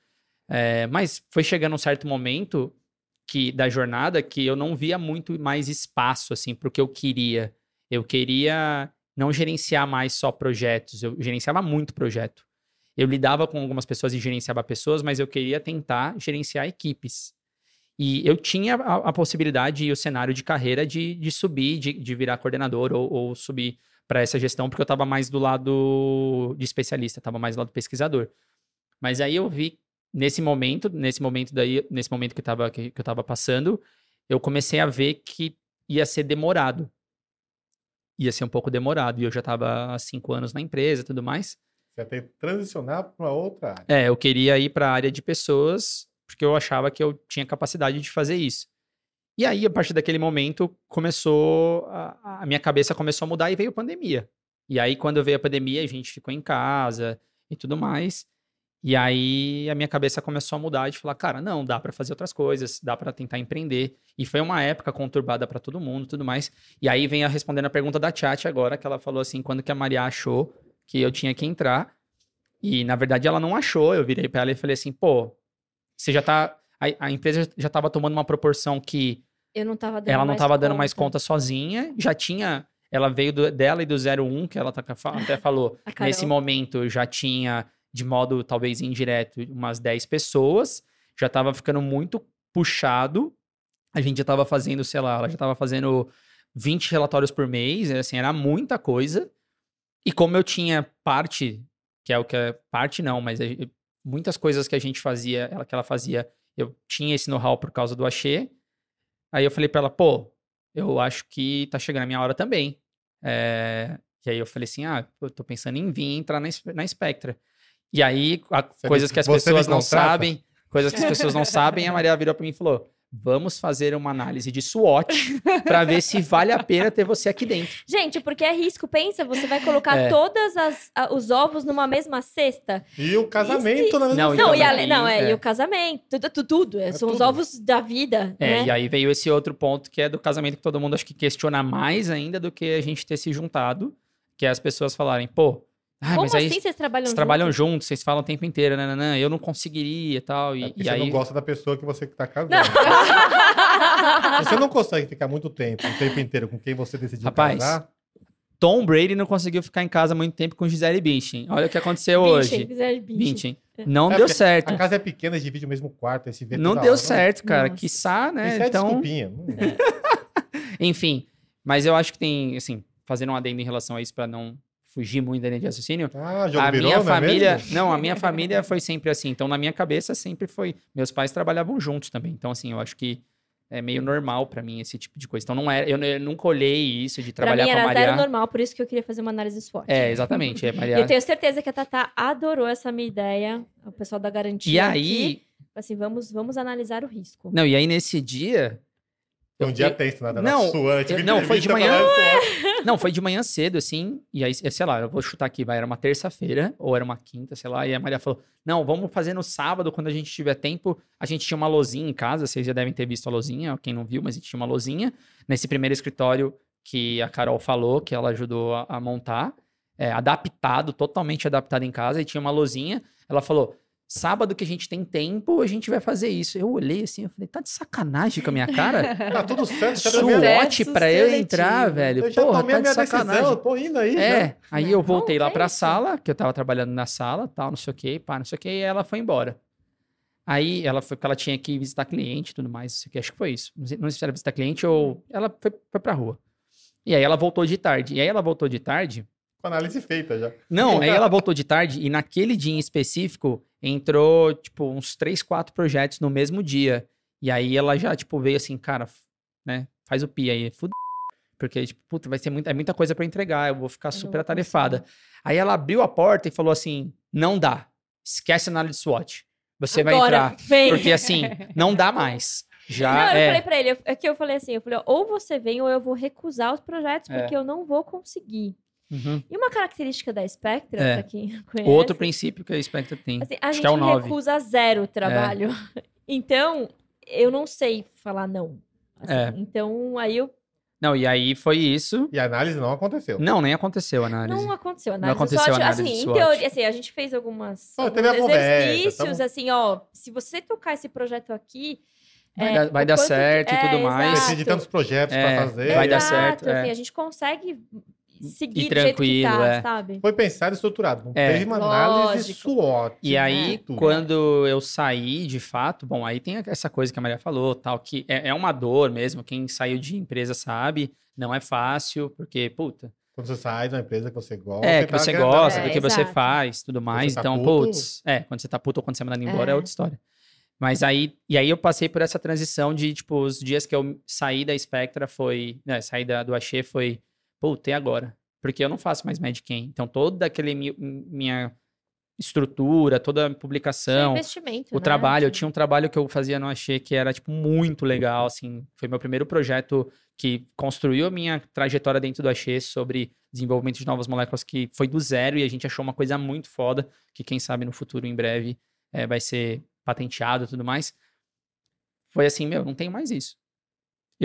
É, mas foi chegando um certo momento que da jornada que eu não via muito mais espaço, assim, pro que eu queria. Eu queria não gerenciar mais só projetos. Eu gerenciava muito projeto. Eu lidava com algumas pessoas e gerenciava pessoas, mas eu queria tentar gerenciar equipes. E eu tinha a, a possibilidade e o cenário de carreira de, de subir, de, de virar coordenador ou, ou subir para essa gestão, porque eu estava mais do lado de especialista, estava mais do lado pesquisador. Mas aí eu vi, nesse momento, nesse momento daí, nesse momento que, eu tava, que, que eu estava passando, eu comecei a ver que ia ser demorado. Ia ser um pouco demorado. E eu já estava há cinco anos na empresa e tudo mais. Você ia ter que transicionar para uma outra área. É, eu queria ir para a área de pessoas, porque eu achava que eu tinha capacidade de fazer isso. E aí, a partir daquele momento, começou. A, a minha cabeça começou a mudar e veio a pandemia. E aí, quando veio a pandemia, a gente ficou em casa e tudo mais. E aí, a minha cabeça começou a mudar de falar, cara, não, dá para fazer outras coisas, dá para tentar empreender. E foi uma época conturbada para todo mundo, tudo mais. E aí vem a respondendo a pergunta da Tchat agora, que ela falou assim, quando que a Maria achou que eu tinha que entrar. E, na verdade, ela não achou. Eu virei para ela e falei assim, pô, você já tá... A, a empresa já estava tomando uma proporção que Eu não tava dando ela não mais estava dando mais conta sozinha. Já tinha... Ela veio do- dela e do 01, que ela tá- até falou. [LAUGHS] Nesse momento, já tinha, de modo talvez indireto, umas 10 pessoas. Já estava ficando muito puxado. A gente já estava fazendo, sei lá, ela já estava fazendo 20 relatórios por mês. Assim, era muita coisa. E como eu tinha parte, que é o que é parte não, mas a gen- muitas coisas que a gente fazia, ela que ela fazia, eu tinha esse know-how por causa do Axê. Aí eu falei pra ela, pô, eu acho que tá chegando a minha hora também. É, E aí eu falei assim, ah, eu tô pensando em vir entrar na, na Spectra. E aí, a- coisas que as pessoas não sabem, coisas que as pessoas não sabem, a Maria virou pra mim e falou, vamos fazer uma análise de SWOT pra ver se vale a pena ter você aqui dentro. Gente, porque é risco. Pensa, você vai colocar É. todos os ovos numa mesma cesta. E o casamento na mesma Não, cesta. então, Não, e, ale- não, é, é. e o casamento, tudo, tudo, tudo. é, É são os tudo. ovos da vida, É, né? e aí veio esse outro ponto que é do casamento que todo mundo acho que questiona mais ainda do que a gente ter se juntado, que é as pessoas falarem, pô, ah, Como mas aí assim vocês trabalham vocês trabalham juntos? juntos, vocês falam o tempo inteiro, nananã, eu não conseguiria e tal. E, É e você aí. não gosta da pessoa que você tá casando. [LAUGHS] Você não consegue ficar muito tempo, o tempo inteiro com quem você decidiu Rapaz, casar. Tom Brady não conseguiu ficar em casa muito tempo com Gisele Bündchen. Olha o que aconteceu hoje. Bicho. Bündchen. Não É deu certo. A casa é pequena, divide o mesmo quarto, aí se vê Não deu hora. certo, cara. Nossa. Quiçá, né? Isso é então, desculpinha. [LAUGHS] Hum. enfim. Mas eu acho que tem, assim, fazendo um adendo em relação a isso pra não fugir muito da linha de raciocínio. Ah, jogo a virou, minha não é família, mesmo? não, a minha família foi sempre assim. Então, na minha cabeça, sempre foi. Meus pais trabalhavam juntos também. Então, assim, eu acho que é meio normal pra mim esse tipo de coisa. Então, não era, eu, eu nunca olhei isso de Pra trabalhar mim com a era Maria. zero normal, por isso que eu queria fazer uma análise SWOT. É, exatamente. É, [LAUGHS] Maria. eu tenho certeza que a Tatá adorou essa minha ideia, o pessoal da garantia. E aí, aqui, assim, vamos, vamos analisar o risco. não, e aí nesse dia, Um dia eu- tenso, nada. Não, suante. eu- não, foi de manhã. [LAUGHS] Não, foi de manhã cedo, assim. E aí, sei lá, eu vou chutar aqui, vai, era uma terça-feira, ou era uma quinta, sei lá. E a Maria falou: Não, vamos fazer no sábado, quando a gente tiver tempo. A gente tinha uma lozinha em casa, vocês já devem ter visto a lozinha, quem não viu, mas a gente tinha uma lozinha. Nesse primeiro escritório que a Carol falou, que ela ajudou a, a montar, é, adaptado, totalmente adaptado em casa, e tinha uma lozinha. Ela falou. Sábado que a gente tem tempo, a gente vai fazer isso. Eu olhei assim, eu falei, tá de sacanagem com a minha cara? [LAUGHS] Tá tudo certo. SWOT pra eu entrar, velho. Eu já Porra, tomei tá a de minha sacanagem. decisão, tô indo aí. É, já. aí eu voltei Não, lá que pra isso? sala, que eu tava trabalhando na sala, tal, não sei o que, pá, não sei o que, e ela foi embora. Aí ela foi porque ela tinha que visitar cliente e tudo mais. isso aqui, Acho que foi isso. Não sei, não sei se era visitar cliente ou. Ela foi, foi pra rua. E aí ela voltou de tarde. E aí ela voltou de tarde. Com análise feita já. Não, [LAUGHS] aí ela voltou de tarde e naquele dia em específico entrou, tipo, uns três, quatro projetos no mesmo dia. E aí ela já, tipo, veio assim, cara, né? Faz o pi aí, fude. Porque, tipo, puta, vai ser muita, é muita coisa pra entregar, eu vou ficar super atarefada. Aí ela abriu a porta e falou assim: não dá. Esquece a análise SWOT. Você vai Agora, entrar. vem. Porque assim, não dá mais. Já não, eu é. falei pra ele, eu- é que eu falei assim, eu falei, ou você vem ou eu vou recusar os projetos, É. porque eu não vou conseguir. Uhum. E uma característica da Spectra, É. pra quem não [LAUGHS] conhece, Outro princípio que a Spectre tem. assim, a Acho gente que é o 9. recusa zero trabalho. [LAUGHS] Então, eu não sei falar não. assim. É. Então, aí eu Não, e aí foi isso. E a análise não aconteceu. Não, nem aconteceu a análise. não aconteceu Não análise aconteceu SWOT. análise assim, em teoria, assim, a gente fez algumas Ó, teve a alguns conversa, exercícios, tamo- assim, ó, se você tocar esse projeto aqui, Vai é, dar- vai dar quanto que- certo e tudo é, mais. Precisa de tantos projetos É, pra fazer. vai dar Exato, certo, é. assim, a gente consegue seguir E do jeito que tranquilo, tá, é. sabe? Foi pensado e estruturado. É. teve uma análise Lógico. SWOT. E aí, tudo. quando eu saí, de fato, bom, aí tem essa coisa que a Maria falou, tal, que é, é uma dor mesmo. Quem saiu de empresa sabe, não é fácil, porque, puta, Quando você sai de uma empresa que você gosta. é e que tá você gosta, É, do que você exato. faz, tudo mais. tá então, puto- putz, é, quando você tá puto ou quando você é mandado embora é É. outra história. Mas aí, e aí eu passei por essa transição de, tipo, os dias que eu saí da Spectra foi, né, saí da, do Axê foi, puta, e agora? Porque eu não faço mais Medicam. Então, toda aquele mi- minha estrutura, toda a é publicação, investimento, o né? trabalho, eu tinha um trabalho que eu fazia no Axê que era, tipo, muito legal, assim. Foi meu primeiro projeto que construiu a minha trajetória dentro do Axê sobre desenvolvimento de novas moléculas, que foi do zero e a gente achou uma coisa muito foda, que quem sabe no futuro, em breve, eh, vai ser patenteado e tudo mais. Foi assim, meu, não tenho mais isso.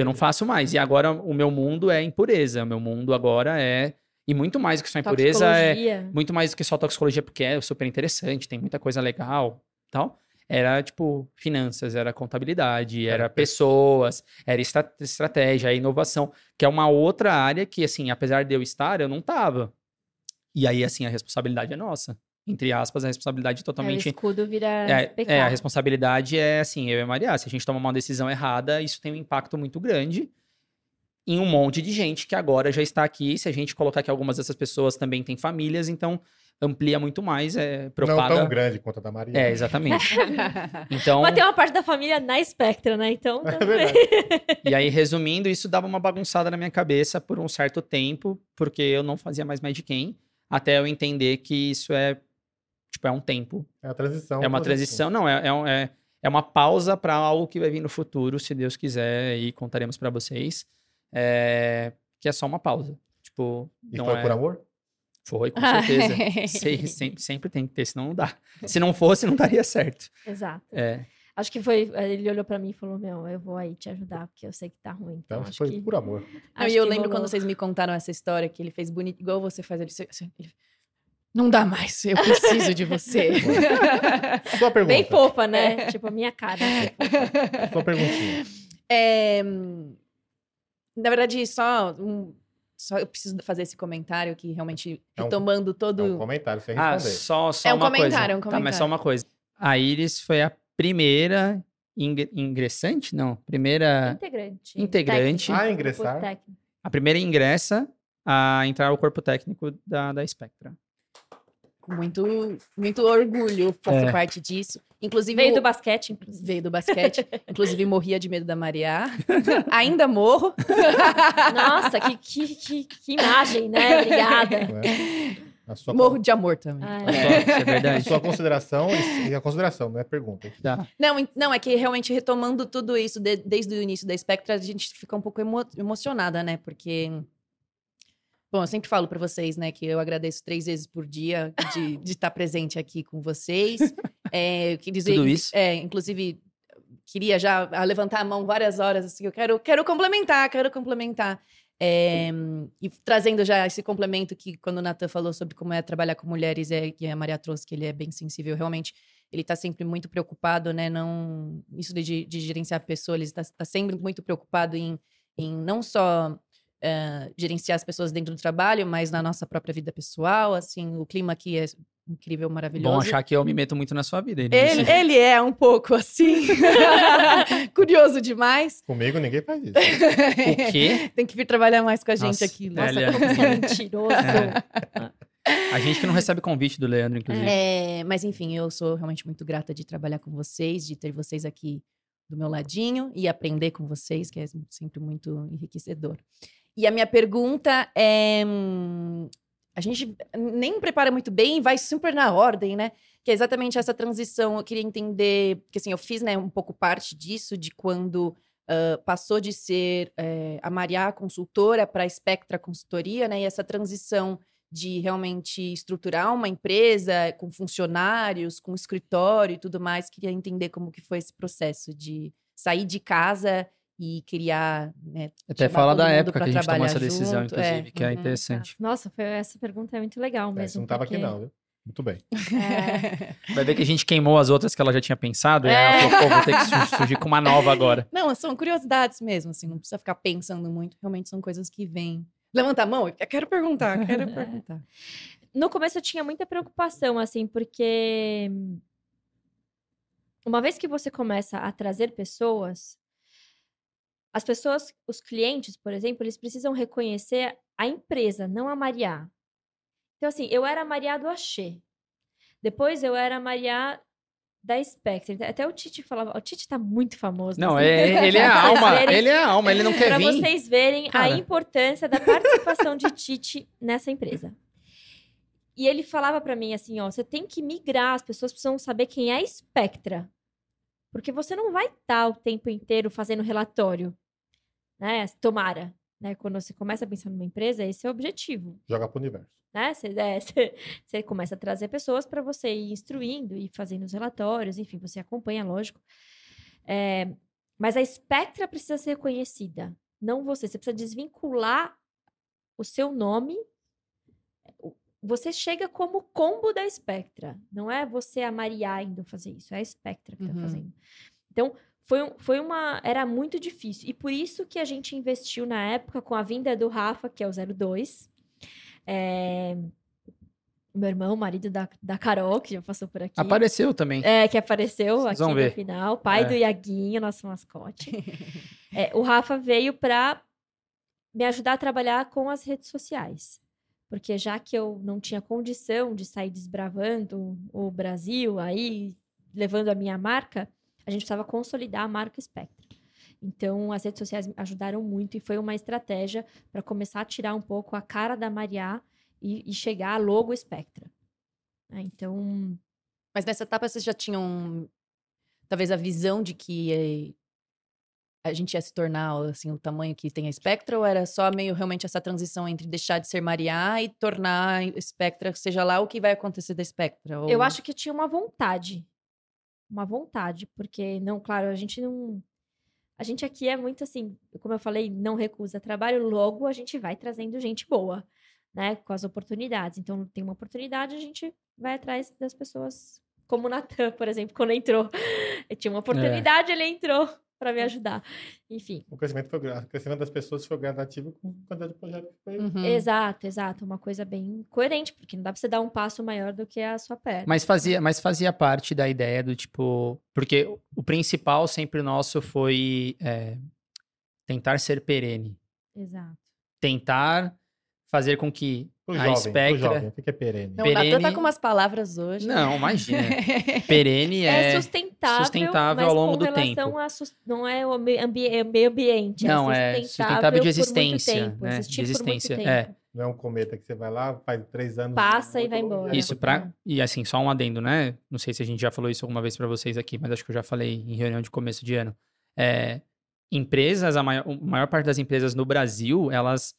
Eu não faço mais. E agora o meu mundo é impureza. O meu mundo agora é... E muito mais do que só impureza é Toxicologia. muito mais do que só toxicologia, porque é super interessante, tem muita coisa legal tal. Era, tipo, finanças, era contabilidade, Era era pe- pessoas, era estra- estratégia, inovação, que é uma outra área que, assim, apesar de eu estar, eu não tava. E aí, assim, a responsabilidade é nossa. Entre aspas, a responsabilidade É, o totalmente... escudo vira É, é, a responsabilidade é assim, eu e a Maria, se a gente toma uma decisão errada, isso tem um impacto muito grande em um monte de gente que agora já está aqui. Se a gente colocar que algumas dessas pessoas também têm famílias, então amplia muito mais, é, Não propaga. tão grande quanto a da Maria. É, exatamente. [LAUGHS] Então, Mas tem uma parte da família na Spectra, né? Então, [LAUGHS] É também. verdade. e aí resumindo, isso dava uma bagunçada na minha cabeça por um certo tempo, porque eu não fazia mais Medicam, até eu entender que isso é tipo é um tempo É a transição. É uma transição, não, é, é, é, é uma pausa para algo que vai vir no futuro, se Deus quiser, e contaremos para vocês. É, que é só uma pausa. Tipo, E não foi é... por amor? Foi, com certeza. [LAUGHS] Se- sempre, sempre tem que ter, senão não dá. Se não fosse, não daria certo. Exato. É, Acho que foi. Ele olhou pra mim e falou: Meu, eu vou aí te ajudar, porque eu sei que tá ruim. Então, Então, acho foi que. por amor. Não, e eu lembro rolou. quando vocês me contaram essa história que ele fez bonito, igual você faz ele. ele- Não dá mais, eu preciso de você. [LAUGHS] Sua pergunta. Bem fofa, né? tipo, a minha cara. assim. [LAUGHS] Sua perguntinha. É, na verdade, só, um- só eu preciso fazer esse comentário que realmente É um- retomando todo. É um comentário Ah, responder. só, só É um uma coisa. comentário, é um Tá, mas só comentário. uma coisa. A Iris foi a primeira ingre- ingressante? Não, primeira... Integrante. Integrante. Ah, ingressar. A primeira ingressa a entrar no corpo técnico da, da Spectra. Com muito, muito orgulho fazer É. parte disso. Inclusive, Veio do basquete, inclusive. veio do basquete. [LAUGHS] Inclusive, morria de medo da Maria. Ainda morro. Nossa, que, que, que, que imagem, né? Obrigada. A sua, Morro de amor também. Ah, é. Isso é a verdade. sua consideração, e a consideração, não é pergunta. Tá. Não, não, é que realmente retomando tudo isso de- desde o início da Spectra, a gente fica um pouco emo- emocionada, né? Porque. Bom, eu sempre falo para vocês, né, que eu agradeço três vezes por dia de estar presente aqui com vocês. É, eu dizer, Tudo isso? É, inclusive, queria já ah, levantar a mão várias horas, assim, eu quero, quero complementar, quero complementar. É, e trazendo já esse complemento que quando o Nathan falou sobre como é trabalhar com mulheres, é, e a Maria trouxe que ele é bem sensível, realmente ele está sempre muito preocupado, né? Não isso de, de gerenciar a pessoa, ele está tá sempre muito preocupado em, em não só eh, gerenciar as pessoas dentro do trabalho, mas na nossa própria vida pessoal. Assim, o clima aqui é incrível, maravilhoso. Bom achar que eu me meto muito na sua vida. Ele, ele é um pouco assim. [LAUGHS] Curioso demais. Comigo ninguém faz isso. O quê? [LAUGHS] Tem que vir trabalhar mais com a gente Nossa, aqui. é, ele é- Nossa, como você é [LAUGHS] mentiroso. A gente que não recebe convite do Leandro, inclusive. É, mas enfim, eu sou realmente muito grata de trabalhar com vocês, de ter vocês aqui do meu ladinho e aprender com vocês, que é sempre muito enriquecedor. E a minha pergunta é. hum, A gente nem prepara muito bem, vai super na ordem, né? Que é exatamente essa transição. Eu queria entender, porque assim, eu fiz né, um pouco parte disso, de quando ah, passou de ser eh, a Maria consultora para a Spectra Consultoria, né? E essa transição de realmente estruturar uma empresa com funcionários, com escritório e tudo mais. Queria entender como que foi esse processo de sair de casa e criar, né? Até fala da época que a gente tomou essa decisão, junto, inclusive, que é uhum. interessante. Nossa, foi, essa pergunta é muito legal É, mesmo. você não tava aqui porque- não, viu? Muito bem. É, Vai ver que a gente queimou as outras que ela já tinha pensado, e aí É. ela falou, pô, vou ter que sur- surgir com uma nova agora. [LAUGHS] Não, são curiosidades mesmo, assim, não precisa ficar pensando muito. Realmente são coisas que vêm. Levanta a mão, eu quero perguntar, quero [LAUGHS] perguntar. no começo eu tinha muita preocupação, assim, porque uma vez que você começa a trazer pessoas, as pessoas, os clientes, por exemplo, eles precisam reconhecer a empresa, não a Mariá. Então, assim, eu era a Mariá do Axê. Depois eu era a Mariá da Spectre. Até o Tite falava. O Tite tá muito famoso. Não, assim. é, ele é a [LAUGHS] Pra alma, verem- ele é a alma, ele não quer Para vir. vocês verem Cara. a importância da participação de Tite nessa empresa. E ele falava para mim assim, ó, você tem que migrar, as pessoas precisam saber quem é a Spectra. Porque você não vai estar o tempo inteiro fazendo relatório, né? Tomara, né? Quando você começa a pensar numa empresa, esse é o objetivo Joga pro universo. né? Você, [LAUGHS] é, você- você começa a trazer pessoas para você ir instruindo e fazendo os relatórios, enfim, você acompanha, lógico. É, mas a Spectra precisa ser reconhecida, não você. Você precisa desvincular o seu nome. Você chega como combo da Spectra, não é você a Maria indo fazer isso, é a Spectra que está Uhum. fazendo. Então, foi, foi uma. Era muito difícil. E por isso que a gente investiu na época com a vinda do Rafa, que é o 02. É, meu irmão, marido da, da Carol, que já passou por aqui. Apareceu também. É, que apareceu Vocês aqui no final. Pai É. do Iaguinho, nosso mascote. [LAUGHS] É, o Rafa veio para me ajudar a trabalhar com as redes sociais. Porque já que eu não tinha condição de sair desbravando o Brasil, aí levando a minha marca, a gente precisava consolidar a marca Spectra. Então, as redes sociais ajudaram muito e foi uma estratégia para começar a tirar um pouco a cara da Mariá e, e chegar a logo Spectra. né? Então, Mas nessa etapa vocês já tinham talvez a visão de que a gente ia se tornar assim o tamanho que tem a Spectra ou era só meio realmente essa transição entre deixar de ser Maria e tornar a Spectra, seja lá o que vai acontecer da Spectra? Ou... Eu acho que tinha uma vontade. Uma vontade, porque, não, claro, a gente não. A gente aqui é muito assim, como eu falei, não recusa trabalho, logo a gente vai trazendo gente boa, né? Com as oportunidades. Então, tem uma oportunidade, a gente vai atrás das pessoas, como o Natan, por exemplo, quando entrou. [LAUGHS] Tinha uma oportunidade, ele entrou para me ajudar. Enfim. O crescimento, foi, o crescimento das pessoas foi gradativo com a quantidade de projetos que foi. Uhum. Exato, exato. Uma coisa bem coerente, porque não dá pra você dar um passo maior do que a sua perna. Mas fazia, mas fazia parte da ideia do tipo. Porque o- o principal sempre nosso foi é, tentar ser perene. Exato. Tentar fazer com que Pro a jovem, pro Spectra. jovem. O que que é perene? Não, o Natan tá perene- com umas palavras hoje. Não, imagina. [LAUGHS] Perene É, é. sustentável, sustentável mas ao longo com do tempo. não é o meio, ambi é meio ambiente, Não, é é sustentável, sustentável de por muito existência, tempo, né? De por muito existência, tempo. é. Não é um cometa que você vai lá, faz três anos. Passa e vai embora. aí Isso pra. E assim, só um adendo, né? Não sei se a gente já falou isso alguma vez pra vocês aqui, mas acho que eu já falei em reunião de começo de ano. É, empresas, a maior, a maior parte das empresas no Brasil, elas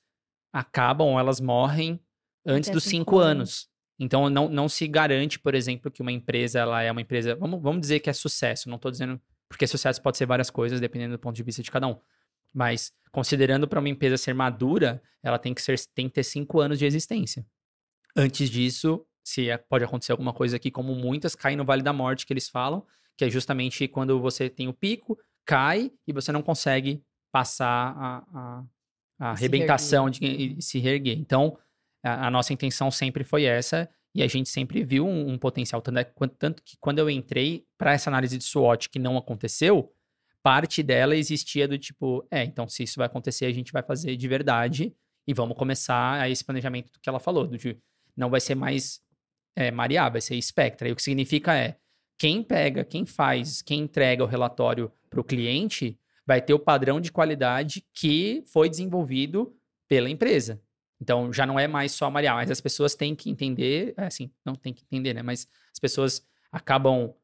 acabam, elas morrem antes Até dos cinco cinco anos. anos. Então, não, não se garante, por exemplo, que uma empresa ela é uma empresa. Vamos, vamos dizer que é sucesso. Não estou dizendo. Porque sucesso pode ser várias coisas, dependendo do ponto de vista de cada um. Mas, considerando para uma empresa ser madura, ela tem que, ser, tem que ter cinco anos de existência. Antes disso, se é- pode acontecer alguma coisa aqui, como muitas, cai no Vale da Morte que eles falam, que é justamente quando você tem o pico, cai e você não consegue passar a, a, a se arrebentação de, se reerguer. Então, a, a nossa intenção sempre foi essa, E a gente sempre viu um, um potencial. Tanto, é, tanto que quando eu entrei para essa análise de SWOT que não aconteceu, parte dela existia do tipo, é, então se isso vai acontecer, a gente vai fazer de verdade e vamos começar a esse planejamento que ela falou, do de, não vai ser mais é, vai ser Spectra. E o que significa é, quem pega, quem faz, quem entrega o relatório para o cliente vai ter o padrão de qualidade que foi desenvolvido pela empresa. Então, já não é mais só a Maria, mas as pessoas têm que entender, é assim, não tem que entender, né? Mas as pessoas acabam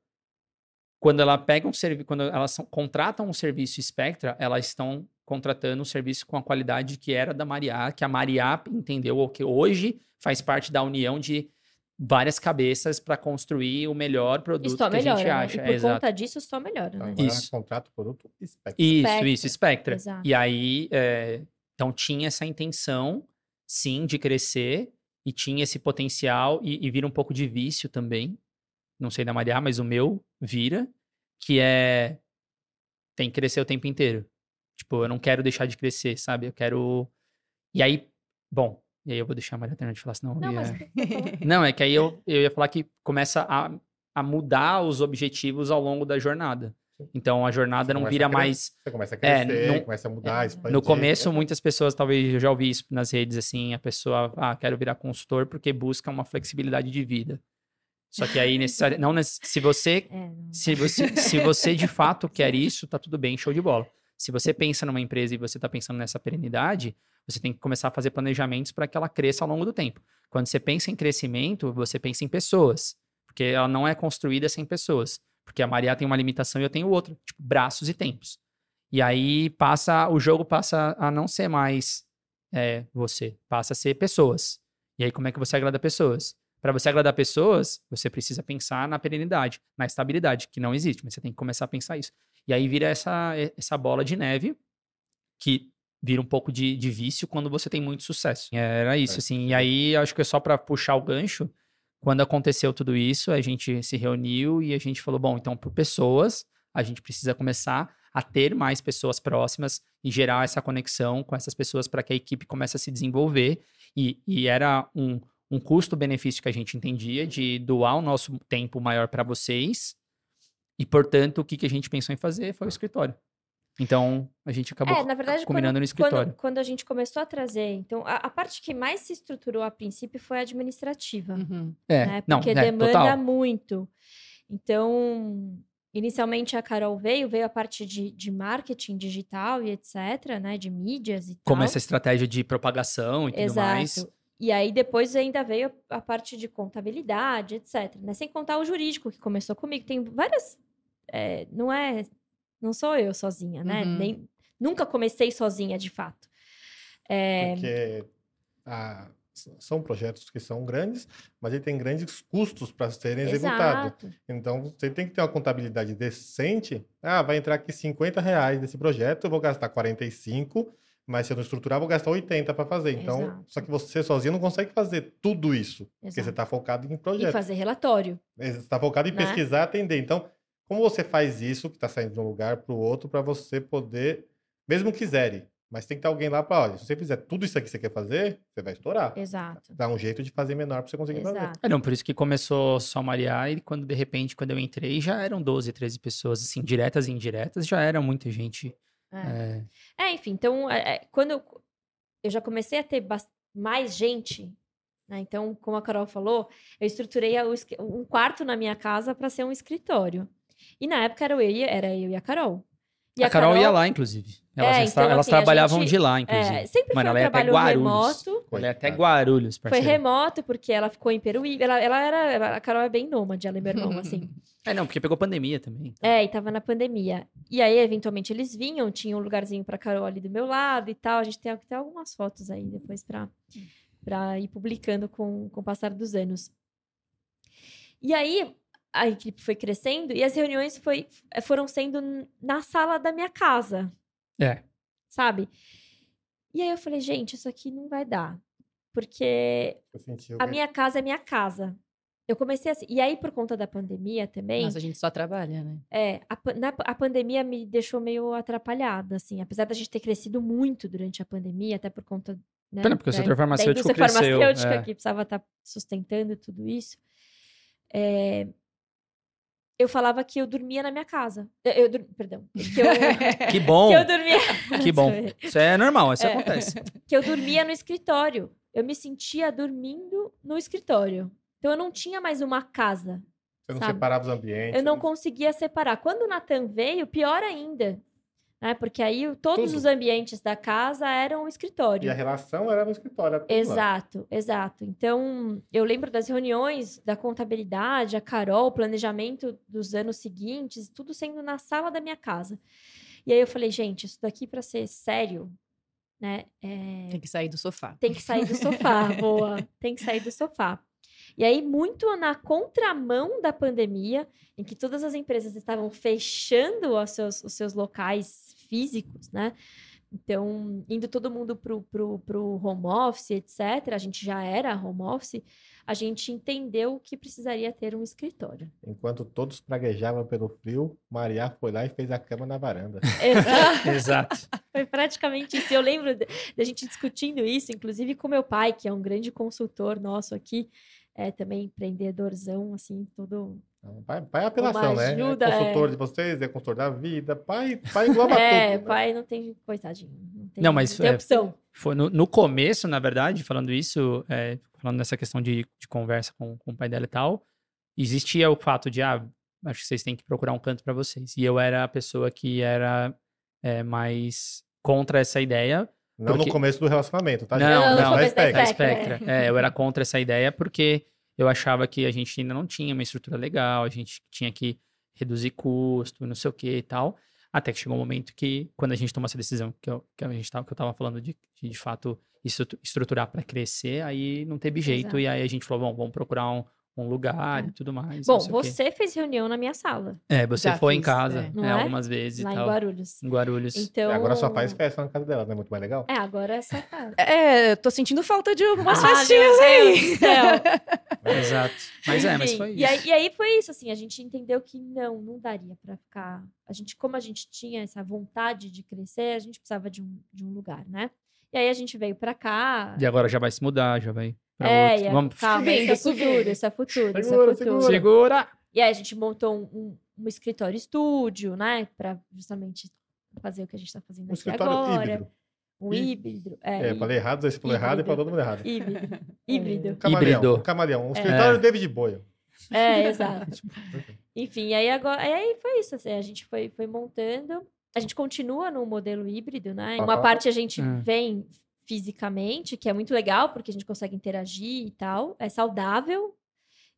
quando ela pega um serviço, quando elas são- contratam um serviço Spectra, elas estão contratando um serviço com a qualidade que era da Maria, que a Maria entendeu, ou que hoje faz parte da união de várias cabeças para construir o melhor produto E só que a melhora, gente né? acha. E É, por exato. conta disso, só melhora, Então, né? agora Isso. contrata o produto Spectra. Isso, Spectra, isso, Spectra. exato. E aí, é, então tinha essa intenção, sim, de crescer, e tinha esse potencial, e, e vira um pouco de vício também. Não sei da Maria, mas o meu vira, que é. Tem que crescer o tempo inteiro. Tipo, eu não quero deixar de crescer, sabe? Eu quero. E aí, bom, e aí eu vou deixar a Maria terminar de falar, senão. Não, ia- mas... [LAUGHS] Não, é que aí eu, eu ia falar que começa a, a mudar os objetivos ao longo da jornada. Então a jornada Você não vira crescer. mais. Você começa a É, crescer, não- começa a mudar, É. expandir. No começo, muitas pessoas, talvez eu já ouvi isso nas redes, assim, a pessoa, ah, quero virar consultor porque busca uma flexibilidade de vida. Só que aí, [LAUGHS] necessari- não, se você, É, não. se você, se você de fato [LAUGHS] quer isso, tá tudo bem, show de bola. Se você pensa numa empresa e você tá pensando nessa perenidade, você tem que começar a fazer planejamentos para que ela cresça ao longo do tempo. Quando você pensa em crescimento, você pensa em pessoas, porque ela não é construída sem pessoas. Porque a Maria tem uma limitação e eu tenho outra, tipo, braços e tempos. E aí passa, o jogo passa a não ser mais é, você, passa a ser pessoas. E aí como é que você agrada pessoas? Para você agradar pessoas, você precisa pensar na perenidade, na estabilidade, que não existe, mas você tem que começar a pensar isso. E aí vira essa, essa bola de neve que vira um pouco de, de vício quando você tem muito sucesso. Era isso, É. assim. E aí, acho que é só para puxar o gancho, quando aconteceu tudo isso, a gente se reuniu e a gente falou, bom, então por pessoas, a gente precisa começar a ter mais pessoas próximas e gerar essa conexão com essas pessoas para que a equipe comece a se desenvolver. E, e era um, um custo-benefício que a gente entendia de doar o nosso tempo maior para vocês. E, portanto, o que, que a gente pensou em fazer foi o escritório. Então, a gente acabou É, na verdade, combinando quando, no escritório. Quando, quando a gente começou a trazer, então, a, a parte que mais se estruturou a princípio foi a administrativa, Uhum. É, né? não, Porque é, demanda total. muito. Então, inicialmente a Carol veio, veio a parte de, de marketing digital e etc, né? De mídias e Como tal. essa estratégia de propagação e tudo Exato. mais. E aí depois ainda veio a parte de contabilidade, etc. Né? Sem contar o jurídico que começou comigo. Tem várias. é, não é. Não sou eu sozinha, né? Uhum. Nem, nunca comecei sozinha, de fato. É, Porque ah, s- são projetos que são grandes, mas ele tem grandes custos para serem executados. Então, você tem que ter uma contabilidade decente. Ah, vai entrar aqui 50 reais nesse projeto, eu vou gastar 45, mas se eu não estruturar, eu vou gastar 80 para fazer. Então, Exato. só que você sozinho não consegue fazer tudo isso, porque você Exato. está focado em E projeto. fazer relatório. Você está focado em né? pesquisar, atender. Então, como você faz isso, que está saindo de um lugar para o outro, para você poder, mesmo quiserem, mas tem que ter alguém lá para, olha, se você fizer tudo isso aqui que você quer fazer, você vai estourar. Exato. Dá um jeito de fazer menor para você conseguir fazer. Exato. É, não, por isso que começou só Maria e quando de repente, quando eu entrei, já eram 12, 13 pessoas, assim, diretas e indiretas, já era muita gente. É. É, É, enfim, então, é, é, quando eu, eu já comecei a ter mais gente, né? Então, como a Carol falou, eu estruturei a- um quarto na minha casa para ser um escritório. E na época era eu, era eu e a Carol. E a, Carol, ia lá, inclusive. Elas, É, então, elas assim, a trabalhavam gente- de lá, inclusive. É, sempre Mano, foi ela um trabalho Guarulhos. remoto. Ela é até. Guarulhos, Foi parceiro. remoto, porque ela ficou em Peruíbe. Ela, ela era. A Carol é bem nômade, ela é meu irmão, [LAUGHS] assim. É, não, porque pegou pandemia também. É, e tava na pandemia. E aí, eventualmente, eles vinham, tinha um lugarzinho pra Carol ali do meu lado e tal. A gente tem até algumas fotos aí depois pra, pra ir publicando com, com o passar dos anos. E aí, a equipe foi crescendo e as reuniões foi, foram sendo na sala da minha casa, É. sabe? E aí eu falei, gente, isso aqui não vai dar. Porque a minha casa é minha casa. Eu comecei assim. E aí, por conta da pandemia também. Nossa, a gente só trabalha, né? É, a, na- a pandemia me deixou meio atrapalhada, assim. Apesar da gente ter crescido muito durante a pandemia, até por conta né, Pena, porque o da- setor da farmacêutico cresceu, farmacêutica é. que precisava estar sustentando tudo isso. É, eu falava que eu dormia na minha casa. Eu, eu perdão. Que eu, [LAUGHS] Que bom, [LAUGHS] que eu dormia. [LAUGHS] que bom. Isso é normal, isso É. acontece. que eu dormia no escritório. Eu me sentia dormindo no escritório. Então eu não tinha mais uma casa. Você não Sabe? separava os ambientes. Eu não conseguia separar. Quando o Natan veio, pior ainda. Né? Porque aí todos Tudo. os ambientes da casa eram o escritório. E a relação era no escritório. era tudo lá. Exato, exato. Então, eu lembro das reuniões da contabilidade, a Carol, o planejamento dos anos seguintes, tudo sendo na sala da minha casa. E aí eu falei, gente, isso daqui para ser sério, né? é, Tem que sair do sofá. tem que sair do sofá, [LAUGHS] boa. Tem que sair do sofá. E aí, muito na contramão da pandemia, em que todas as empresas estavam fechando os seus, os seus locais físicos, né? Então, indo todo mundo pro, pro, pro home office, etc., a gente já era home office, a gente entendeu que precisaria ter um escritório. Enquanto todos praguejavam pelo frio, Maria foi lá e fez a cama na varanda. [LAUGHS] Exato. [LAUGHS] Exato. Foi praticamente isso. Eu lembro de- da gente discutindo isso, inclusive com meu pai, que é um grande consultor nosso aqui, é também empreendedorzão, assim, todo. Pai, pai é apelação, Uma né? ajuda, é consultor é. de vocês, é consultor da vida. Pai, pai engloba [LAUGHS] é, tudo. né? pai não tem, coitadinho. Não, tem, Não, mas, tem é, opção. Foi no, no começo, na verdade, falando isso, é, falando nessa questão de, de conversa com, com o pai dela e tal, existia o fato de, ah, acho que vocês têm que procurar um canto para vocês. E eu era a pessoa que era é, mais contra essa ideia. Não Porque- no começo do relacionamento, tá? Não, gente? não, Na no começo da Spectra. Da Spectra, Spectra. É, eu era contra essa ideia porque eu achava que a gente ainda não tinha uma estrutura legal, a gente tinha que reduzir custo, não sei o que e tal. Até que chegou um momento que, quando a gente tomou essa decisão, que, eu, que a gente tava, que eu tava falando de, de, de fato, estru- estruturar para crescer, aí não teve jeito. Exato. E aí a gente falou, bom, vamos procurar um, um lugar É. e tudo mais. Bom, você fez reunião na minha sala, É, você Já foi em fiz, casa, é. Não é, é? algumas vezes lá e em tal. Guarulhos. Em Guarulhos. Então. E agora só faz festa na casa dela, não é muito mais legal? É, agora é só faz. É, eu tô sentindo falta de umas Ah, festinhas aí. [LAUGHS] Exato. Mas é, mas Enfim, foi isso. E aí, e aí foi isso, assim, a gente entendeu que não, não daria pra ficar. A gente, como a gente tinha essa vontade de crescer, a gente precisava de um, de um lugar, né? E aí a gente veio pra cá. E agora já vai se mudar, já vai pra É, outro. é- Vamos... calma, isso é Subindo, futuro, isso é futuro, isso Segura, é futuro. segura. E aí a gente montou um, um, um escritório estúdio, né? Pra justamente fazer o que a gente tá fazendo Um aqui agora. híbrido. Um Hí- híbrido. É, É, falei errado, você falou errado e falou todo mundo errado. híbrido. [LAUGHS] Híbrido. Camaleão, Híbrido. um camaleão. Um escritório David Boyle. É, [LAUGHS] exato. Enfim, aí agora, aí foi isso, assim, a gente foi, foi montando. A gente continua no modelo híbrido, né? Uma parte a gente Hum. vem fisicamente, que é muito legal, porque a gente consegue interagir e tal, é saudável.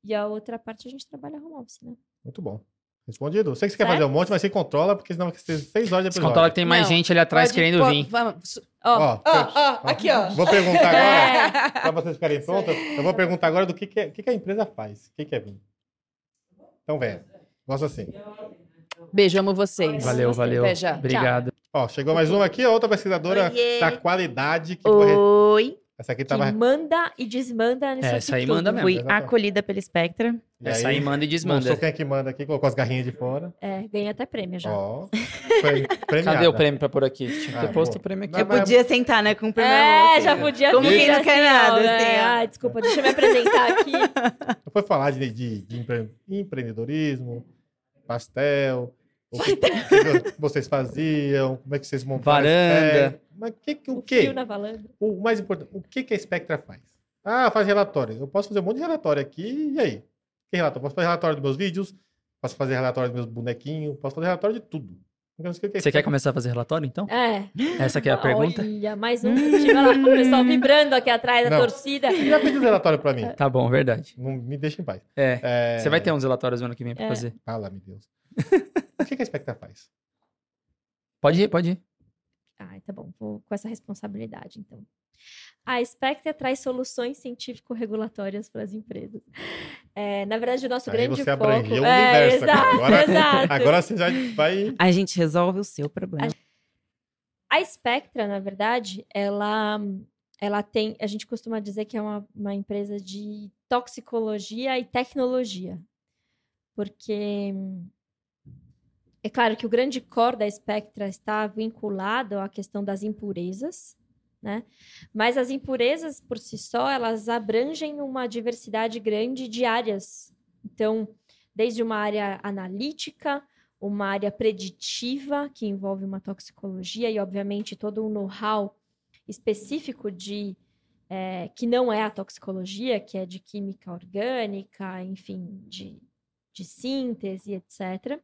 E a outra parte a gente trabalha home office, né? Muito bom. Respondido. Sei que você quer Certo? fazer um monte, mas você controla, porque senão vai ser seis horas de episódio. controla que tem mais Não, gente ali atrás Pode- querendo vir. Vamos. Ó, Ó, Ó, ó, aqui, ó. Vou perguntar [LAUGHS] agora, é, para vocês ficarem prontos, eu vou perguntar agora do que, que, é- que, que a empresa faz. O que, que é vinho? Então, vem. Gosto assim. Beijo, amo vocês. Valeu, valeu. Até já. Obrigado. Ó, chegou mais uma aqui, a outra pesquisadora Oiê. da qualidade. Que foi... Oi, Essa aqui que tava. manda e desmanda nisso Essa aí tudo. manda mesmo. fui exatamente. acolhida pela Spectra. E Essa aí manda e Não desmanda. sou quem é que manda aqui, colocou as garrinhas de fora. É, ganha até prêmio já. Ó. Foi premiada. Cadê o prêmio pra pôr aqui? Tinha que Ah, ter posto pô. o prêmio aqui. Mas- Eu podia sentar, né, com o primeiro É, assim, já podia Como quem não quer assim, ó, nada, né? assim. Ai, desculpa, deixa eu me apresentar aqui. Foi falar de, de, de empre- empreendedorismo, pastel, o que, que vocês faziam, como é que vocês montaram. a Varanda. Mas que, que- o O valandra. O mais importante, o que, que a Spectra faz? Ah, faz relatório. Eu posso fazer um monte de relatório aqui, e aí? Que relatório? Posso fazer relatório dos meus vídeos, posso fazer relatório dos meus bonequinhos, posso fazer relatório de tudo. Que que Você quer começar a fazer relatório, então? É. Essa aqui é a pergunta? Olha, mais um. Chega lá, [LAUGHS] o pessoal vibrando aqui atrás da Não. torcida. Você já pediu relatório pra mim? [LAUGHS] Tá bom, verdade. Não me deixa em paz. É. É, Você vai ter uns relatórios no ano que vem pra É. fazer. Fala, meu Deus. [LAUGHS] o que, que a Spectra faz? Pode ir, pode ir. Ai, tá bom, vou com essa responsabilidade, então. A Spectra traz soluções científico-regulatórias para as empresas. É, na verdade, o nosso Aí grande você foco... abrangeu o é, universo. exato, agora, exato. agora você já vai. A gente resolve o seu problema. A Spectra, na verdade, ela, ela tem... A gente costuma dizer que é uma, uma empresa de toxicologia e tecnologia. Porque... É claro que o grande core da Spectra está vinculado à questão das impurezas, né? Mas as impurezas por si só, elas abrangem uma diversidade grande de áreas. Então, desde uma área analítica, uma área preditiva, que envolve uma toxicologia e, obviamente, todo um know-how específico de é, que não é a toxicologia, que é de química orgânica, enfim, de, de síntese, etc.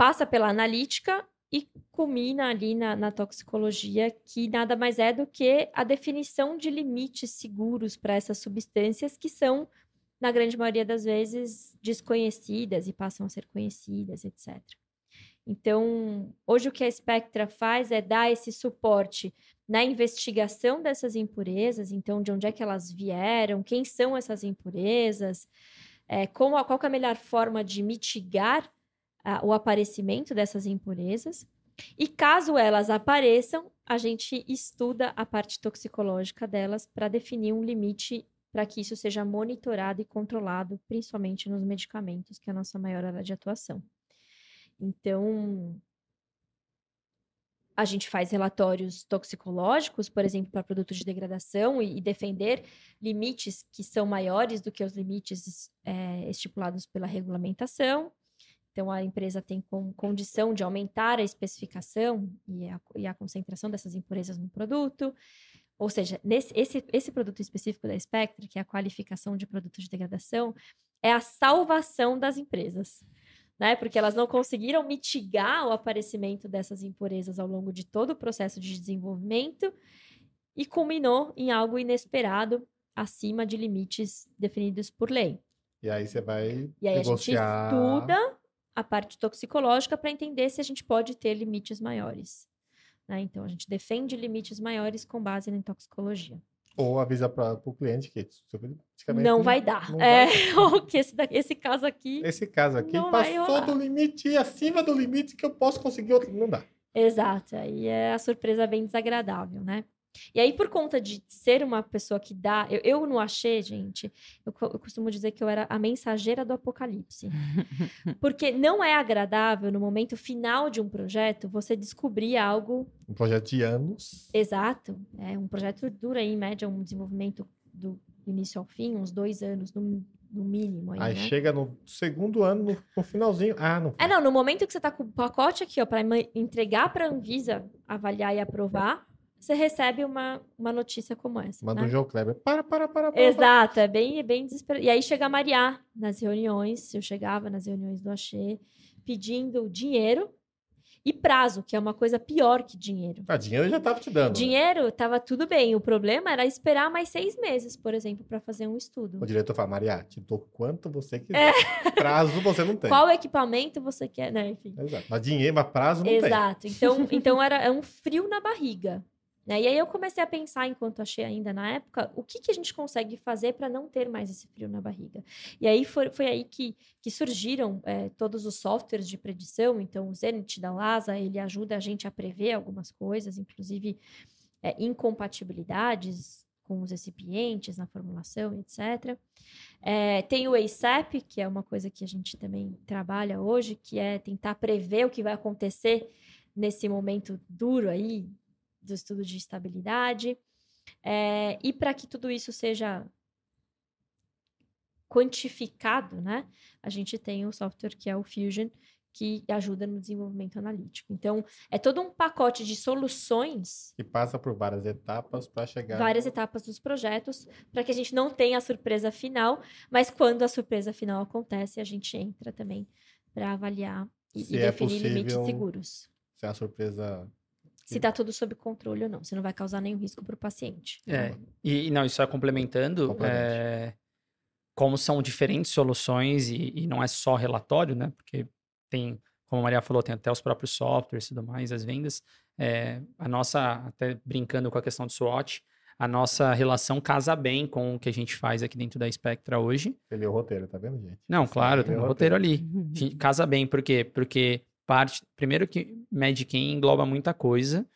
Passa pela analítica e culmina ali na, na, toxicologia, que nada mais é do que a definição de limites seguros para essas substâncias que são, na grande maioria das vezes, desconhecidas e passam a ser conhecidas, etc. Então, hoje o que a Spectra faz é dar esse suporte na investigação dessas impurezas, então, de onde é que elas vieram, quem são essas impurezas, é, como, qual é a melhor forma de mitigar o aparecimento dessas impurezas. E caso elas apareçam, a gente estuda a parte toxicológica delas para definir um limite para que isso seja monitorado e controlado, principalmente nos medicamentos, que é a nossa maior área de atuação. Então, a gente faz relatórios toxicológicos, por exemplo, para produtos de degradação e, e, defender limites que são maiores do que os limites é, estipulados pela regulamentação. Então, a empresa tem com, condição de aumentar a especificação e a, e a, concentração dessas impurezas no produto. Ou seja, nesse, esse, esse produto específico da Spectre, que é a qualificação de produto de degradação, é a salvação das empresas. Né? Porque elas não conseguiram mitigar o aparecimento dessas impurezas ao longo de todo o processo de desenvolvimento e culminou em algo inesperado acima de limites definidos por lei. E aí você vai e aí negociar... a gente estuda a parte toxicológica para entender se a gente pode ter limites maiores. Né? Então, a gente defende limites maiores com base na toxicologia. Ou avisa para o cliente que não vai dar. Não é, vai. [LAUGHS] ou que esse, esse caso aqui. Esse caso aqui passou do limite, acima do limite que eu posso conseguir outro. Não dá. Exato. Aí é a surpresa bem desagradável, né? E aí, por conta de ser uma pessoa que dá. Eu, eu não achei, gente. Eu, eu, costumo dizer que eu era a mensageira do apocalipse. [LAUGHS] Porque não é agradável, no momento final de um projeto, você descobrir algo. Um projeto de anos. Exato. É um projeto dura, em média, um desenvolvimento do início ao fim, uns dois anos, no, no mínimo. Aí, aí né? chega no segundo ano, no, no, finalzinho. Ah, não. É, não, no momento que você tá com o pacote aqui, ó, para entregar para a Anvisa avaliar e aprovar você recebe uma, uma notícia como essa. Manda né? um João Kleber. Para, para, para, para. Exato, é bem, é bem desesperado. E aí chega a Maria nas reuniões, eu chegava nas reuniões do Axê, pedindo dinheiro e prazo, que é uma coisa pior que dinheiro. Ah, dinheiro eu já estava te dando. Né? Dinheiro estava tudo bem. O problema era esperar mais seis meses, por exemplo, para fazer um estudo. O diretor fala, Maria, te dou quanto você [LAUGHS] quiser. É. Prazo você não tem. Qual equipamento você quer, né? Enfim. Exato. Mas dinheiro, mas prazo não Exato. tem. Exato. Então, então era é um frio na barriga. Né? E aí eu comecei a pensar, enquanto achei ainda na época, o que, que a gente consegue fazer para não ter mais esse frio na barriga. E aí foi, foi aí que, que surgiram é, todos os softwares de predição. Então, o Zenit da LASA, ele ajuda a gente a prever algumas coisas, inclusive é, incompatibilidades com os recipientes na formulação, etc. É, tem o ASAP, que é uma coisa que a gente também trabalha hoje, que é tentar prever o que vai acontecer nesse momento duro aí do estudo de estabilidade. É, e para que tudo isso seja quantificado, né? A gente tem o software que é o Fusion, que ajuda no desenvolvimento analítico. Então, é todo um pacote de soluções. Que passa por várias etapas para chegar. Várias etapas dos projetos, para que a gente não tenha a surpresa final, mas quando a surpresa final acontece, a gente entra também para avaliar e, e é definir limites seguros. Se a surpresa se está tudo sob controle ou não. Você não vai causar nenhum risco para o paciente. É, e não, isso é complementando, é, como são diferentes soluções e, e, não é só relatório, né? Porque tem, como a Maria falou, tem até os próprios softwares e tudo mais, as vendas. É, a nossa, até brincando com a questão do SWOT, a nossa relação casa bem com o que a gente faz aqui dentro da Spectra hoje. Ele é o roteiro, tá vendo, gente? Não, claro, tem um roteiro, roteiro ali. [LAUGHS] casa bem, por quê? Porque parte. Primeiro que Medicam engloba muita coisa.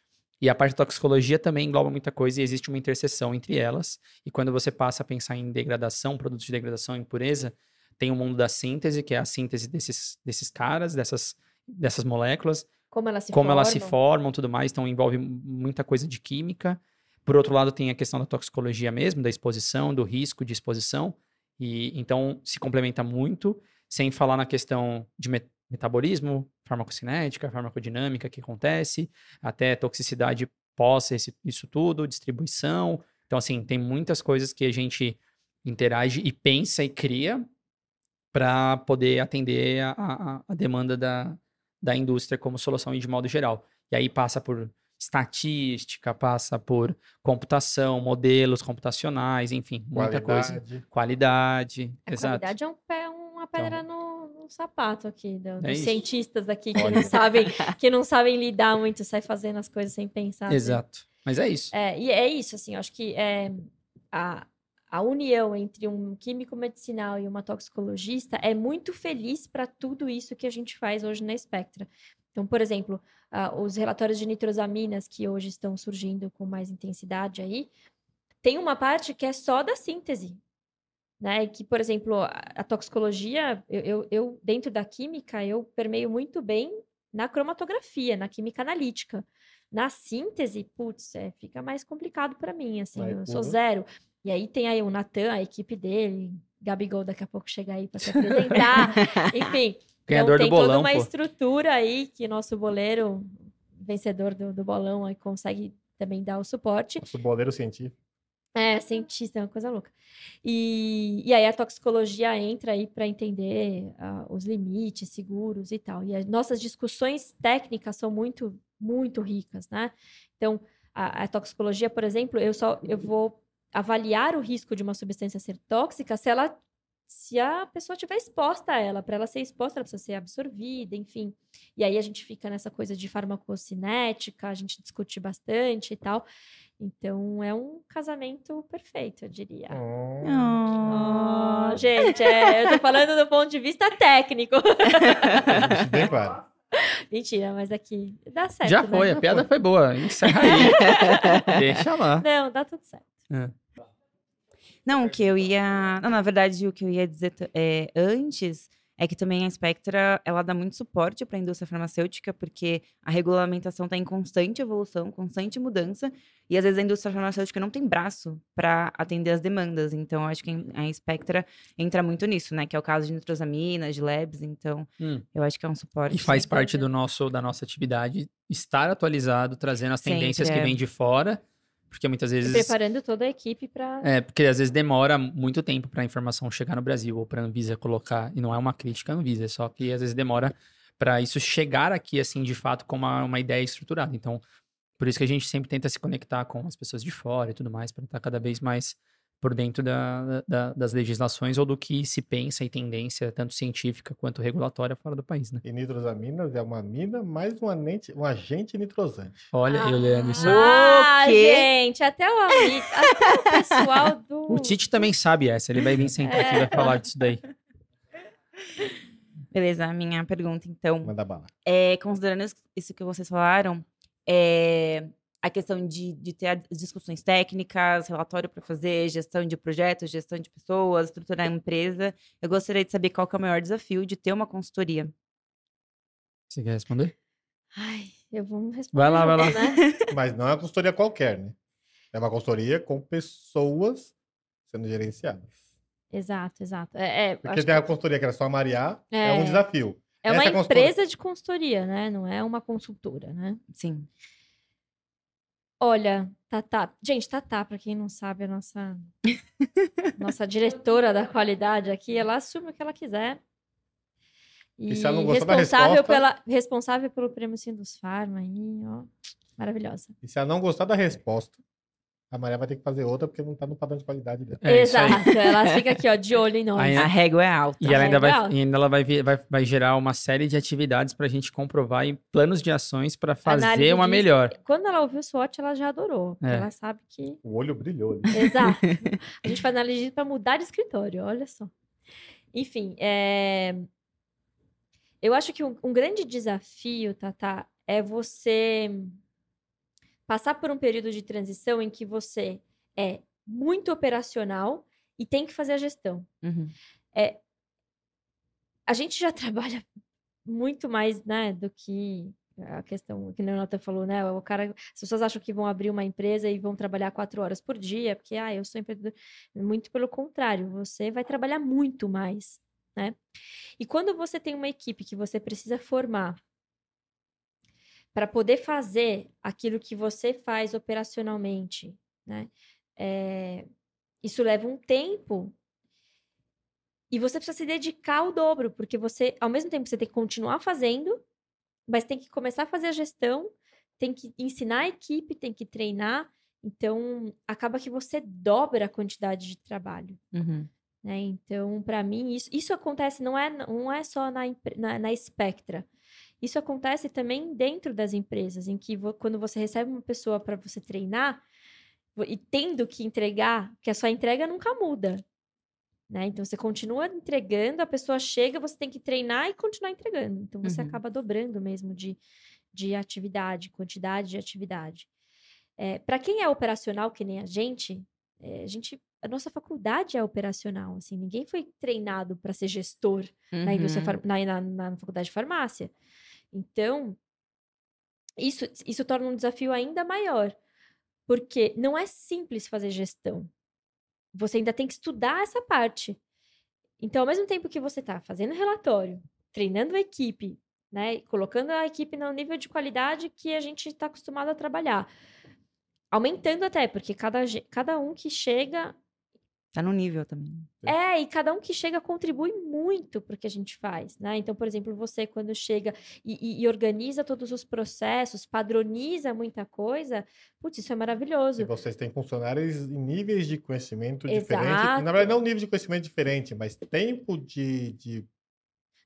E a parte de toxicologia também engloba muita coisa e existe uma interseção entre elas. E quando você passa a pensar em degradação, produtos de degradação, impureza, tem o mundo da síntese, que é a síntese desses, desses caras, dessas, dessas moléculas, Como elas se como formam. elas se formam, tudo mais, então envolve muita coisa de química. Por outro lado, tem a questão da toxicologia mesmo, da exposição, do risco de exposição, e então se complementa muito, sem falar na questão de metabolismo, farmacocinética, farmacodinâmica que acontece, até toxicidade pós esse- isso tudo, distribuição. Então, assim, tem muitas coisas que a gente interage e pensa e cria para poder atender a, a- a demanda da, da indústria como solução de modo geral. E aí passa por estatística, passa por computação, modelos computacionais, enfim, muita coisa. Qualidade. Qualidade, A exato. qualidade é um pé, uma pedra no, no sapato aqui, do- dos É isso. cientistas aqui que Olha. não sabem, [LAUGHS] que não sabem lidar muito, sai fazendo as coisas sem pensar. assim. Exato. Mas é isso. É, e é isso, assim, eu acho que é, a, a união entre um químico medicinal e uma toxicologista é muito feliz para tudo isso que a gente faz hoje na Spectra. Então, por exemplo, ah, os relatórios de nitrosaminas que hoje estão surgindo com mais intensidade aí, tem uma parte que é só da síntese. Né? Que, por exemplo, a, toxicologia, eu, eu, eu, dentro da química, eu permeio muito bem na cromatografia, na química analítica. Na síntese, putz, é, fica mais complicado para mim, assim, Vai eu sou puro. zero. E aí tem aí o Natan, a equipe dele, Gabigol daqui a pouco chega aí para se apresentar, [LAUGHS] enfim. Ganhador então, do tem toda bolão, uma pô. estrutura aí que nosso boleiro, vencedor do, do bolão, aí consegue também dar o suporte. Nosso boleiro científico. É, cientista, é uma coisa louca. E, e aí a toxicologia entra aí para entender ah, os limites seguros e tal. E as nossas discussões técnicas são muito, muito ricas, né? Então, a, a toxicologia, por exemplo, eu só eu vou avaliar o risco de uma substância ser tóxica se ela se a pessoa estiver exposta a ela, para ela ser exposta, ela precisa ser absorvida, enfim. E aí a gente fica nessa coisa de farmacocinética, a gente discute bastante e tal. Então é um casamento perfeito, eu diria. Hum, Oh, gente, é, eu tô falando do ponto de vista técnico. deixa bem claro. Mentira, mas aqui dá certo. Já né? foi, a piada foi boa. Encerra aí. [LAUGHS] Deixa lá. Não, dá tudo certo. Não, o que eu ia. Não, na verdade, o que eu ia dizer é, antes é que também a Spectra ela dá muito suporte para a indústria farmacêutica, porque a regulamentação está em constante evolução, constante mudança, e às vezes a indústria farmacêutica não tem braço para atender as demandas. Então, eu acho que a Spectra entra muito nisso, né? Que é o caso de nitrosaminas, de labs. Então, Hum. eu acho que é um suporte. E faz parte do nosso, da nossa atividade estar atualizado, trazendo as Sempre, tendências que é. vêm de fora, porque muitas E vezes. preparando toda a equipe para. É, porque às vezes demora muito tempo para a informação chegar no Brasil ou para a Anvisa colocar, e não é uma crítica à Anvisa, é só que às vezes demora para isso chegar aqui, assim, de fato, com uma, uma ideia estruturada. Então, por isso que a gente sempre tenta se conectar com as pessoas de fora e tudo mais, para estar cada vez mais por dentro da, da- das legislações ou do que se pensa e tendência, tanto científica quanto regulatória fora do país, né? E nitrosaminas é uma mina mais um, anente, um agente nitrosante. Olha, eu lendo isso. Ah, gente, até o, até o pessoal [LAUGHS] do. O Tite também sabe essa, ele vai vir sentar aqui e vai falar disso daí. [LAUGHS] Beleza, a minha pergunta, então. Manda bala. É, considerando isso que vocês falaram, é, a questão de, de ter as discussões técnicas, relatório para fazer, gestão de projetos, gestão de pessoas, estruturar a empresa, eu gostaria de saber qual que é o maior desafio de ter uma consultoria. Você quer responder? Ai, eu vou responder. Vai lá, vai lá. Né? [LAUGHS] Mas não é uma consultoria qualquer, né? É uma consultoria com pessoas sendo gerenciadas. Exato, exato. É, é, Porque tem que a consultoria que era só a Mariá, é, É. um desafio. é uma essa consultoria- empresa de consultoria, né? Não é uma consultora, né? Sim. Olha, Tatá. Gente, Tatá, pra quem não sabe, a nossa, [LAUGHS] nossa diretora da qualidade aqui, ela assume o que ela quiser. E, E responsável, resposta- pela, responsável pelo prêmio Sindus Pharma aí, ó. Maravilhosa. E se ela não gostar da resposta, a Maria vai ter que fazer outra porque não tá no padrão de qualidade dela. É. Exato. Ela fica aqui, ó, de [LAUGHS] olho em nós. Aí, A régua é alta. E ela ainda vai, legal. e ainda ela vai, vir- vai, vai gerar uma série de atividades para a gente comprovar e planos de ações para fazer Análise uma de- melhor. Quando ela ouviu o SWOT, ela já adorou. É. ela sabe que. O olho brilhou ali. [LAUGHS] Exato. [LAUGHS] A gente faz análise para mudar de escritório, olha só. Enfim, é... eu acho que um, um grande desafio, Tata, é você passar por um período de transição em que você é muito operacional e tem que fazer a gestão. Uhum. A gente já [LAUGHS] trabalha muito mais, né, do que A questão que o Natan falou, né? O cara, as pessoas acham que vão abrir uma empresa e vão trabalhar quatro horas por dia, porque, ah, eu sou empreendedor. Muito pelo contrário, você vai trabalhar muito mais, né? E quando você tem uma equipe que você precisa formar para poder fazer aquilo que você faz operacionalmente, né? É, isso leva um tempo e você precisa se dedicar ao dobro, porque você, ao mesmo tempo, você tem que continuar fazendo, mas tem que começar a fazer a gestão, tem que ensinar a equipe, tem que treinar. Então, acaba que você dobra a quantidade de trabalho. Uhum. Né? Então, para mim, isso, isso acontece não é, não é só na, na, na Spectra. Isso acontece também dentro das empresas, em que quando você recebe uma pessoa para você treinar e tendo que entregar, que a sua entrega nunca muda. Né? Então você continua entregando, a pessoa chega, você tem que treinar e continuar entregando. Então você Uhum. acaba dobrando mesmo de, de atividade, quantidade de atividade. É, para quem é operacional, que nem a gente, é, a gente, a nossa faculdade é operacional. Assim, ninguém foi treinado para ser gestor na indústria Uhum. far- na, na, na faculdade de farmácia. Então, isso, isso torna um desafio ainda maior, porque não é simples fazer gestão. Você ainda tem que estudar essa parte. Então, ao mesmo tempo que você está fazendo relatório, treinando a equipe, né, colocando a equipe no nível de qualidade que a gente está acostumado a trabalhar, aumentando até, porque cada, cada um que chega Tá no nível também. é, e cada um que chega contribui muito para o que a gente faz, né? Então, por exemplo, você quando chega e, e- e organiza todos os processos, padroniza muita coisa, putz, isso é E maravilhoso. vocês têm funcionários em níveis de conhecimento diferentes. Exato. Na verdade, não nível de conhecimento diferente, mas tempo de, de, de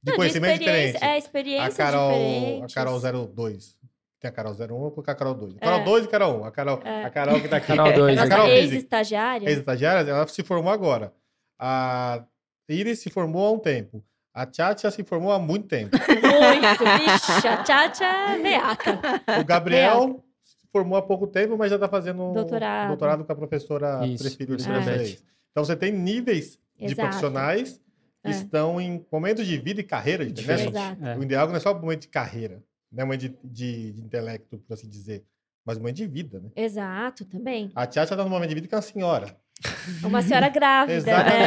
Não, conhecimento experiência- diferente. É, a experiências Carol, a. Carol 02. Tem a Carol 01, eu colocar a Carol 2. A Carol É. 2 e Carol 1. A Carol, É. a Carol que tá [LAUGHS] aqui. Canal 2. A Nossa Carol ex-estagiária. Ex-estagiária, ela se formou agora. A Iris se formou há um tempo. A Tchatcha se formou há muito tempo. [LAUGHS] Muito, vixe, a Tchatcha é. O Gabriel se formou há pouco tempo, mas já está fazendo Doutorado. doutorado com a professora Isso, preferida de vocês. Então você tem níveis de Exato. profissionais que É. estão em momentos de vida e carreira diferentes. Exato. É. O ideal não é só momento de carreira, não é momento de, de, de intelecto, por assim dizer, mas momento de vida, né? Exato, também. A Tchatcha está num momento de vida que é uma senhora. Uma senhora grávida, né?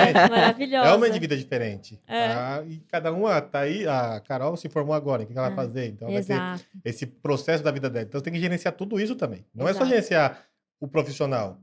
Exatamente. Maravilhosa. É um momento de vida diferente. É. tá? E cada uma tá aí, a Carol se formou agora, o que que ela vai É. fazer? Então ela vai ter Exato. esse processo da vida dela. Então tem que gerenciar tudo isso também. Não é só Exato. gerenciar o profissional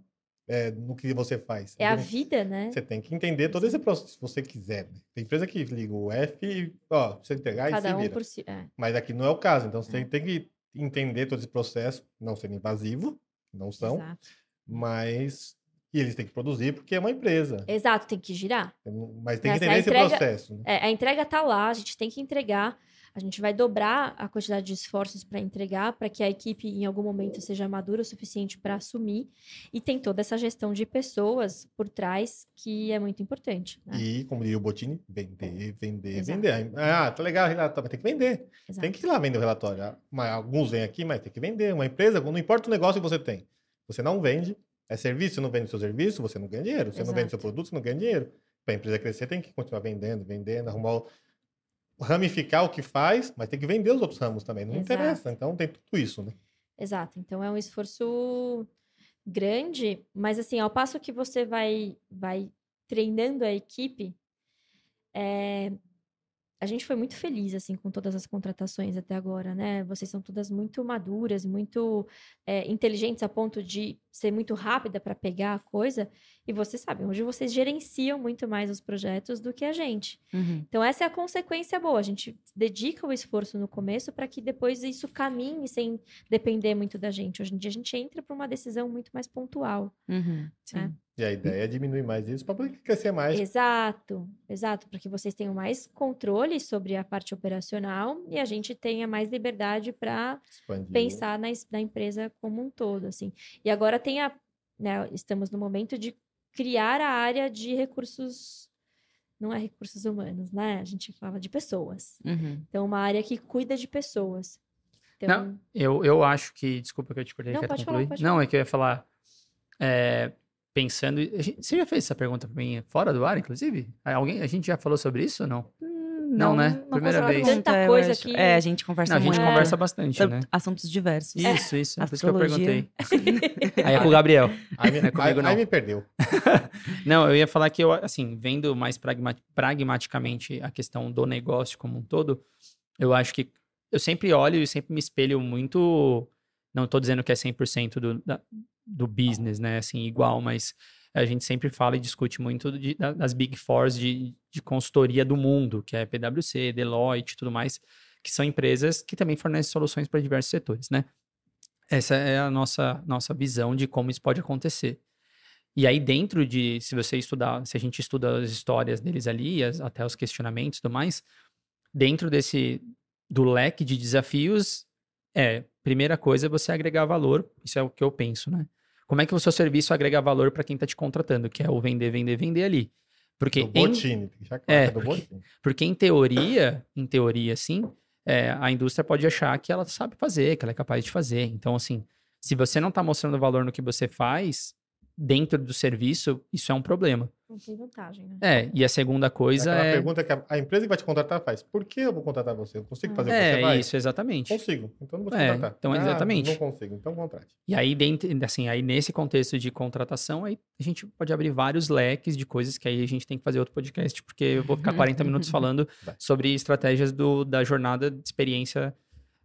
é, no que você faz. É a Você- vida, né? Você tem que entender todo esse processo, se você quiser. né? Tem empresa que liga o F e, ó, você entregar e Cada se um vira. por si. É. Mas aqui não é o caso. Então você É. tem que entender todo esse processo, não sendo invasivo, não são, Exato. mas... E eles têm que produzir porque é uma empresa. Exato, tem que girar. Mas tem que Essa entender esse entrega- processo. né? É, a entrega tá lá, a gente tem que entregar. A gente vai dobrar a quantidade de esforços para entregar, para que a equipe em algum momento seja madura o suficiente para assumir. E tem toda essa gestão de pessoas por trás que é muito importante. Né? E, como diria o Botini, vender, vender, Exato. vender. Ah, tá legal o relatório, mas tem que vender. Exato. Tem que ir lá vender o relatório. Ah, mas Alguns vêm aqui, mas tem que vender. Uma empresa, não importa o negócio que você tem. Você não vende, é serviço, você não vende seu serviço, você não ganha dinheiro. Você não vende seu Exato. produto, você não ganha dinheiro. Para a empresa crescer, tem que continuar vendendo, vendendo, arrumar o... ramificar o que faz, mas tem que vender os outros ramos também. Não Exato. interessa. Então tem tudo isso, né? Exato. Então é um esforço grande, mas assim, ao passo que você vai, vai treinando a equipe, é, a gente foi muito feliz assim com todas as contratações até agora, né? Vocês são todas muito maduras, muito é, inteligentes a ponto de ser muito rápida para pegar a coisa. E vocês sabem, hoje vocês gerenciam muito mais os projetos do que a gente. Uhum. Então, essa é a consequência boa. A gente dedica o esforço no começo para que depois isso caminhe sem depender muito da gente. Hoje em dia, a gente entra para uma decisão muito mais pontual. Uhum. Sim. É. E a ideia é diminuir mais isso para poder crescer mais. Exato, exato, para que vocês tenham mais controle sobre a parte operacional e a gente tenha mais liberdade para pensar na, na empresa como um todo, assim. E agora tem a, né, estamos no momento de criar a área de recursos, não é recursos humanos, né? A gente fala de pessoas. Uhum. Então, uma área que cuida de pessoas. Então, Eu, eu acho que. Desculpa que eu te cortei. Não, pode falar, pode Não, é que eu ia falar. é, pensando. Você já fez essa pergunta pra mim fora do ar, inclusive? Alguém, a gente já falou sobre isso ou não? Hum, Não, né? Primeira consigo vez. Tanta eu coisa acho. que- É, a gente conversa Não, a gente muito. conversa bastante, né? assuntos diversos. Isso, isso. É por isso que eu perguntei. [LAUGHS] Aí é com o Gabriel. Aí, me, Não é comigo, aí- não. aí me perdeu. [LAUGHS] Não, eu ia falar que eu, assim, vendo mais pragma- pragmaticamente a questão do negócio como um todo, eu acho que eu sempre olho e sempre me espelho muito. Não estou dizendo que é 100% do, da, do business, né? Assim, igual, mas a gente sempre fala e discute muito de- da- das Big Fours de, de consultoria do mundo, que é PwC, Deloitte e tudo mais, que são empresas que também fornecem soluções para diversos setores, né? Essa é a nossa, nossa visão de como isso pode acontecer. E aí, dentro de, se você estudar, se a gente estuda as histórias deles ali, as- até os questionamentos e tudo mais, dentro desse, do leque de desafios, é, primeira coisa é você agregar valor, isso é o que eu penso, né? Como é que o seu serviço agrega valor para quem está te contratando, que é o vender, vender, vender ali. Porque, Do em, deixar claro É, do Botini. porque em teoria, em teoria, sim, é, a indústria pode achar que ela sabe fazer, que ela é capaz de fazer. Então, assim, se você não está mostrando valor no que você faz, dentro do serviço, isso é um problema. Não tem vantagem, né? É, e a segunda coisa Aquela é. pergunta que a, a empresa que vai te contratar faz. Por que eu vou contratar você? Eu consigo fazer o que você É, vai? isso, exatamente. Consigo. Então não vou te É, contratar. então, Ah, exatamente. Não consigo. Então contrate. E aí, dentro, assim, aí nesse contexto de contratação, aí a gente pode abrir vários leques de coisas que aí a gente tem que fazer outro podcast, porque eu vou ficar 40 [LAUGHS] minutos falando sobre estratégias do, da jornada de experiência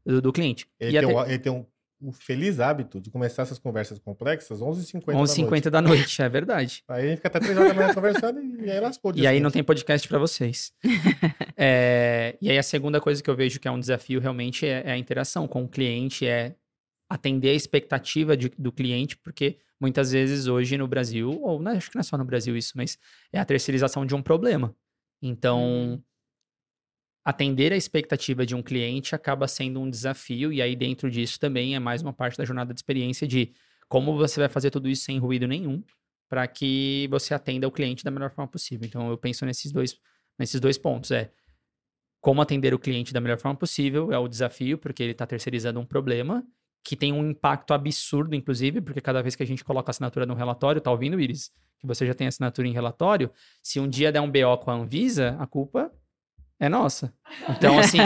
do, do cliente. Ele e tem, até um, ele tem um, o feliz hábito de começar essas conversas complexas 11h50 da noite. 11h50 da noite, é verdade. [LAUGHS] Aí a gente fica até 3 horas da manhã conversando e, e aí lascou. E aí não tem podcast para vocês. [LAUGHS] É, e aí a segunda coisa que eu vejo que é um desafio realmente é, é a interação com o cliente, é atender a expectativa de- do cliente, porque muitas vezes hoje no Brasil, ou não, acho que não é só no Brasil isso, mas é a terceirização de um problema. Então, atender a expectativa de um cliente acaba sendo um desafio, e aí dentro disso também é mais uma parte da jornada de experiência de como você vai fazer tudo isso sem ruído nenhum, para que você atenda o cliente da melhor forma possível. Então, eu penso nesses dois, nesses dois pontos. É como atender o cliente da melhor forma possível, é o desafio, porque ele está terceirizando um problema, que tem um impacto absurdo, inclusive, porque cada vez que a gente coloca assinatura no relatório, tá ouvindo, Iris? Que você já tem assinatura em relatório, se um dia der um BO com a Anvisa, a culpa é nossa. [LAUGHS] Então, assim,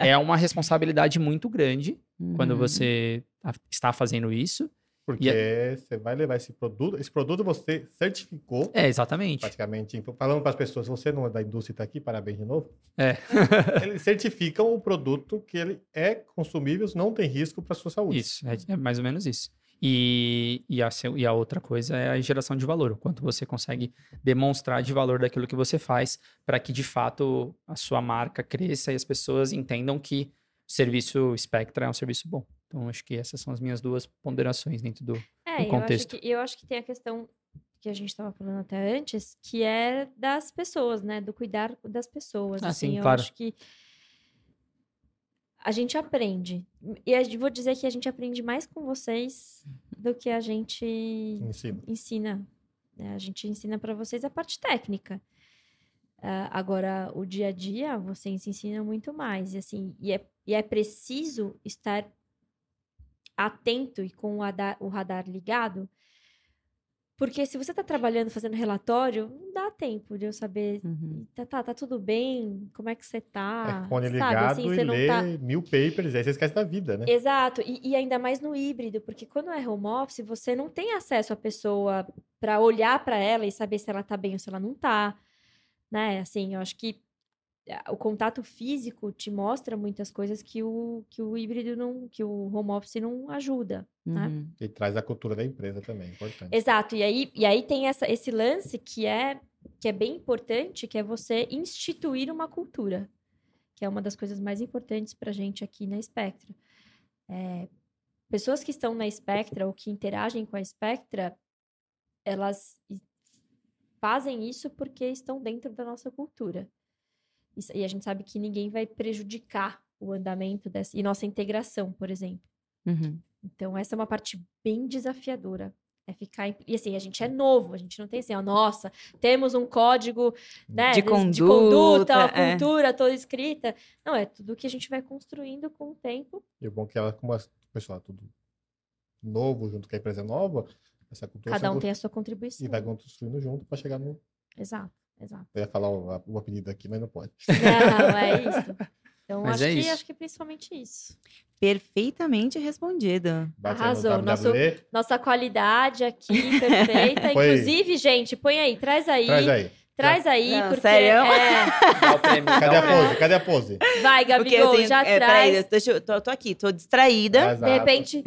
é uma responsabilidade muito grande quando Uhum. você tá- está fazendo isso. Porque você vai levar esse produto. Esse produto você certificou. É, exatamente. Praticamente, falando para as pessoas, você não é da indústria está aqui, parabéns de novo. É. [LAUGHS] Eles certificam o produto que ele é consumível, não tem risco para sua saúde. Isso, é, é mais ou menos isso. E, e, a, e a outra coisa é a geração de valor, o quanto você consegue demonstrar de valor daquilo que você faz, para que de fato a sua marca cresça e as pessoas entendam que o serviço Spectra é um serviço bom. Então, acho que essas são as minhas duas ponderações dentro do. É, no eu acho, contexto. que, eu acho que tem a questão que a gente estava falando até antes, que é das pessoas, né? Do cuidar das pessoas. Ah, assim, sim, eu claro. acho que a gente aprende. E eu vou dizer que a gente aprende mais com vocês do que a gente Ensina. ensina. né? A gente ensina para vocês a parte técnica. Ah, agora, o dia a dia, vocês ensinam muito mais. E, assim, e, é, e é preciso estar atento e com o radar, o radar ligado, porque se você está trabalhando, fazendo relatório, tempo de eu saber, Uhum. tá, tá, tá tudo bem, como é que você tá, é fone sabe? ligado Assim, e você não lê tá... mil papers, aí você esquece da vida, né? Exato, e, e ainda mais no híbrido, porque quando é home office, você não tem acesso à pessoa para olhar para ela e saber se ela tá bem ou se ela não tá, né? Assim, eu acho que eh, o contato físico te mostra muitas coisas que o, que o híbrido não, que o home office não ajuda, né? Uhum. E traz a cultura da empresa também, importante. Exato, e aí, e aí tem essa, esse lance que é, que é bem importante, que é você instituir uma cultura, que é uma das coisas mais importantes para gente aqui na Spectra. É, pessoas que estão na Spectra ou que interagem com a Spectra, elas fazem isso porque estão dentro da nossa cultura. E a gente sabe que ninguém vai prejudicar o andamento dessa, e nossa integração, por exemplo. Uhum. Então, essa é uma parte bem desafiadora. É ficar. E assim, a gente é novo, a gente não tem assim, ó, nossa, temos um código né, De de conduta, conduta, uma é. cultura toda escrita. Não, é tudo que a gente vai construindo com o tempo. E o bom é que ela, como o pessoal é tudo novo, junto com a empresa nova, essa cultura Cada um tem a sua contribuição. e vai construindo junto para chegar no. Exato, exato. Eu ia falar o, o apelido aqui, mas não pode. Não, é isso. [LAUGHS] Então, Mas acho, é que, isso. acho que é principalmente isso. Perfeitamente respondido. Bate aí no Arrasou. Nosso-. Nossa qualidade aqui, perfeita. [LAUGHS] Inclusive, gente, põe aí, traz aí. Traz aí. Traz aí, Não, porque. sério? É, o. Cadê a o pose? Cadê a pose? vai, Gabigol, tenho- já é, traz. Peraí, deixa eu- tô, tô aqui, tô distraída. Exato. De repente,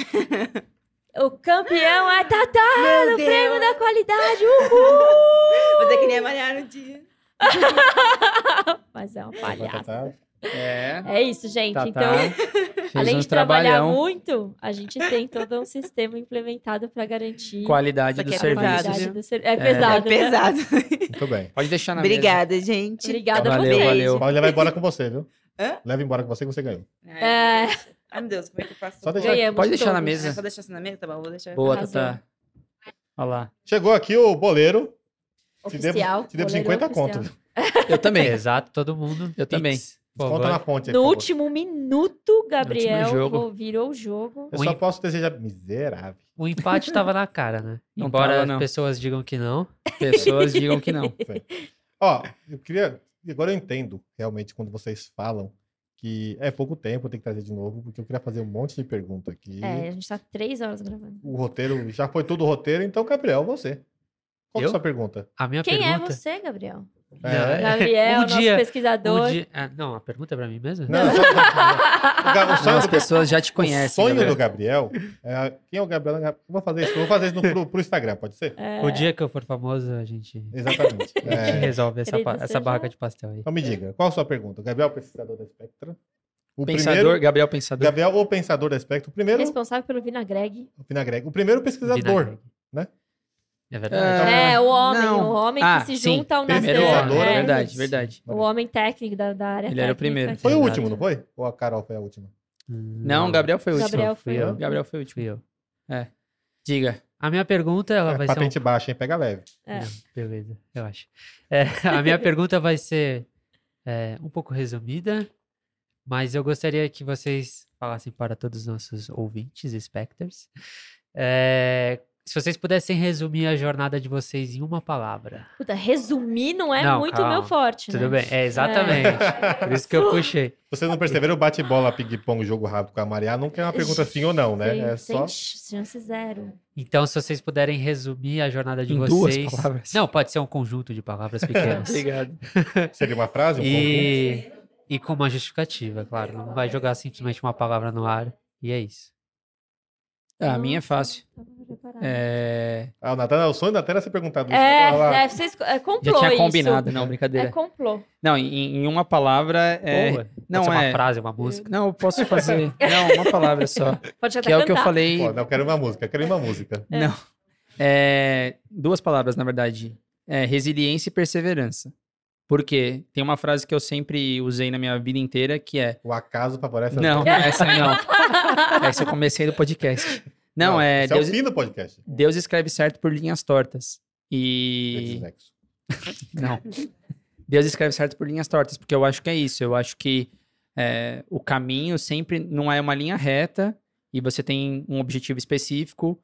o campeão é Tatá Meu no Deus. prêmio da qualidade. Uhul! Vou ter que nem a Mariana no dia. [LAUGHS] Mas é uma palhaça. Tá. É. É isso, gente. Tá, então, tá. [LAUGHS] Além um de trabalhar trabalhão. muito, a gente tem todo um sistema implementado para garantir Qualidade do é a serviço. qualidade do ser... É pesado, é né? pesado. Muito bem. Pode deixar na mesa. Obrigada, gente. Obrigada Valeu, vocês. valeu. Pode levar embora com você, viu? Hã? Leva embora com você que você ganhou. É, Ai, meu Deus, como é que eu faço? Só deixar- ganhamos Pode deixar na todos. mesa. É só deixar assim na mesa? Tá bom, vou deixar. Boa. Tatá. Olha lá. Chegou aqui o boleiro. Te devo, Oficial. te devo goleiro 50 oficial. conto. Eu também. Exato, todo mundo. Eu também. Conta na fonte No último minuto, Gabriel jogo. vo- virou o jogo. Eu só posso desejar miserável. O empate tava na cara, né? Não Embora tava, as não. pessoas digam que não. [LAUGHS] Pessoas digam que não. Ó, eu queria. Agora eu entendo realmente quando vocês falam que é pouco tempo, tem que trazer de novo, porque eu queria fazer um monte de pergunta aqui. É, a gente tá três horas gravando. O roteiro já foi tudo roteiro, então, Gabriel, você. Qual que é a Eu? sua pergunta? A minha Quem pergunta. é você, Gabriel? É. Gabriel, Um nosso dia- pesquisador. Um dia- ah, não, a pergunta é pra mim mesmo? Não, só- o, o sonho, Não, as pessoas já te o conhecem. sonho Gabriel. do Gabriel é. Quem é o Gabriel? Eu Vou fazer isso, vou fazer isso no, pro, pro Instagram, pode ser? É, O dia que eu for famoso, a gente, Exatamente. [LAUGHS] a gente É, resolve essa, pa- essa barraca de pastel aí. então me diga, qual a sua pergunta? Gabriel, pesquisador da Spectra? O Pensador, primeiro. Gabriel Pensador. Gabriel, o pensador da Spectra. O primeiro. responsável pelo Vinagreg. O Vinagreg. O primeiro pesquisador. Vinagreg. né? É verdade. Ah, é, o homem, não. o homem Ah, que se sim. junta ao Primeiro nascer. homem, é É, verdade, verdade. O homem técnico da, da área Ele era o primeiro. Foi o último, não foi? Ou a Carol foi a última? Não, o Gabriel foi o último. Gabriel foi eu. Gabriel foi o último. Fui eu. Diga. A minha pergunta, ela É, vai ser um patente baixa, hein? Pega leve. É. Beleza, eu acho. É, [LAUGHS] a minha pergunta vai ser é, um pouco resumida, mas eu gostaria que vocês falassem para todos os nossos ouvintes, Specters, é, se vocês pudessem resumir a jornada de vocês em uma palavra. Puta, resumir não é Não, muito calma. meu forte, Tudo né? bem, é exatamente. Por isso que eu puxei. Vocês não perceberam o bate-bola, ping-pong, jogo rápido com a Maria? Nunca é uma pergunta sim ou não, né? É só. chance zero. Então, se vocês puderem resumir a jornada de Em duas vocês. palavras. Não, pode ser um conjunto de palavras [LAUGHS] pequenas. Obrigado. Seria uma frase? Um e, e com uma justificativa, claro. Não vai jogar simplesmente uma palavra no ar. E é isso. Ah, a minha é fácil. Preparado. É... Ah, o Natan, o sonho da Tela é ser perguntado isso. É, lá. é, vocês, é complô Já tinha isso. combinado, não, É brincadeira. complô. Não, em, em uma palavra é. Boa. Pode não ser uma é. frase, uma música. Não, eu posso fazer. [LAUGHS] Não, uma palavra só. Pode até Que é o que eu falei. Pô, não, eu quero uma música, eu quero uma música. Não. É, duas palavras, na verdade. É, resiliência e perseverança. Por quê? Tem uma frase que eu sempre usei na minha vida inteira que é. O acaso favorece a Não, essa não. [LAUGHS] Essa eu comecei no podcast. Não, é. Esse é Deus, o fim do podcast. Deus escreve certo por linhas tortas. E. Sexo. [LAUGHS] Não. Deus escreve certo por linhas tortas, porque eu acho que é isso. Eu acho que é, o caminho sempre não é uma linha reta e você tem um objetivo específico.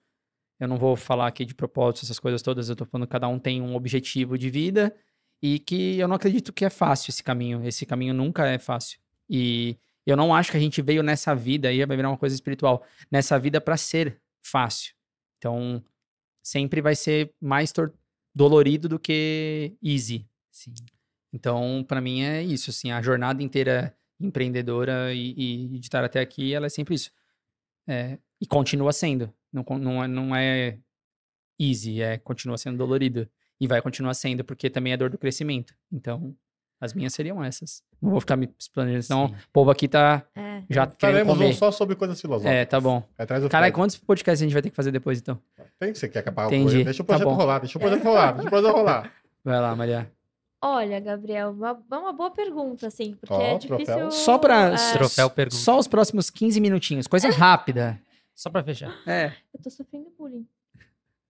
Eu não vou falar aqui de propósito, essas coisas todas. Eu tô falando que cada um tem um objetivo de vida e que eu não acredito que é fácil esse caminho. Esse caminho nunca é fácil. E eu não acho que a gente veio nessa vida, aí vai virar uma coisa espiritual, nessa vida para ser fácil. Então, sempre vai ser mais dolorido do que easy. Sim. Então, para mim é isso, assim, a jornada inteira empreendedora e, e de estar até aqui, ela é sempre isso. É, e continua sendo. Não, não, é, não é easy, é continua sendo dolorido. E vai continuar sendo, porque também é dor do crescimento. Então, as minhas seriam essas. Não vou ficar me explanando, senão Sim. o povo aqui tá É. já querendo Faremos um comer. só sobre coisas filosóficas. É, tá bom. Atrás do Caralho, quantos podcasts a gente vai ter que fazer depois, então? Tem que você quer acabar o Entendi. projeto. Deixa o Tá projeto bom. rolar, deixa o projeto rolar, deixa o projeto rolar. [LAUGHS] Vai lá, Maria. Olha, Gabriel, uma, uma boa pergunta, assim, porque Ó, é troféu. difícil... Só pra... é, Troféu pergunta. Só os próximos 15 minutinhos. Coisa rápida. Só pra fechar. É. eu tô sofrendo bullying.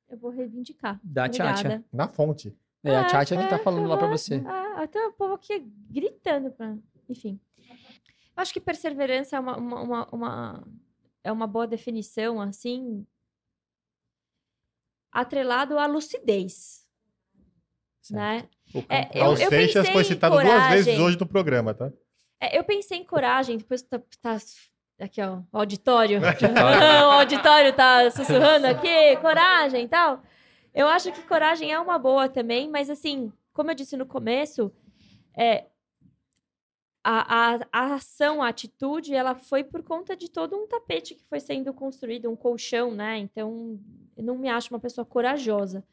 Eu vou reivindicar. Obrigada. Tchatcha. Na fonte. É, a Tchatcha que tá falando lá pra aham. você. Ah, até o povo aqui gritando pra... Enfim. Eu acho que perseverança é uma, uma, uma, uma- é uma boa definição, assim, atrelado à lucidez. né? O É, eu- Raul Seixas foi citado duas vezes coragem. hoje no programa, tá? É, eu pensei em coragem, depois tá, tá aqui, ó, o auditório. [LAUGHS] [LAUGHS] o auditório tá sussurrando aqui, coragem e tal. Eu acho que coragem é uma boa também, mas assim, como eu disse no começo, é, a, a, a ação, a atitude, ela foi por conta de todo um tapete que foi sendo construído, um colchão, né? Então, eu não me acho uma pessoa corajosa.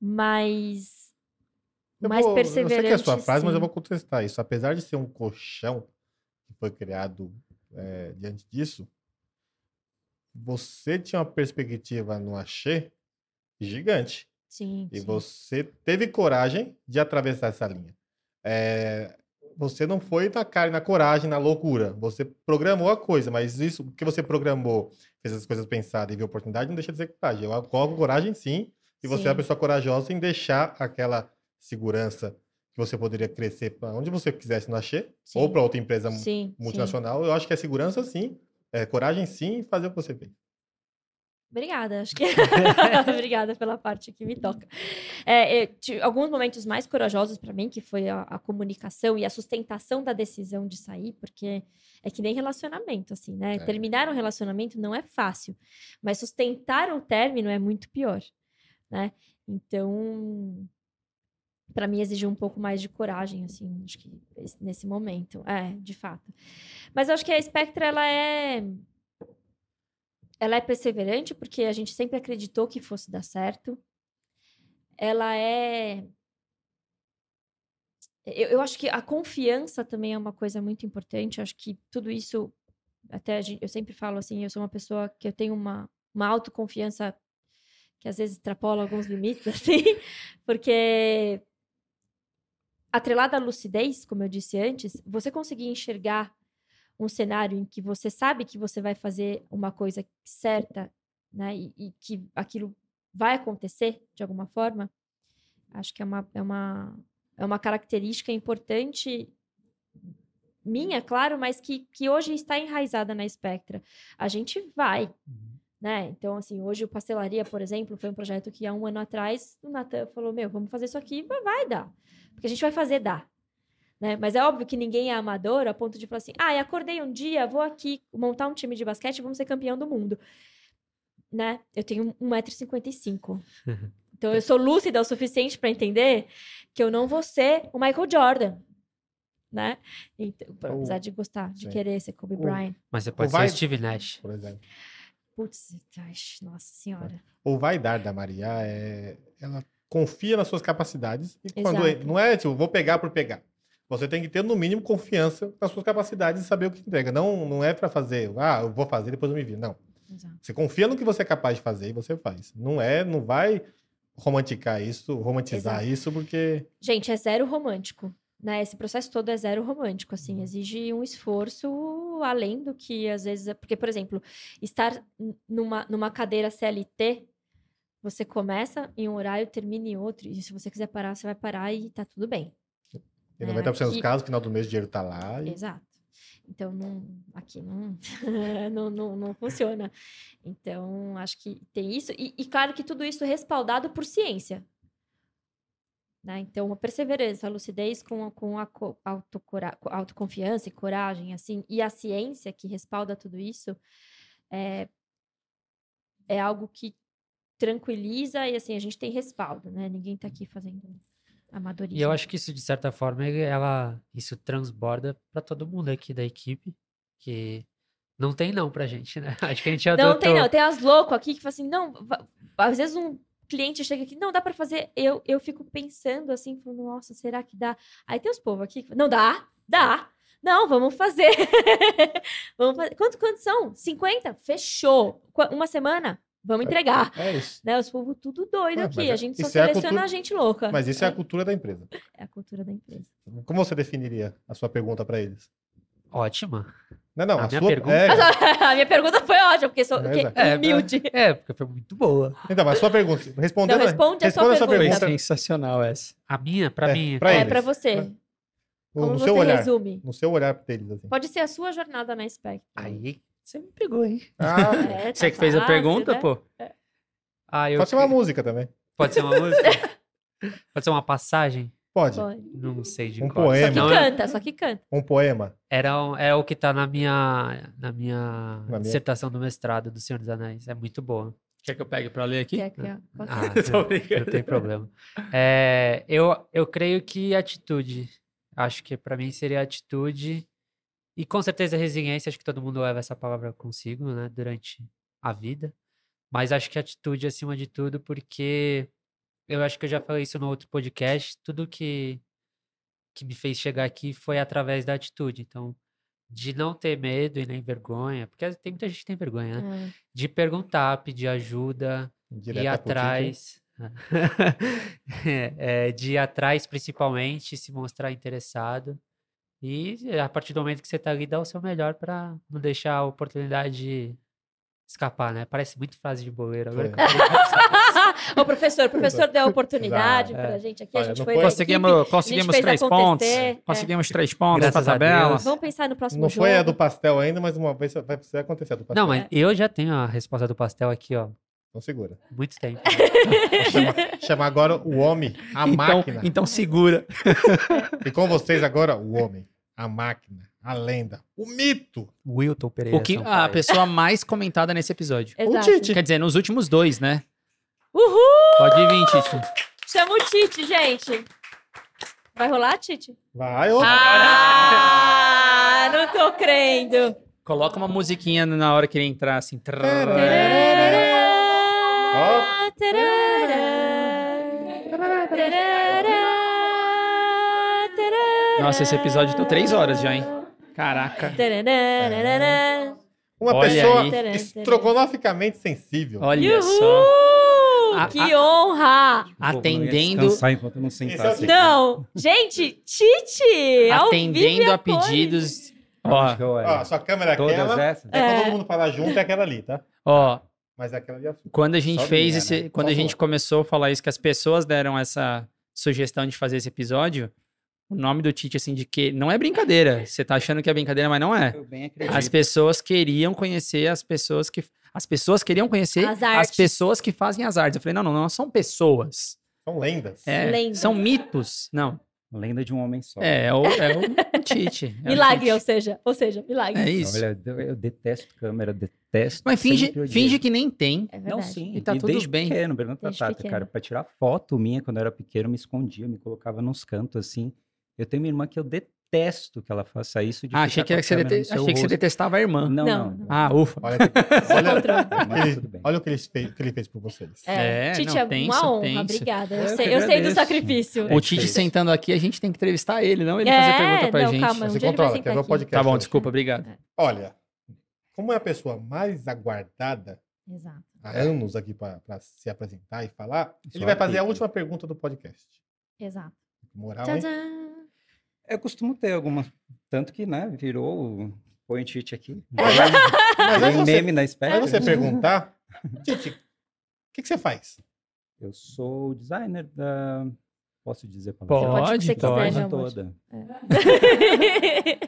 Mas. Eu mais vou- perseverante. Eu sei que é a sua frase, mas eu sim. vou contestar isso. Apesar de ser um colchão que foi criado é, diante disso, você tinha uma perspectiva no Axê gigante. Sim, E sim. você teve coragem de atravessar essa linha. É, você não foi na cara na coragem, na loucura. Você programou a coisa, mas isso que você programou, fez as coisas pensadas e viu oportunidade, não deixa de ser coragem. Eu coloco coragem sim, e você é uma Sim. pessoa corajosa em deixar aquela segurança que você poderia crescer para onde você quisesse no Axê, ou Sim. para outra empresa Sim, sim. multinacional. Eu acho que é segurança sim, é coragem sim, e fazer o que você fez. Obrigada, acho que. [LAUGHS] [LAUGHS] Obrigada pela parte que me toca. É, eu tive alguns momentos mais corajosos para mim, que foi a, a comunicação e a sustentação da decisão de sair, porque é que nem relacionamento, assim, né? É. Terminar um relacionamento não é fácil, mas sustentar o término é muito pior, né? Então, para mim exigiu um pouco mais de coragem, assim, acho que esse- nesse momento, é, de fato. Mas eu acho que a Spectra ela é ela é perseverante porque a gente sempre acreditou que fosse dar certo. Ela é. Eu, eu acho que a confiança também é uma coisa muito importante. Eu acho que tudo isso. Até a gen- eu sempre falo assim: eu sou uma pessoa que eu tenho uma, uma autoconfiança que às vezes extrapola alguns limites, [LAUGHS] assim, porque atrelada à lucidez, como eu disse antes, você conseguir enxergar um cenário em que você sabe que você vai fazer uma coisa certa, né, e, e que aquilo vai acontecer de alguma forma, acho que é uma, é uma, é uma característica importante minha, claro, mas que, que hoje está enraizada na Spectra. A gente vai, né? Então, assim, hoje o Pastelaria, por exemplo, foi um projeto que há um ano atrás o Natan falou, meu, vamos fazer isso aqui, vai dar. Porque a gente vai fazer dar. Né? Mas é óbvio que ninguém é amador a ponto de falar assim, ah, eu acordei um dia, vou aqui montar um time de basquete e vamos ser campeão do mundo. Né? Eu tenho 1,55m. [LAUGHS] Então eu sou lúcida o suficiente para entender que eu não vou ser o Michael Jordan. Né? Então, apesar de gostar, de sim. querer ser Kobe Bryant. Mas você pode vai- ser o Steve Nash. Por exemplo. Putz, nossa senhora. O vai dar da Maria é. Ela confia nas suas capacidades. E quando Exato. não é tipo, vou pegar por pegar. Você tem que ter, no mínimo, confiança nas suas capacidades e saber o que entrega. Não, não é para fazer, ah, eu vou fazer, depois eu me vi. Não. Exato. Você confia no que você é capaz de fazer e você faz. Não é, não vai romanticar isso, romantizar Exato. isso, porque. Gente, é zero romântico. Né? Esse processo todo é zero romântico, assim, exige um esforço além do que às vezes. é- Porque, por exemplo, estar numa, numa cadeira CLT, você começa em um horário, termina em outro, e se você quiser parar, você vai parar e tá tudo bem. Em É, 90% dos aqui- casos, no final do mês o dinheiro tá lá. E... Exato. Então, não, aqui não, [LAUGHS] não, não, não funciona. Então, acho que tem isso. E, e claro que tudo isso respaldado por ciência. Né? Então, a perseverança, a lucidez com, com a co- autoconfiança e coragem, assim, e a ciência que respalda tudo isso, é, é algo que tranquiliza e, assim, a gente tem respaldo, né? Ninguém tá aqui fazendo amadorismo. E eu acho que isso, de certa forma, ela, isso transborda para todo mundo aqui da equipe, que não tem não pra gente, né? [LAUGHS] Acho que a gente Não adotou... tem, não. Tem as loucos aqui que falam assim, não. Às vezes um cliente chega aqui, não, dá pra fazer. Eu, eu fico pensando assim, falando, nossa, será que dá? Aí tem os povos aqui que falam, não dá, dá. Não, vamos fazer. [LAUGHS] vamos fazer. Quantos, quantos são? 50? Fechou. Uma semana? Vamos entregar. É isso. Né? Os povos tudo doido Ah, aqui. mas é- A gente só é a seleciona cultura- a gente louca. Mas isso é a cultura da empresa. É a cultura da empresa. Como você definiria a sua pergunta para eles? Ótima. Não, não, A a, minha sua pergunta- é, [LAUGHS] A minha pergunta foi ótima, porque sou É, que- exato. É, humilde. É, porque foi muito boa. Então, mas a sua pergunta, respondendo, Não, responde a sua responda Foi pergunta. sensacional essa. A minha, pra É, mim... pra é pra você. no, Como no você seu olhar, resume? no seu olhar deles assim. Pode ser a sua jornada na Spectre. Aí você me pegou, hein? Ah, [LAUGHS] É, tá Você que fez a fácil, pergunta, né? pô. Ah, eu... pode ser uma música também. Pode ser uma música? [LAUGHS] Pode ser uma passagem? Pode. Pode. Não sei de Um cor. poema. Só que Não, é- canta, só que canta. Um poema. Era, um- é o que tá na minha, na minha minha- dissertação do mestrado do Senhor dos Anéis. É muito boa. Quer que eu pegue pra ler aqui? Quer que, pode- Ah, não, [LAUGHS] não tem problema. É, eu, eu creio que atitude. Acho que pra mim seria atitude e com certeza resiliência. Acho que todo mundo leva essa palavra consigo, né, durante a vida. Mas acho que atitude acima de tudo, porque eu acho que eu já falei isso no outro podcast. Tudo que, que me fez chegar aqui foi através da atitude. Então, de não ter medo e nem vergonha, porque tem muita gente que tem vergonha, né? Ah, De perguntar, pedir ajuda, Direta ir Tite. atrás. [LAUGHS] É, de ir atrás, principalmente, se mostrar interessado. E a partir do momento que você tá ali, dá o seu melhor para não deixar a oportunidade escapar, né? Parece muito frase de boleiro. Agora nisso. [LAUGHS] o professor, o professor deu a [LAUGHS] oportunidade Exato. pra gente aqui. A gente não foi. Conseguimos, equipe. conseguimos três pontos. é. Conseguimos três pontos pra Graças a tabela. Vamos pensar no próximo Não jogo. foi a do pastel ainda, mas uma vez vai precisar acontecer a do pastel. Não, mas eu já tenho a resposta do pastel aqui, ó. Então segura. Muito tempo. [LAUGHS] Chama, chama agora o homem, a Então, máquina. então segura. E com vocês agora, o homem, a máquina, a lenda, o mito. Wilton Pereira. O que, a pessoa mais comentada nesse episódio. Exato. Tite. Quer dizer, nos últimos dois, né? Uhul! Pode vir, Tite. Chama o Tite, gente. Vai rolar, Tite? Vai, ô. Ah, não tô crendo. Coloca uma musiquinha na hora que ele entrar, assim. Ó. Nossa, esse episódio deu três horas já, hein? Caraca. Uma Olha pessoa aí. estrogonoficamente sensível. Olha só. Uhul! A- Que honra! Atendendo, eu não Esse é. Tite. Não, gente, Tite! ao vivo atendendo a cores. pedidos. Ó? Ó, sua câmera é Todas aquela. essas? É, pra todo mundo falar junto, é aquela ali, tá? ó, Mas é aquela ali é a quando a gente Só fez minha, esse, né? quando Só a gente começou a falar isso que as pessoas deram essa sugestão de fazer esse episódio, o nome do Tite assim de que não é brincadeira. Você tá achando que é brincadeira, mas não é. Eu bem acredito. As pessoas queriam conhecer as pessoas que as pessoas queriam conhecer As as, pessoas que fazem as artes. Eu falei, não, não, não são pessoas. São lendas. É, Lendas. são mitos. Não. Lenda de um homem só. É, é o, é o Tite. é o Milagre, ou Tite. seja, ou seja, milagre. É isso. Olha, eu, eu detesto câmera, detesto. Mas finge, finge que nem tem. É Não, verdade. sim. E tá tudo desde bem. pequeno, pergunta pra Desde Tata, pequeno. cara. Pra tirar foto minha, quando eu era pequeno, eu me escondia, me colocava nos cantos, assim. Eu tenho uma irmã que eu detesto que ela faça isso. De Ah, achei que, a você, dete- achei que você detestava a irmã. Não, Não, não. Ah, ufa. Olha, olha, Mas ele, olha o que ele, fez, que ele fez por vocês. É, É, Tite, não, é tenso, uma honra, tenso. obrigada. Eu Eu sei, que eu sei do sacrifício. O Tite sentando aqui, a gente tem que entrevistar ele, não ele É, fazer pergunta pra não, gente. calma, Você ele controla, quer ver o podcast. Tá bom, desculpa, obrigado. Olha, como é a pessoa mais aguardada Exato. há anos aqui para se apresentar e falar, ele Só vai fazer a aqui. última pergunta do podcast. Exato. Moral, hein? Eu costumo ter algumas. Tanto que, né, virou o Point It aqui. [LAUGHS] Mas você, meme na aí espécie. você perguntar, o que, que você faz? Eu sou o designer da. Posso dizer para Pode, pode você quiser, pode. amor. toda.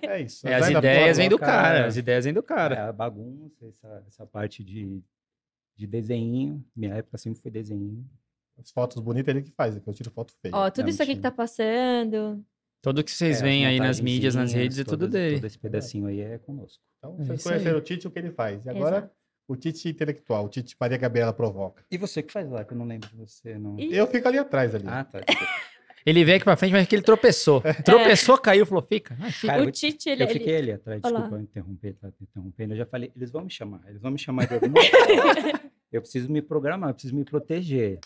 É isso. É, as ideias vêm do cara, é. as ideias vêm do É, cara. a bagunça, essa, essa parte de, de desenho. Minha época sempre foi desenho. As fotos bonitas ele que faz, que eu tiro foto feia. Ó, tudo Não, isso aqui que tá passando. Tudo que vocês É, veem aí nas mídias, nas redes, é tudo dele. Todo esse pedacinho aí é conosco. Então, É vocês isso conheceram aí. o Tite e o que ele faz. E agora, Exato. o Tite intelectual, o Tite Maria Gabriela provoca. E você que faz lá, que eu não lembro de você, não. Ih, Eu fico ali atrás ali. Ah, tá. [LAUGHS] Ele veio aqui pra frente, mas que ele tropeçou. Tropeçou, caiu, falou, fica. Ah, fica. Cara, eu o Tite, ele, eu ele- fiquei ali atrás, desculpa eu interromper, tá te interrompendo. Eu já falei, eles vão me chamar, eles vão me chamar de alguma forma. [LAUGHS] Eu preciso me programar, eu preciso me proteger.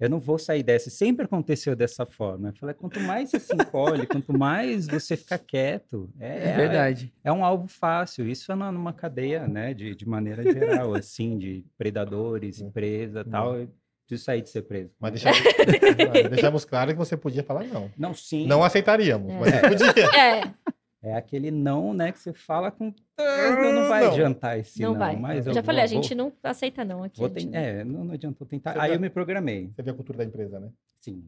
Eu não vou sair dessa. Sempre aconteceu dessa forma. Eu falei, quanto mais você se encolhe, quanto mais você fica quieto. É, É verdade. É, um alvo fácil. Isso é numa cadeia, né? De, de maneira geral, assim, de predadores, empresa e tal. Eu preciso sair de ser preso. Mas deixamos, [LAUGHS] deixamos claro que você podia falar não. Não, sim. Não aceitaríamos, É. mas você podia. É, É aquele não, né, que você fala com. Não, não vai Não. adiantar esse não não. vai. Mas Eu já falei, vou- a gente não aceita não aqui. Vou ten- É, não, não adiantou tentar. Você Aí vai- eu me programei. Você vê a cultura da empresa, né? Sim.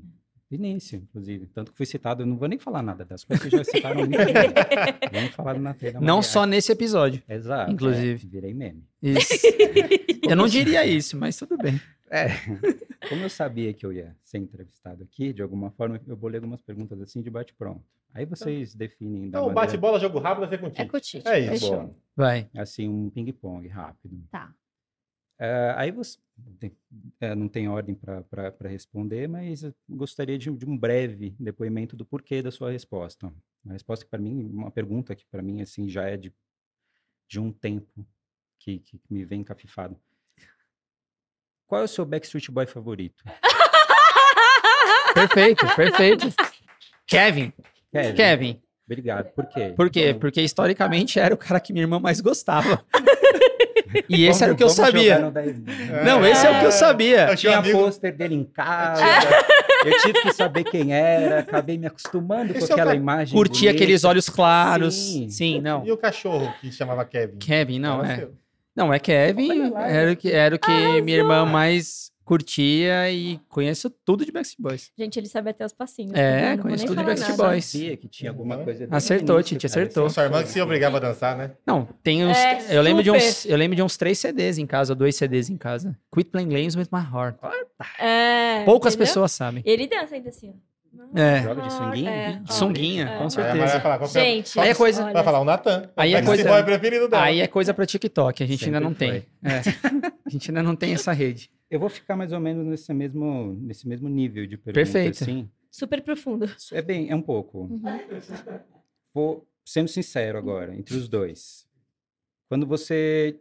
Início, inclusive. Tanto que fui citado, eu não vou nem falar nada das coisas que já citaram muito. [LAUGHS] Vamos falar na tela. Não só nesse episódio. Exato. inclusive. é, virei meme. Isso. [LAUGHS] Eu não diria isso, mas tudo bem. É. [LAUGHS] Como eu sabia que eu ia ser entrevistado aqui, de alguma forma, eu vou ler algumas perguntas assim de bate-pronto. Aí vocês definem da Então, maneira... bate-bola, jogo rápido vai ser contigo. É com o Tite. É isso. Fechou. Bom, Vai. assim, um ping-pong rápido. Tá. É, aí você é, não tem ordem para responder, mas eu gostaria de, de um breve depoimento do porquê da sua resposta. Uma resposta que para mim, uma pergunta que para mim assim já é de, de um tempo que, que me vem cafifado. Qual é o seu Backstreet Boy favorito? [LAUGHS] Perfeito, perfeito. Kevin. Kevin. Kevin. Obrigado. Por quê? Por quê? Vamos- Porque historicamente era o cara que minha irmã mais gostava. [LAUGHS] E esse vamos- era o que eu sabia. dez- Não, esse é o que eu É. sabia. Eu tinha Tinha amigo- pôster dele em casa. Eu tive que saber quem era, acabei me acostumando Esse é com o aquela ca- imagem. Curtia bonita. aqueles olhos claros. Sim. Sim, não. E o cachorro que chamava Kevin? Kevin, não, é. seu. Não, é Kevin. Lá, Era o que, era o que minha irmã mais curtia e conheço tudo de Backstreet Boys. Gente, ele sabe até os passinhos. É, tá conheço tudo de Backstreet nada. Boys. Sabia que tinha alguma coisa. Acertou, cara. acertou. Sua irmã que se obrigava a dançar, né? Não, tem uns. É, eu, lembro de uns, eu lembro de uns três CDs em casa, dois CDs em casa. Quit Playing Games with My Heart. É, Poucas entendeu? pessoas sabem. Ele dança ainda assim, ó. É. Joga de sunguinha? É. Sunguinha, É. com Maria certeza. vai falar, é- Gente, Aí é coisa- olha, Vai falar o Natan. Aí é coisa- boy preferido dela. Aí é coisa pra TikTok, a gente ainda Sempre não tem. É. [LAUGHS] A gente ainda não tem essa rede. Eu vou ficar mais ou menos nesse mesmo, nesse mesmo nível de pergunta. Perfeito. Assim. super profundo. É bem, é um pouco. Uhum. Vou sendo sincero agora, entre os dois. Quando você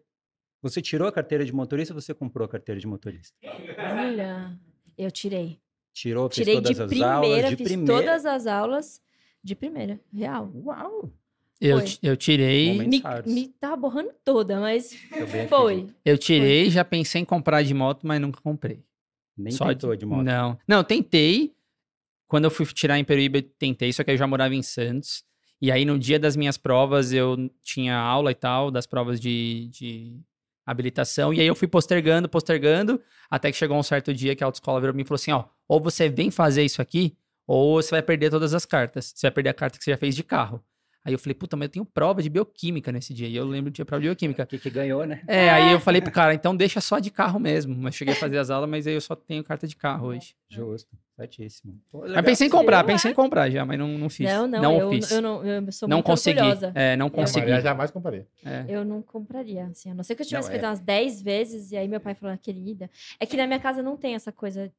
você tirou a carteira de motorista, ou você comprou a carteira de motorista? Olha, eu tirei. Tirou, fez Tirei de todas as primeira, aulas, de fiz primeira. todas as aulas de primeira, real. Uau! Eu, Foi. eu tirei. Me, me tava borrando toda, mas Eu [LAUGHS] foi. acredito. Eu tirei, já pensei em comprar de moto, mas nunca comprei. Nem Só tentou de moto. Não. Não, tentei. Quando eu fui tirar em Peruíbe, tentei, só que eu já morava em Santos. E aí, no dia das minhas provas, eu tinha aula e tal, das provas de, de habilitação. E aí, eu fui postergando, postergando, até que chegou um certo dia que a autoescola virou pra mim e falou assim: ó, ou você vem fazer isso aqui, ou você vai perder todas as cartas. Você vai perder a carta que você já fez de carro. Aí eu falei, puta, mas eu tenho prova de bioquímica nesse dia. E eu lembro de tinha prova de bioquímica. O que, que ganhou, né? É, aí eu falei pro cara, então deixa só de carro mesmo. Mas cheguei a fazer as aulas, mas aí eu só tenho carta de carro hoje. Justo, certíssimo. Pô, Mas pensei em comprar, Eu pensei em comprar já, mas não, não fiz. Não, não, não eu, fiz. eu não, eu sou não muito consegui. orgulhosa. É, não A consegui. Maria jamais compraria. É. Eu não compraria, assim, a não ser que eu tivesse Não, feito é. umas 10 vezes e aí meu pai falou, querida. É que na minha casa não tem essa coisa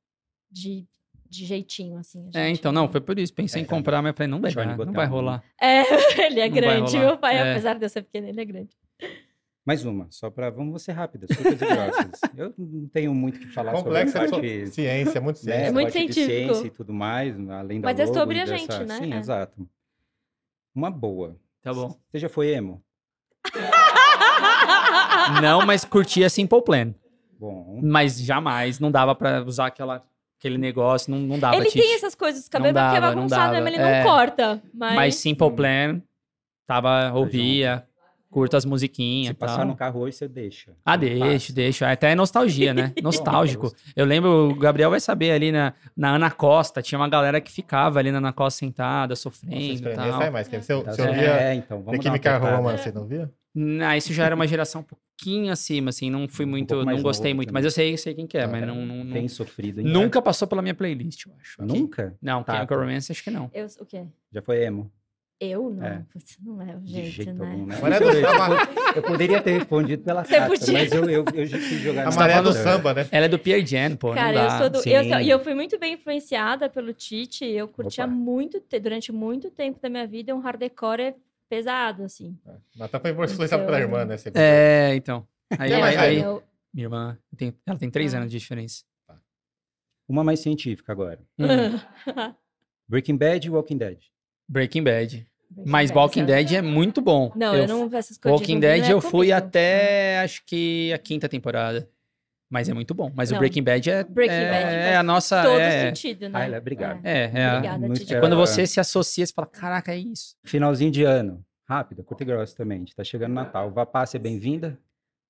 de, de jeitinho, assim. a É, gente então, não, foi por isso. Pensei É, em comprar, mas falei, não vai dar, não vai rolar. É, [LAUGHS] ele é Não grande. Meu pai, É. apesar de eu ser pequena, ele é grande. Mais uma, só para vamos ser rápidas, curtas e grossas. [LAUGHS] Eu não tenho muito o que falar Complexo é sobre a só parte, [LAUGHS] ciência, muito né, ciência. É muito científico. ciência e tudo mais, além da Mas é logo sobre e a dessa- gente, né? Sim, É. exato. Uma boa. Tá bom. Você já foi emo? Não, mas curtia Simple Plan. Bom, Mas jamais, não dava pra usar aquela, aquele negócio, não, não dava, ele Tite. tem essas coisas, o cabelo Não é dava, não bagunçado mesmo, ele É. não corta. Mas, Mas Simple Plan, tava, ouvia, curto as musiquinhas se passar tal. no carro hoje, você deixa. Ah, Não deixa, deixa. Até é nostalgia, né? [LAUGHS] Nostálgico. Eu lembro, o Gabriel vai saber ali na, na Ana Costa, tinha uma galera que ficava ali na Ana Costa sentada, Nossa, sofrendo espremia, tal. sai mais. Você, você Tá ouvia certo. É, então, vamos Chemical apertada. Romance, você não via? Ah, isso já era uma geração um pouquinho acima, assim, não fui Um muito, mais não gostei muito, também. mas eu sei, sei quem que é, Ah, mas é. não, não, não- Bem sofrido. hein? nunca passou pela minha playlist, eu acho. aqui. Nunca? Não, Tá, Chemical tá. Romance acho que não. Eu, o quê? Já foi emo? Eu não. É. Putz, não é o De jeito, jeito né? algum, né? Do samba, Eu poderia ter respondido pela Você carta, podia. mas eu, eu, eu quis jogar a Maria do carta. samba, né? Ela é do Pierre Jan, pô, Cara, não eu dá. sou do. Eu, e eu fui muito bem influenciada pelo Tite. Eu curtia Opa. muito, te- durante muito tempo da minha vida, um hardcore pesado, assim. Natan foi influenciado pela irmã, né? Você- É, então. [LAUGHS] Aí, é mais aí- velho? Eu- minha irmã, tem- ela tem três Ah. anos de diferença. Uma mais científica agora. Hum, [LAUGHS] Breaking Bad e Walking Dead. Breaking Bad. Mas Bad, Walking? Dead é muito bom. Não, eu, não essas coisas. Walking zumbi não Dead é eu fui comigo. até acho que a quinta temporada. Mas é muito bom. Mas o Não. Breaking Bad é, Breaking é, Bad é a nossa. Todo é, sentido, né? Ah, ela é obrigado. é, é a- Obrigada, não Tite. espera- quando É. você se associa, você fala: caraca, é isso. Finalzinho de ano. Rápida, curta e grossa também. Tá chegando Natal. Vapá, ser bem-vinda?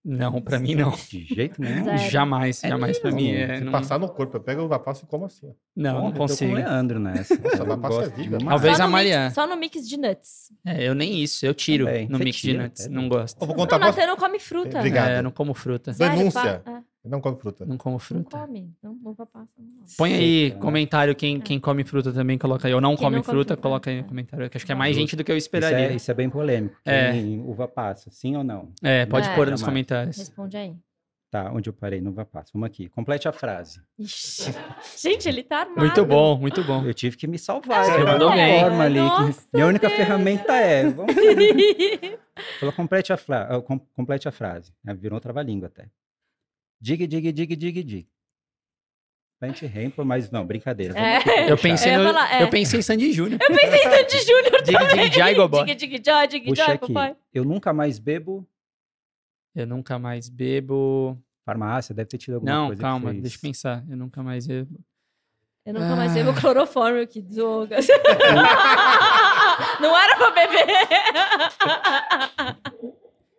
Não, pra mim não. De jeito nenhum. Sério? Jamais, É jamais pra mim. É, Se não, passar no corpo, eu pego o passo e como assim. não, Porra, não eu tô com consigo. o Leandro nessa. Nossa, Eu Vapá é vida. demais. Talvez só a Maria. Mix, só no mix de nuts. É, eu nem isso, eu tiro Também. no Você mix de tira, nuts. é não gosto. Eu vou Não, contar o pra não come fruta. Obrigado. É, eu não como fruta. Denúncia. pá? É. Não come fruta. Não como Não fruta. come. Não, uva passa. Não. Põe aí Seca, né? comentário quem, quem come fruta também, coloca aí. Ou não Quem come não come fruta, fruta, coloca aí é. no comentário. Que acho que é Tá. mais gente do que eu Isso esperaria. é, isso é bem polêmico. É. Quem uva passa, sim ou não? É, pode É. pôr nos comentários. Responde aí. Tá, onde eu parei? Não uva passa. Vamos aqui. Complete a frase. Ixi. [LAUGHS] Gente, ele tá armado. Muito bom, muito bom. Eu tive que me salvar. Você mandou bem. forma ali. que Nossa, minha única Deus. ferramenta é. Vamos [LAUGHS] Falou, complete a, fra- ah, com- complete a frase. Ah, Virou trava-língua até. Dig, dig, dig, dig, dig. Plant Rample, mas não, brincadeira. É. Eu pensei, Eu no- falar, é. eu pensei em Sandy Júnior. Eu pensei em Sandy Júnior [LAUGHS] Dig, também. dig, jai, gobó. Dig, dig, jai, dig, jai, papai. Eu nunca mais bebo Eu nunca mais bebo. farmácia, deve ter tido alguma Não, coisa calma, que fez. deixa eu pensar. Eu nunca mais bebo. Eu nunca mais Ah. bebo clorofórmio que drogas. [LAUGHS] [LAUGHS] Não era pra beber.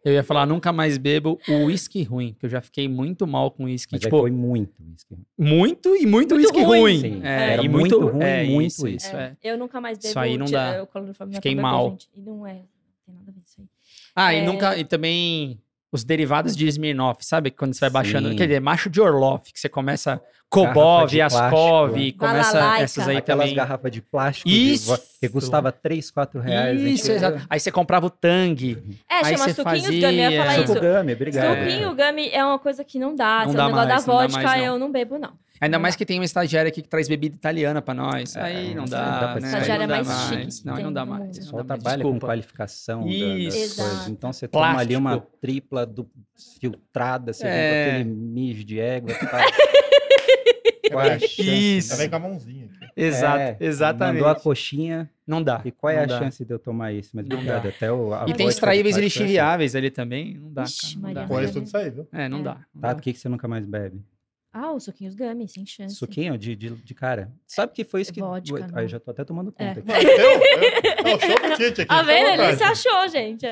Eu ia falar, nunca mais bebo o uísque ruim, porque eu já fiquei muito mal com uísque. Tipo, foi muito isso. muito e muito uísque ruim. ruim. Sim, É, era e muito muito ruim, é, muito isso. isso. isso, é. Eu nunca mais bebo Isso aí não dá. o clorofórmio. Fiquei pra beber, mal. gente. E não é. Não tem nada a ver isso aí. Ah, É. e nunca. E também os derivados de Smirnoff, sabe? Quando você vai baixando. Sim. Quer dizer, macho de Orloff, que você começa Kobov, Askov, plástico. começa Balalaica. essas aí Aquelas também. garrafas de plástico Isso. de que custava 3, 4 reais. Isso, exato. Aí você comprava o Tang. É, Aí chama você suquinhos fazia- gummy. Eu ia falar Suco isso. gummy, obrigado. Suquinho gummy é uma coisa que não dá. Não Se dá é um negócio mais, da não dá vodka, mais, não. eu não bebo, não. Ainda Não mais dá. que tem uma estagiária aqui que traz bebida italiana pra nós. É, aí não não dá, dá pra né? Aí Estagiária não dá mais chique mais. que Não, aí não dá mais. mundo. não Só dá mais. trabalha com qualificação da- das Isso. coisas. Então você toma ali uma Plástico. tripla do filtrada, você vem É. com aquele mijo de égua. Tá? [LAUGHS] Qual É, é a chance? Isso. Já vem com a mãozinha aqui. Exato, É, exatamente. Mandou a coxinha. Não dá. E qual é não a dá. chance de eu tomar isso? Mas Não obrigado. Até o, a E tem extraíveis e plástico é assim. lixiviáveis ali também. Não dá, Ixi, cara. Não dá. Conheço tudo isso aí, viu? É, não É. dá. não Tá, por que você nunca mais bebe? Ah, os suquinhos gummy, sem chance. Suquinho de, de, de cara. Sabe que foi isso que. Vodka, Aí não. eu já tô até tomando conta É. aqui. Mano, eu, eu, eu do Tite aqui. Tá fica à vendo? Ele se achou, gente.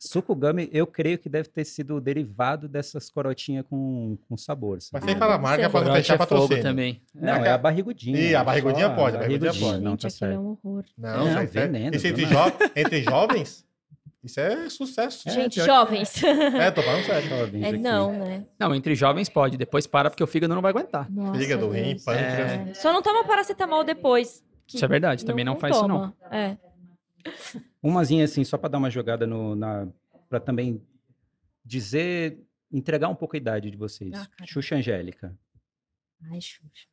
Suco gummy, eu creio que deve ter sido derivado dessas corotinhas com, com sabor. sabe? Mas sem falar marca pra não fechar é patrocínio. também. Não, é a barrigudinha. Ih, a barrigudinha só pode, a barrigudinha pode. Não, tá aquilo é certo. um horror. Não, Não, isso, é- veneno, isso entre, jo entre jovens, isso é sucesso. gente, pior- jovens. É, tô falando sério. Jovens É aqui. não, né? Não, entre jovens pode. Depois para porque o fígado não vai aguentar. Nossa, Fígado, rim, pâncreas. É. Só não toma paracetamol depois. que Isso é verdade, também não, faz isso não. toma. É. [LAUGHS] Umazinha assim, só pra dar uma jogada no, na. pra também dizer. entregar um pouco a idade de vocês. Ah. Xuxa Angélica. Ai, Xuxa.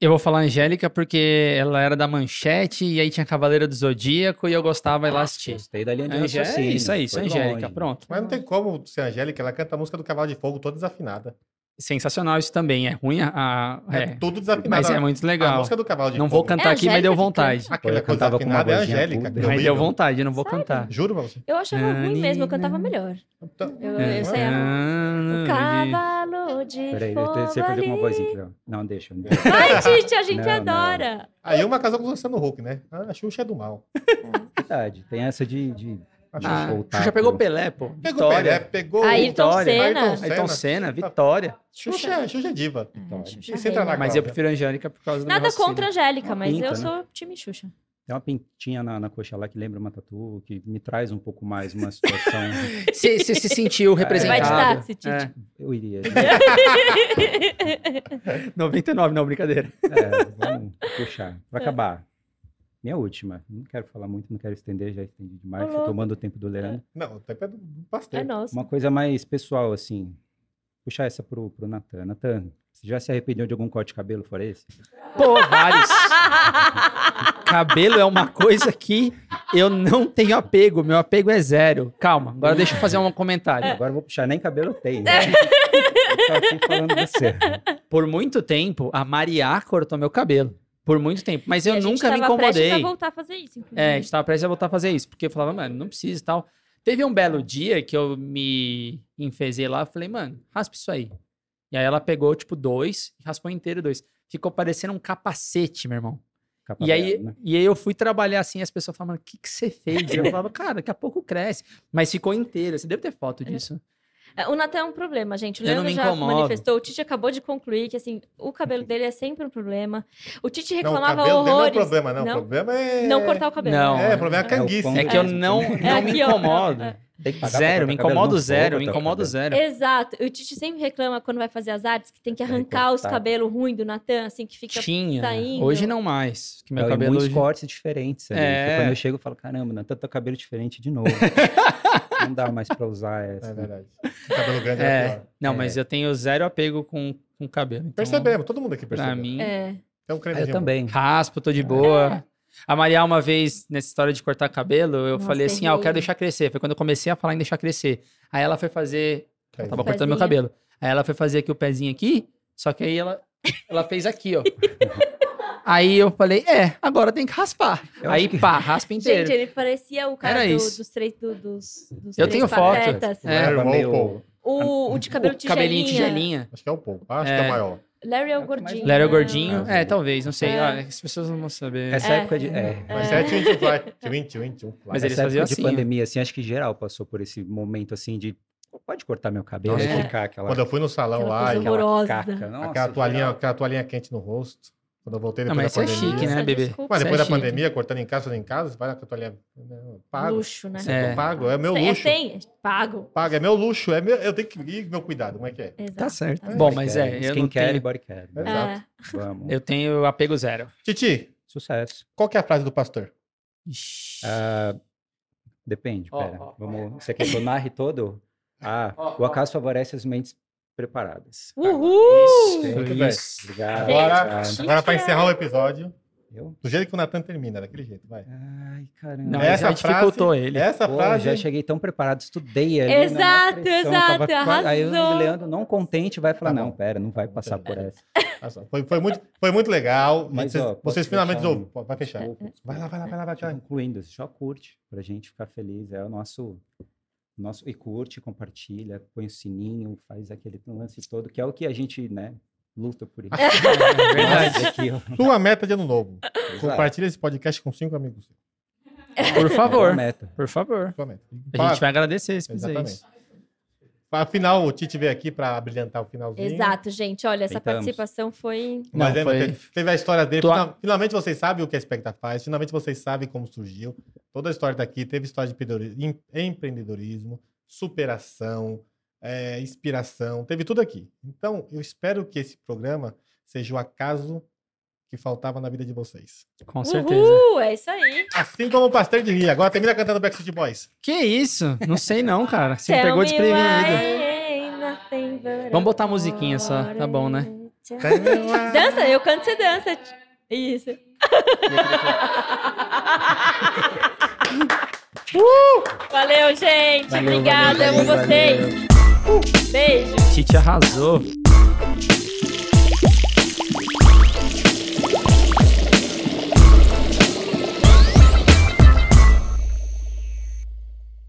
Eu vou falar Angélica porque ela era da Manchete e aí tinha Cavaleira do Zodíaco e eu gostava e lá assistir. Gostei da linha de Angé- é raciocínio. isso aí, isso, foi Angélica, longe. pronto. Mas não tem como ser Angélica, ela canta a música do Cavalo de Fogo toda desafinada. Sensacional isso também. É ruim a. a- É, é. tudo desafinado. Mas é A- muito A legal. música do Cavalo de Não vou cantar É aqui, mas deu vontade. Aquela Eu coisa cantava com uma é a Angélica. que Mas deu vontade, eu não vou cantar. Juro pra você. Eu achava ruim mesmo, eu cantava melhor. Então, Eu, É. eu sei a... Ah, O cavalo de Peraí, eu sei fazer com uma vozinha. aqui, ó. Não, deixa. não deixa. Vai, Tite, a gente Não, não. adora. Aí uma casou com o Luciano Huck, né? Ah, A Xuxa é do mal. Verdade. Tem essa de. de... Ah, Xuxa. voltar Xuxa pegou pro- Pelé, pô. Pegou Vitória. Pelé, pegou... Ayrton Vitória. Senna. Ayrton Ayrton Senna, Vitória. Xuxa, é- Xuxa é diva. É, Xuxa você entra reina. na Mas eu prefiro a Angélica por causa do Nada contra a Angélica, mas Pinta, eu né? sou time Xuxa. Tem uma pintinha na, na coxa lá que lembra uma tatu, que me traz um pouco mais uma situação. [LAUGHS] Você se sentiu representado. Vai de táxi, Tite. É. Eu iria. 99, [LAUGHS] [LAUGHS] não, brincadeira. É, vamos puxar. Pra acabar. Minha última. Não quero falar muito, não quero estender, já estendi demais. Louco. tomando o tempo do Lerano. Não, o tempo é do pastel. É nosso. Uma coisa mais pessoal, assim. Puxar essa pro, pro Natan. Natan, você já se arrependeu de algum corte de cabelo fora esse? Pô, vários. [LAUGHS] Cabelo é uma coisa que eu não tenho apego. Meu apego é zero. Calma, agora deixa eu fazer um comentário. Agora eu vou puxar, nem cabelo eu tenho. né? eu tô aqui falando você. [LAUGHS] Por muito tempo, a Maria cortou meu cabelo. Por muito tempo. Mas eu E a gente nunca me tava prestes incomodei. a voltar a fazer isso, inclusive. É, a gente tava prestes a voltar a fazer isso, porque eu falava, mano, não precisa e tal. Teve um belo dia que eu me enfezei lá, falei, mano, raspa isso aí. E aí ela pegou, tipo, dois, e raspou inteiro dois. Ficou parecendo um capacete, meu irmão. Capa E aí, né? e aí eu fui trabalhar assim, as pessoas falavam, o que, que você fez? E eu falava, cara, daqui a pouco cresce. Mas ficou inteiro, você deve ter foto disso. É, O Natan é um problema, gente. O não Leandro me já manifestou. O Tite acabou de concluir que, assim, o cabelo dele é sempre um problema. O Tite Não, o reclamava dele não é horrores. o problema, não. Não, O problema é... não cortar o cabelo. Não. É, o problema é a É canguice. É que eu É. não, não É me aqui, ó. incomodo. Zero, me incomodo não zero, me incomodo zero. Exato. O Tite sempre reclama quando vai fazer as artes que tem que arrancar os cabelos ruins do Natan, assim, que fica Tinha. saindo. Hoje não mais. Que meu Não, cabelo muitos hoje... cortes diferentes. Ali, É. Quando eu chego, eu falo, caramba, não tanto cabelo diferente de novo. [LAUGHS] não dá mais pra usar [LAUGHS] essa. É verdade. O cabelo grande é, É. pior. Não, É. mas eu tenho zero apego com, com cabelo. Então, Percebemos, todo mundo aqui Pra percebeu. mim, É. É um Ah, creme eu também. raspo, tô de boa. A Maria, uma vez, nessa história de cortar cabelo, eu Nossa, falei assim, ah, eu quero deixar crescer. Foi quando eu comecei a falar em deixar crescer. Aí ela foi fazer... Ela tava cortando meu cabelo. Aí ela foi fazer aqui o pezinho aqui, só que aí ela, ela fez aqui, ó. [LAUGHS] Aí eu falei, é, agora tem que raspar. Eu aí que- pá, raspa inteiro. Gente, ele parecia o cara do- dos três, do- dos, dos Eu três tenho foto. É. Larry meio- Walpole. O, o de cabelo O tigelinha. cabelinho tigelinha. Acho que é o Paul. Acho É. que é o maior. Larry é o É o gordinho. Léo né? gordinho. Ah, É, talvez, não sei. É. Ah, as pessoas não vão saber. Essa É. época de. É. Mas é Twin to Fly. Twin, twin, twin fly. Mas eles Essa faziam época assim, de pandemia, assim, acho que geral passou por esse momento, assim, de. Pode cortar meu cabelo e ficar aquela. Quando eu fui no salão Aquela lá, aquela, horrorosa. caca. Nossa, aquela, toalhinha, geral. aquela toalhinha quente no rosto. Quando eu voltei Não, depois mas da isso é pandemia. chique, né, bebê? desculpa. Mas Isso depois é da chique. pandemia, cortando em casa, fazendo em casa, vai com a toalhinha. Pago. Luxo, né? É. Pago, é meu É luxo. sem, pago. Pago, é meu luxo. É meu, eu tenho que ir meu cuidado. Como é que é? Exato. Tá certo. Tá Bom, mas é, eu não Skincare e tenho, body care. É. É. Exato. Vamos. eu tenho apego zero. Titi, Sucesso. qual que é a frase do pastor? Ah, depende, Ó, pera. ó, Vamos. Você quer que eu narre todo? Ah, o acaso favorece as mentes preparadas. Uhul! Muito bem. Isso. Obrigado. Agora, obrigado. agora para encerrar o episódio, Eu? do jeito que o Natan termina, daquele jeito, vai. Ai, caramba. Não, essa já dificultou frase, ele. Essa Pô, frase, já cheguei tão preparado, estudei ali. Exato, na pressão, exato, tava Aí o. Leandro, não contente, vai falar: Tá não, pera, não vai passar por essa. Nossa, foi, foi, muito, foi muito legal. Mas, vocês ó, vocês finalmente um- ouviram. Vai fechar. Vai lá, vai lá, vai lá, vai lá. Concluindo, só curte pra gente ficar feliz. É o nosso. Nosso e curte, compartilha, põe o sininho, faz aquele lance todo, que é o que a gente, né, luta por isso. [LAUGHS] Verdade. Nós aqui, ó. Sua meta de ano novo. Exato. Compartilha esse podcast com cinco amigos. Por É favor. meta. Por favor. Sua meta. A gente vai agradecer se fizer isso. Afinal, o Tite veio aqui para brilhantar o finalzinho. Exato, gente. Olha, essa Tentamos. participação foi. Mas Não, é, foi- teve, teve a história dele. Tua- Final- Finalmente vocês sabem o que a Specta faz. Finalmente vocês sabem como surgiu. Toda a história daqui teve história de empreendedori- em- empreendedorismo, superação, é, inspiração. Teve tudo aqui. Então, eu espero que esse programa seja o acaso que faltava na vida de vocês. Com certeza. Uhul! É isso aí. Assim como o Pastor de Ria. Agora termina cantando Backstreet Boys. Que isso? Não sei não, cara. Você me pegou desprevenido. Vamos botar a musiquinha só, tá bom, né? [LAUGHS] Dança, eu canto, você dança. Isso. [LAUGHS] Uh! Valeu, gente. Valeu, Obrigada, valeu, amo valeu, vocês. Beijo. Tite arrasou.